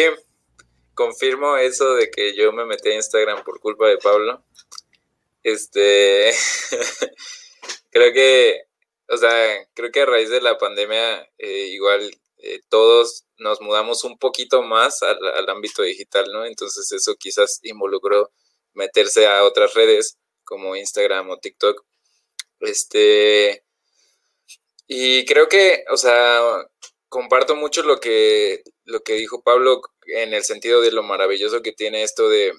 confirmo eso de que yo me metí a Instagram por culpa de Pablo. Este, creo que, o sea, creo que a raíz de la pandemia, eh, igual eh, todos nos mudamos un poquito más al, ámbito digital, ¿no? Entonces eso quizás involucró meterse a otras redes como Instagram o TikTok. Este, y creo que, o sea, comparto mucho lo que, lo que dijo Pablo en el sentido de lo maravilloso que tiene esto de,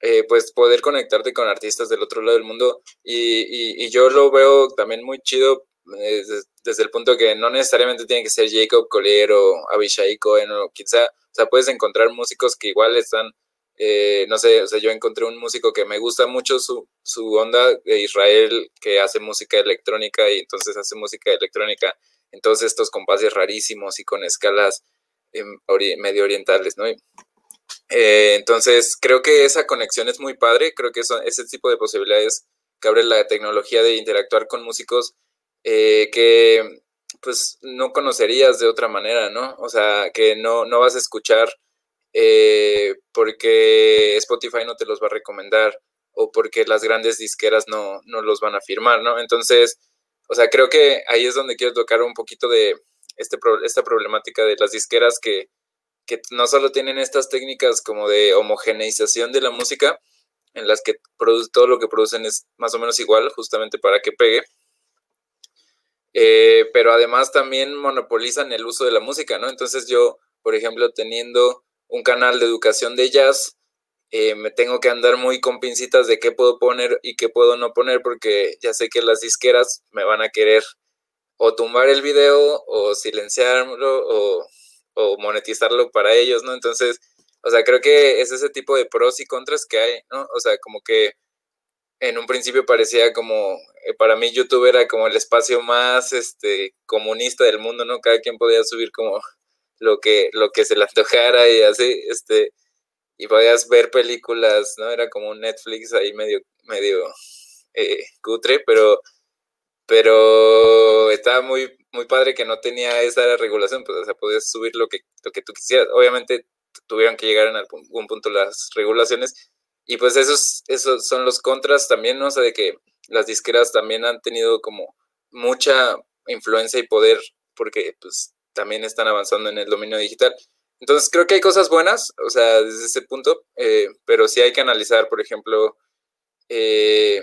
eh, pues, poder conectarte con artistas del otro lado del mundo. Y, y yo lo veo también muy chido desde, el punto que no necesariamente tiene que ser Jacob Collier o Abishai Cohen o quizá, o sea, puedes encontrar músicos que igual están, eh, no sé, o sea, yo encontré un músico que me gusta mucho su, su onda de Israel, que hace música electrónica y entonces hace música electrónica en todos estos compases rarísimos y con escalas em, medio orientales, ¿no? Eh, entonces, creo que esa conexión es muy padre, creo que eso, ese tipo de posibilidades que abre la tecnología de interactuar con músicos eh, que pues no conocerías de otra manera, ¿no? O sea, que no, no vas a escuchar eh, porque Spotify no te los va a recomendar o porque las grandes disqueras no, no los van a firmar, ¿no? Entonces, o sea, creo que ahí es donde quiero tocar un poquito de este, esta problemática de las disqueras que, que no solo tienen estas técnicas como de homogeneización de la música, en las que todo lo que producen es más o menos igual, justamente para que pegue, eh, pero además también monopolizan el uso de la música, ¿no? Entonces yo, por ejemplo, teniendo un canal de educación de jazz, eh, me tengo que andar muy con pincitas de qué puedo poner y qué puedo no poner porque ya sé que las disqueras me van a querer o tumbar el video o silenciarlo o, o monetizarlo para ellos, ¿no? Entonces, o sea, creo que es ese tipo de pros y contras que hay, ¿no? O sea, como que en un principio parecía como, para mí YouTube era como el espacio más este, comunista del mundo, ¿no? Cada quien podía subir como lo que, lo que se le antojara y así, este, y podías ver películas, ¿no? Era como un Netflix ahí medio, medio eh, cutre, pero, pero estaba muy, muy padre que no tenía esa regulación, pues, o sea, podías subir lo que, lo que tú quisieras. Obviamente tuvieron que llegar en algún punto las regulaciones, y pues esos, esos son los contras también, ¿no? O sea, de que las disqueras también han tenido como mucha influencia y poder porque pues también están avanzando en el dominio digital. entonces creo que hay cosas buenas, o sea, desde ese punto, eh, pero sí hay que analizar, por ejemplo, eh,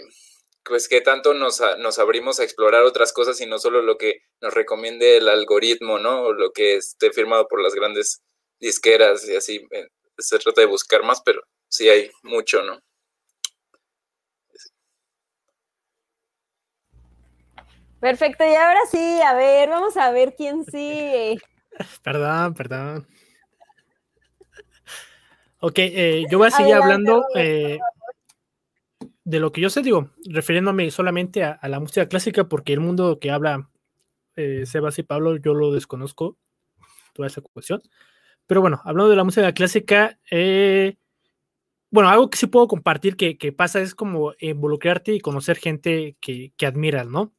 pues qué tanto nos, nos, abrimos a explorar otras cosas y no solo lo que nos recomiende el algoritmo, ¿no? O lo que esté firmado por las grandes disqueras y así. Eh, se trata de buscar más, pero sí hay mucho, ¿no? Perfecto, y ahora sí, a ver, vamos a ver quién sigue. Perdón, perdón. Ok, eh, yo voy a seguir hablando eh, de lo que yo sé, digo, refiriéndome solamente a, la música clásica, porque el mundo que habla eh, Sebas y Pablo, yo lo desconozco, toda esa cuestión. Pero bueno, hablando de la música clásica, eh, bueno, algo que sí puedo compartir que, pasa es como involucrarte y conocer gente que, que admiras, ¿no?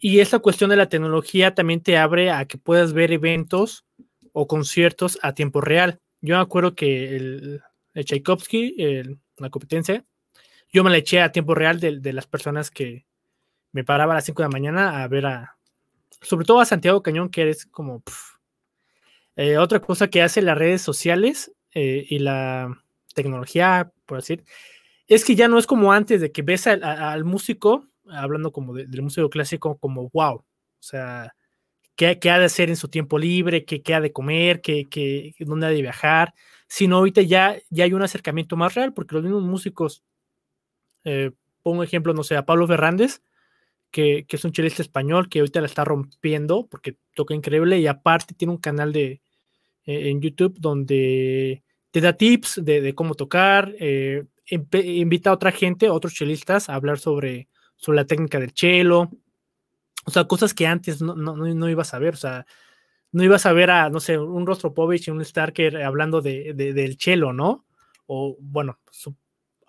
Y esta cuestión de la tecnología también te abre a que puedas ver eventos o conciertos a tiempo real. Yo me acuerdo que el, Tchaikovsky, la competencia, yo me la eché a tiempo real de, las personas que me paraba a las 5 de la mañana a ver a, sobre todo a Santiago Cañón, que es como... Eh, otra cosa que hace las redes sociales eh, y la tecnología, por decir, es que ya no es como antes de que ves al, músico, hablando como del músico clásico, como wow, o sea, ¿qué, ha de hacer en su tiempo libre? ¿Qué, qué ha de comer? ¿Qué, qué, dónde ha de viajar? Sino ahorita ya, ya hay un acercamiento más real, porque los mismos músicos eh, pongo ejemplo, no sé, a Pablo Fernández, que, es un chelista español que ahorita la está rompiendo porque toca increíble y aparte tiene un canal de, eh, en YouTube donde te da tips de, cómo tocar, eh, invita a otra gente, a otros chelistas a hablar sobre, sobre la técnica del chelo, o sea, cosas que antes no, no, ibas a ver, o sea, no ibas a ver a, no sé, un Rostropovich y un Starker hablando de, del chelo, ¿no? O bueno,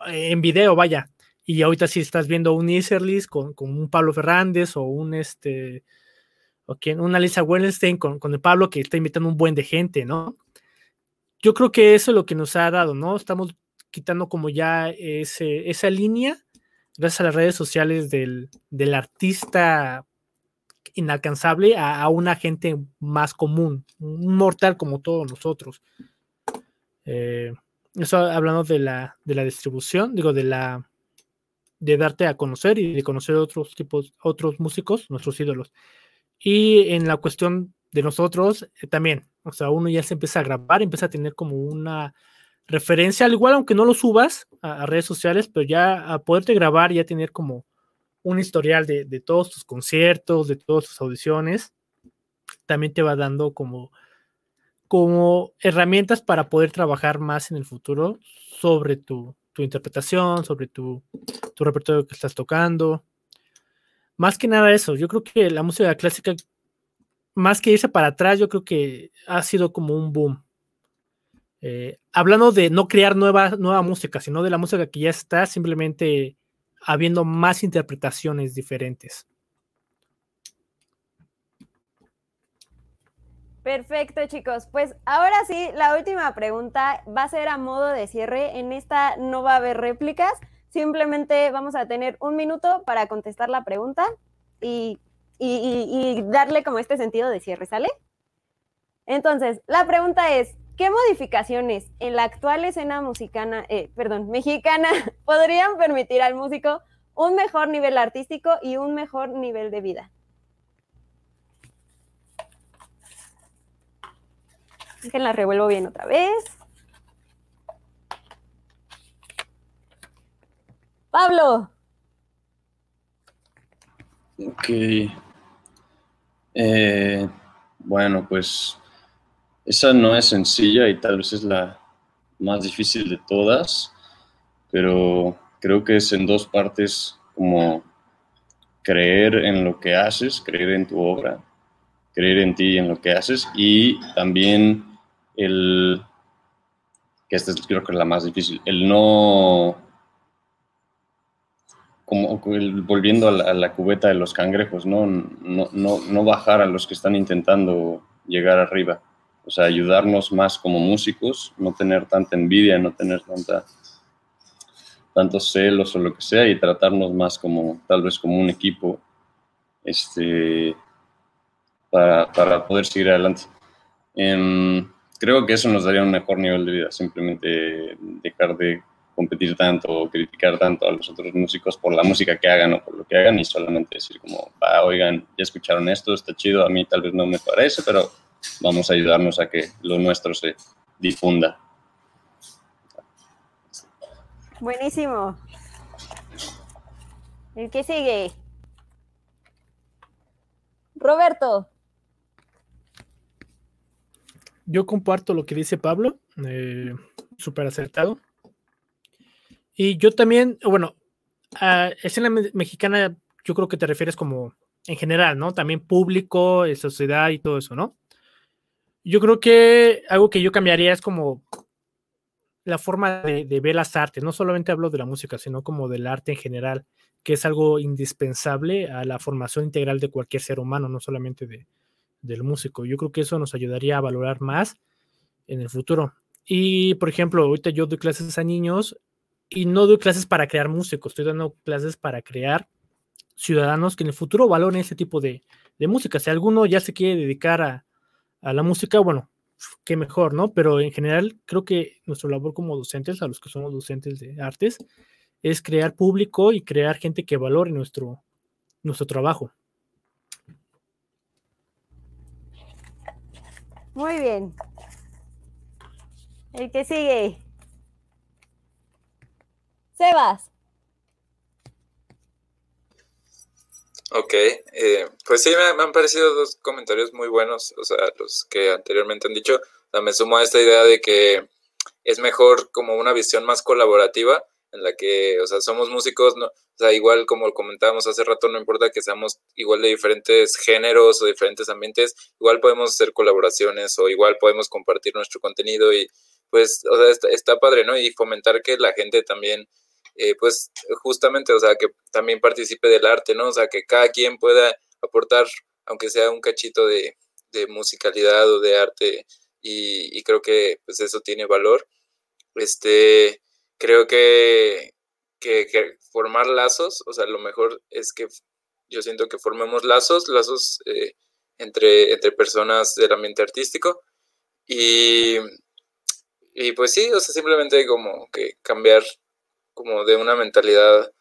en video, vaya, y ahorita si estás viendo un Iserlis con, con, un Pablo Fernández o un este o quien, una Lisa Wellenstein con, con, el Pablo que está invitando un buen de gente, ¿no? Yo creo que eso es lo que nos ha dado, ¿no? Estamos quitando como ya ese, esa línea, gracias a las redes sociales del, del artista inalcanzable a, a, una gente más común, un mortal como todos nosotros. Eh, eso hablando de la, de la distribución, digo, de la de darte a conocer y de conocer otros tipos, otros músicos, nuestros ídolos. Y en la cuestión de nosotros eh, también, o sea, uno ya se empieza a grabar, empieza a tener como una referencia, al igual aunque no lo subas a, redes sociales, pero ya a poderte grabar, ya tener como un historial de, de, todos tus conciertos, de todas tus audiciones, también te va dando como, como herramientas para poder trabajar más en el futuro sobre tu, tu interpretación, sobre tu, tu repertorio que estás tocando. Más que nada eso, yo creo que la música clásica, más que irse para atrás, yo creo que ha sido como un boom. Eh, hablando de no crear nueva, nueva música, sino de la música que ya está, simplemente habiendo más interpretaciones diferentes. Perfecto, chicos. Pues ahora sí, la última pregunta va a ser a modo de cierre. En esta no va a haber réplicas. Simplemente vamos a tener un minuto para contestar la pregunta y, darle como este sentido de cierre, ¿sale? Entonces, la pregunta es, ¿qué modificaciones en la actual escena musicana, eh, perdón, mexicana podrían permitir al músico un mejor nivel artístico y un mejor nivel de vida? la revuelvo bien otra vez. Pablo. Ok. Eh, bueno, pues esa no es sencilla y tal vez es la más difícil de todas, pero creo que es en dos partes como creer en lo que haces, creer en tu obra, creer en ti y en lo que haces y también el, que esta es creo que es la más difícil, el no, como volviendo a la, cubeta de los cangrejos, ¿no? No, no, no bajar a los que están intentando llegar arriba, o sea, ayudarnos más como músicos, no tener tanta envidia, no tener tanta tantos celos o lo que sea y tratarnos más como tal vez como un equipo este para, para poder seguir adelante. Em, creo que eso nos daría un mejor nivel de vida, simplemente dejar de competir tanto o criticar tanto a los otros músicos por la música que hagan o por lo que hagan y solamente decir como, va, oigan, ya escucharon esto, está chido, a mí tal vez no me parece, pero vamos a ayudarnos a que lo nuestro se difunda. Buenísimo. ¿El que sigue? Roberto. Yo comparto lo que dice Pablo, eh, súper acertado. Y yo también, bueno, a escena mexicana, yo creo que te refieres como en general, ¿no? También público, eh, sociedad y todo eso, ¿no? Yo creo que algo que yo cambiaría es como la forma de, ver las artes. No solamente hablo de la música, sino como del arte en general, que es algo indispensable a la formación integral de cualquier ser humano, no solamente de, del músico. Yo creo que eso nos ayudaría a valorar más en el futuro. Y, por ejemplo, ahorita yo doy clases a niños y no doy clases para crear músicos, estoy dando clases para crear ciudadanos que en el futuro valoren ese tipo de, de música. Si alguno ya se quiere dedicar a, a, la música, bueno, qué mejor, ¿no? Pero en general creo que nuestra labor como docentes, a los que somos docentes de artes, es crear público y crear gente que valore nuestro, nuestro trabajo. Muy bien. El que sigue. Sebas. Ok, eh, pues sí, me, han parecido dos comentarios muy buenos, o sea, los que anteriormente han dicho. O sea, me sumo a esta idea de que es mejor como una visión más colaborativa en la que, o sea, somos músicos, no, o sea, igual como comentábamos hace rato, no importa que seamos igual de diferentes géneros o diferentes ambientes, igual podemos hacer colaboraciones o igual podemos compartir nuestro contenido y pues, o sea, está, está padre, ¿no? Y fomentar que la gente también, eh, pues, justamente, o sea, que también participe del arte, ¿no? O sea, que cada quien pueda aportar, aunque sea un cachito de, musicalidad o de arte y, creo que, pues, eso tiene valor. Este, creo que, que, que, formar lazos, o sea, lo mejor es que yo siento que formemos lazos, lazos eh, entre, entre personas del ambiente artístico y, y pues sí, o sea, simplemente como que cambiar como de una mentalidad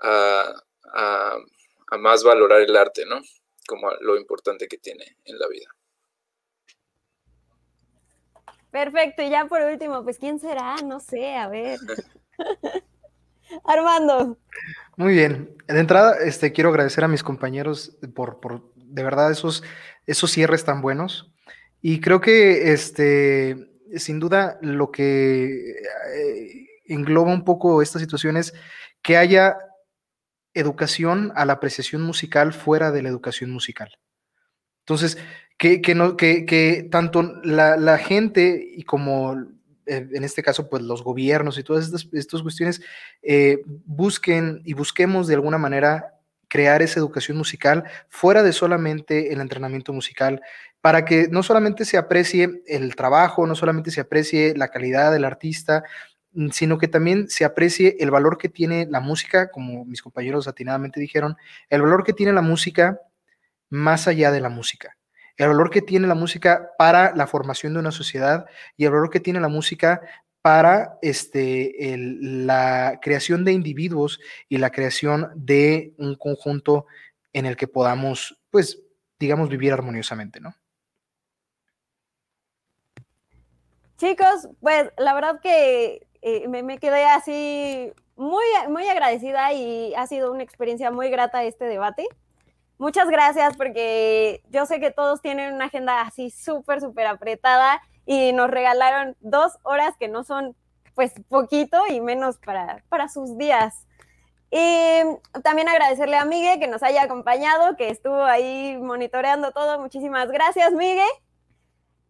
a, a, a más valorar el arte, ¿no? Como lo importante que tiene en la vida. Perfecto, y ya por último, pues ¿quién será? No sé, a ver. Armando. Muy bien. De entrada, este, quiero agradecer a mis compañeros por, por de verdad esos, esos cierres tan buenos. Y creo que este, sin duda lo que eh, engloba un poco esta situación es que haya educación a la apreciación musical fuera de la educación musical. Entonces, que, que, no, que, que tanto la, la, gente y como eh, en este caso, pues los gobiernos y todas estas, cuestiones eh, busquen y busquemos de alguna manera crear esa educación musical fuera de solamente el entrenamiento musical, para que no solamente se aprecie el trabajo, no solamente se aprecie la calidad del artista, sino que también se aprecie el valor que tiene la música, como mis compañeros atinadamente dijeron, el valor que tiene la música más allá de la música, el valor que tiene la música para la formación de una sociedad y el valor que tiene la música para este, el, la creación de individuos y la creación de un conjunto en el que podamos, pues, digamos, vivir armoniosamente, ¿no? Chicos, pues la verdad que eh, me, me, quedé así muy, muy agradecida y ha sido una experiencia muy grata este debate. Muchas gracias porque yo sé que todos tienen una agenda así súper, súper apretada y nos regalaron dos horas que no son pues poquito y menos para, para sus días. Y también agradecerle a Migue que nos haya acompañado, que estuvo ahí monitoreando todo. Muchísimas gracias, Migue.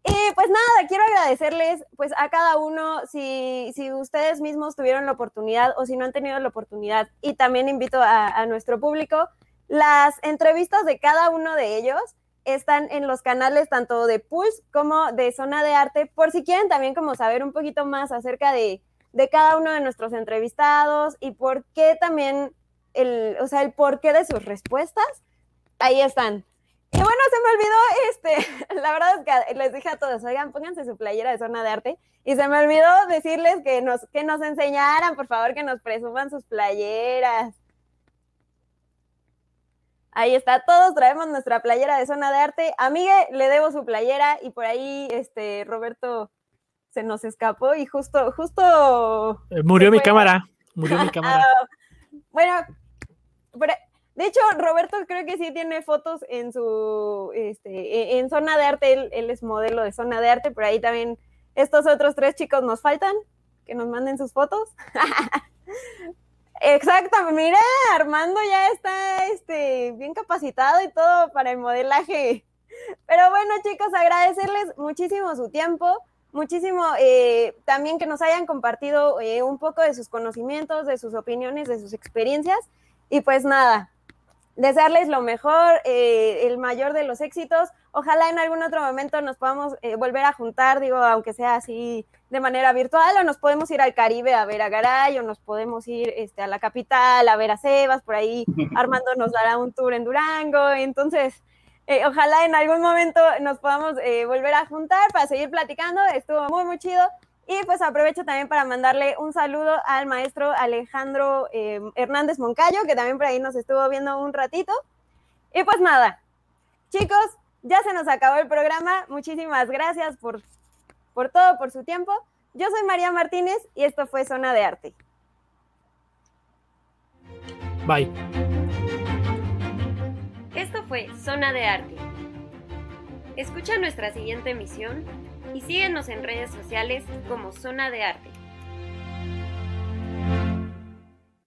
Y pues nada, quiero agradecerles pues a cada uno, si, si ustedes mismos tuvieron la oportunidad o si no han tenido la oportunidad. Y también invito a, nuestro público las entrevistas de cada uno de ellos están en los canales tanto de Pulse como de Zona de Arte, por si quieren también como saber un poquito más acerca de, de cada uno de nuestros entrevistados y por qué también, el, o sea, el porqué de sus respuestas, ahí están. Y bueno, se me olvidó, este, la verdad es que les dije a todos, oigan, pónganse su playera de zona de arte. Y se me olvidó decirles que nos, que nos enseñaran, por favor, que nos presuman sus playeras. Ahí está, todos traemos nuestra playera de zona de arte. A Miguel le debo su playera y por ahí este Roberto se nos escapó y justo, justo. Eh, murió mi cámara. Murió mi cámara. Ah, bueno, de hecho, Roberto creo que sí tiene fotos en su este, e, en zona de arte. Él, es modelo de zona de arte, por ahí también estos otros tres chicos nos faltan, que nos manden sus fotos. Exacto, mira, Armando ya está este, bien capacitado y todo para el modelaje. Pero bueno, chicos, agradecerles muchísimo su tiempo, muchísimo eh, también que nos hayan compartido eh, un poco de sus conocimientos, de sus opiniones, de sus experiencias. Y pues nada, desearles lo mejor, eh, el mayor de los éxitos. Ojalá en algún otro momento nos podamos volver a juntar, digo, aunque sea así de manera virtual o nos podemos ir al Caribe a ver a Garay o nos podemos ir este, a la capital a ver a Sebas, por ahí Armando nos dará un tour en Durango, entonces eh, ojalá en algún momento nos podamos eh, volver a juntar para seguir platicando, estuvo muy muy chido y pues aprovecho también para mandarle un saludo al maestro Alejandro eh, Hernández Moncayo, que también por ahí nos estuvo viendo un ratito. Y pues nada, chicos, ya se nos acabó el programa. Muchísimas gracias por por todo, por su tiempo. Yo soy María Martínez y esto fue Zona de Arte. Bye. Esto fue Zona de Arte. Escucha nuestra siguiente emisión y síguenos en redes sociales como Zona de Arte.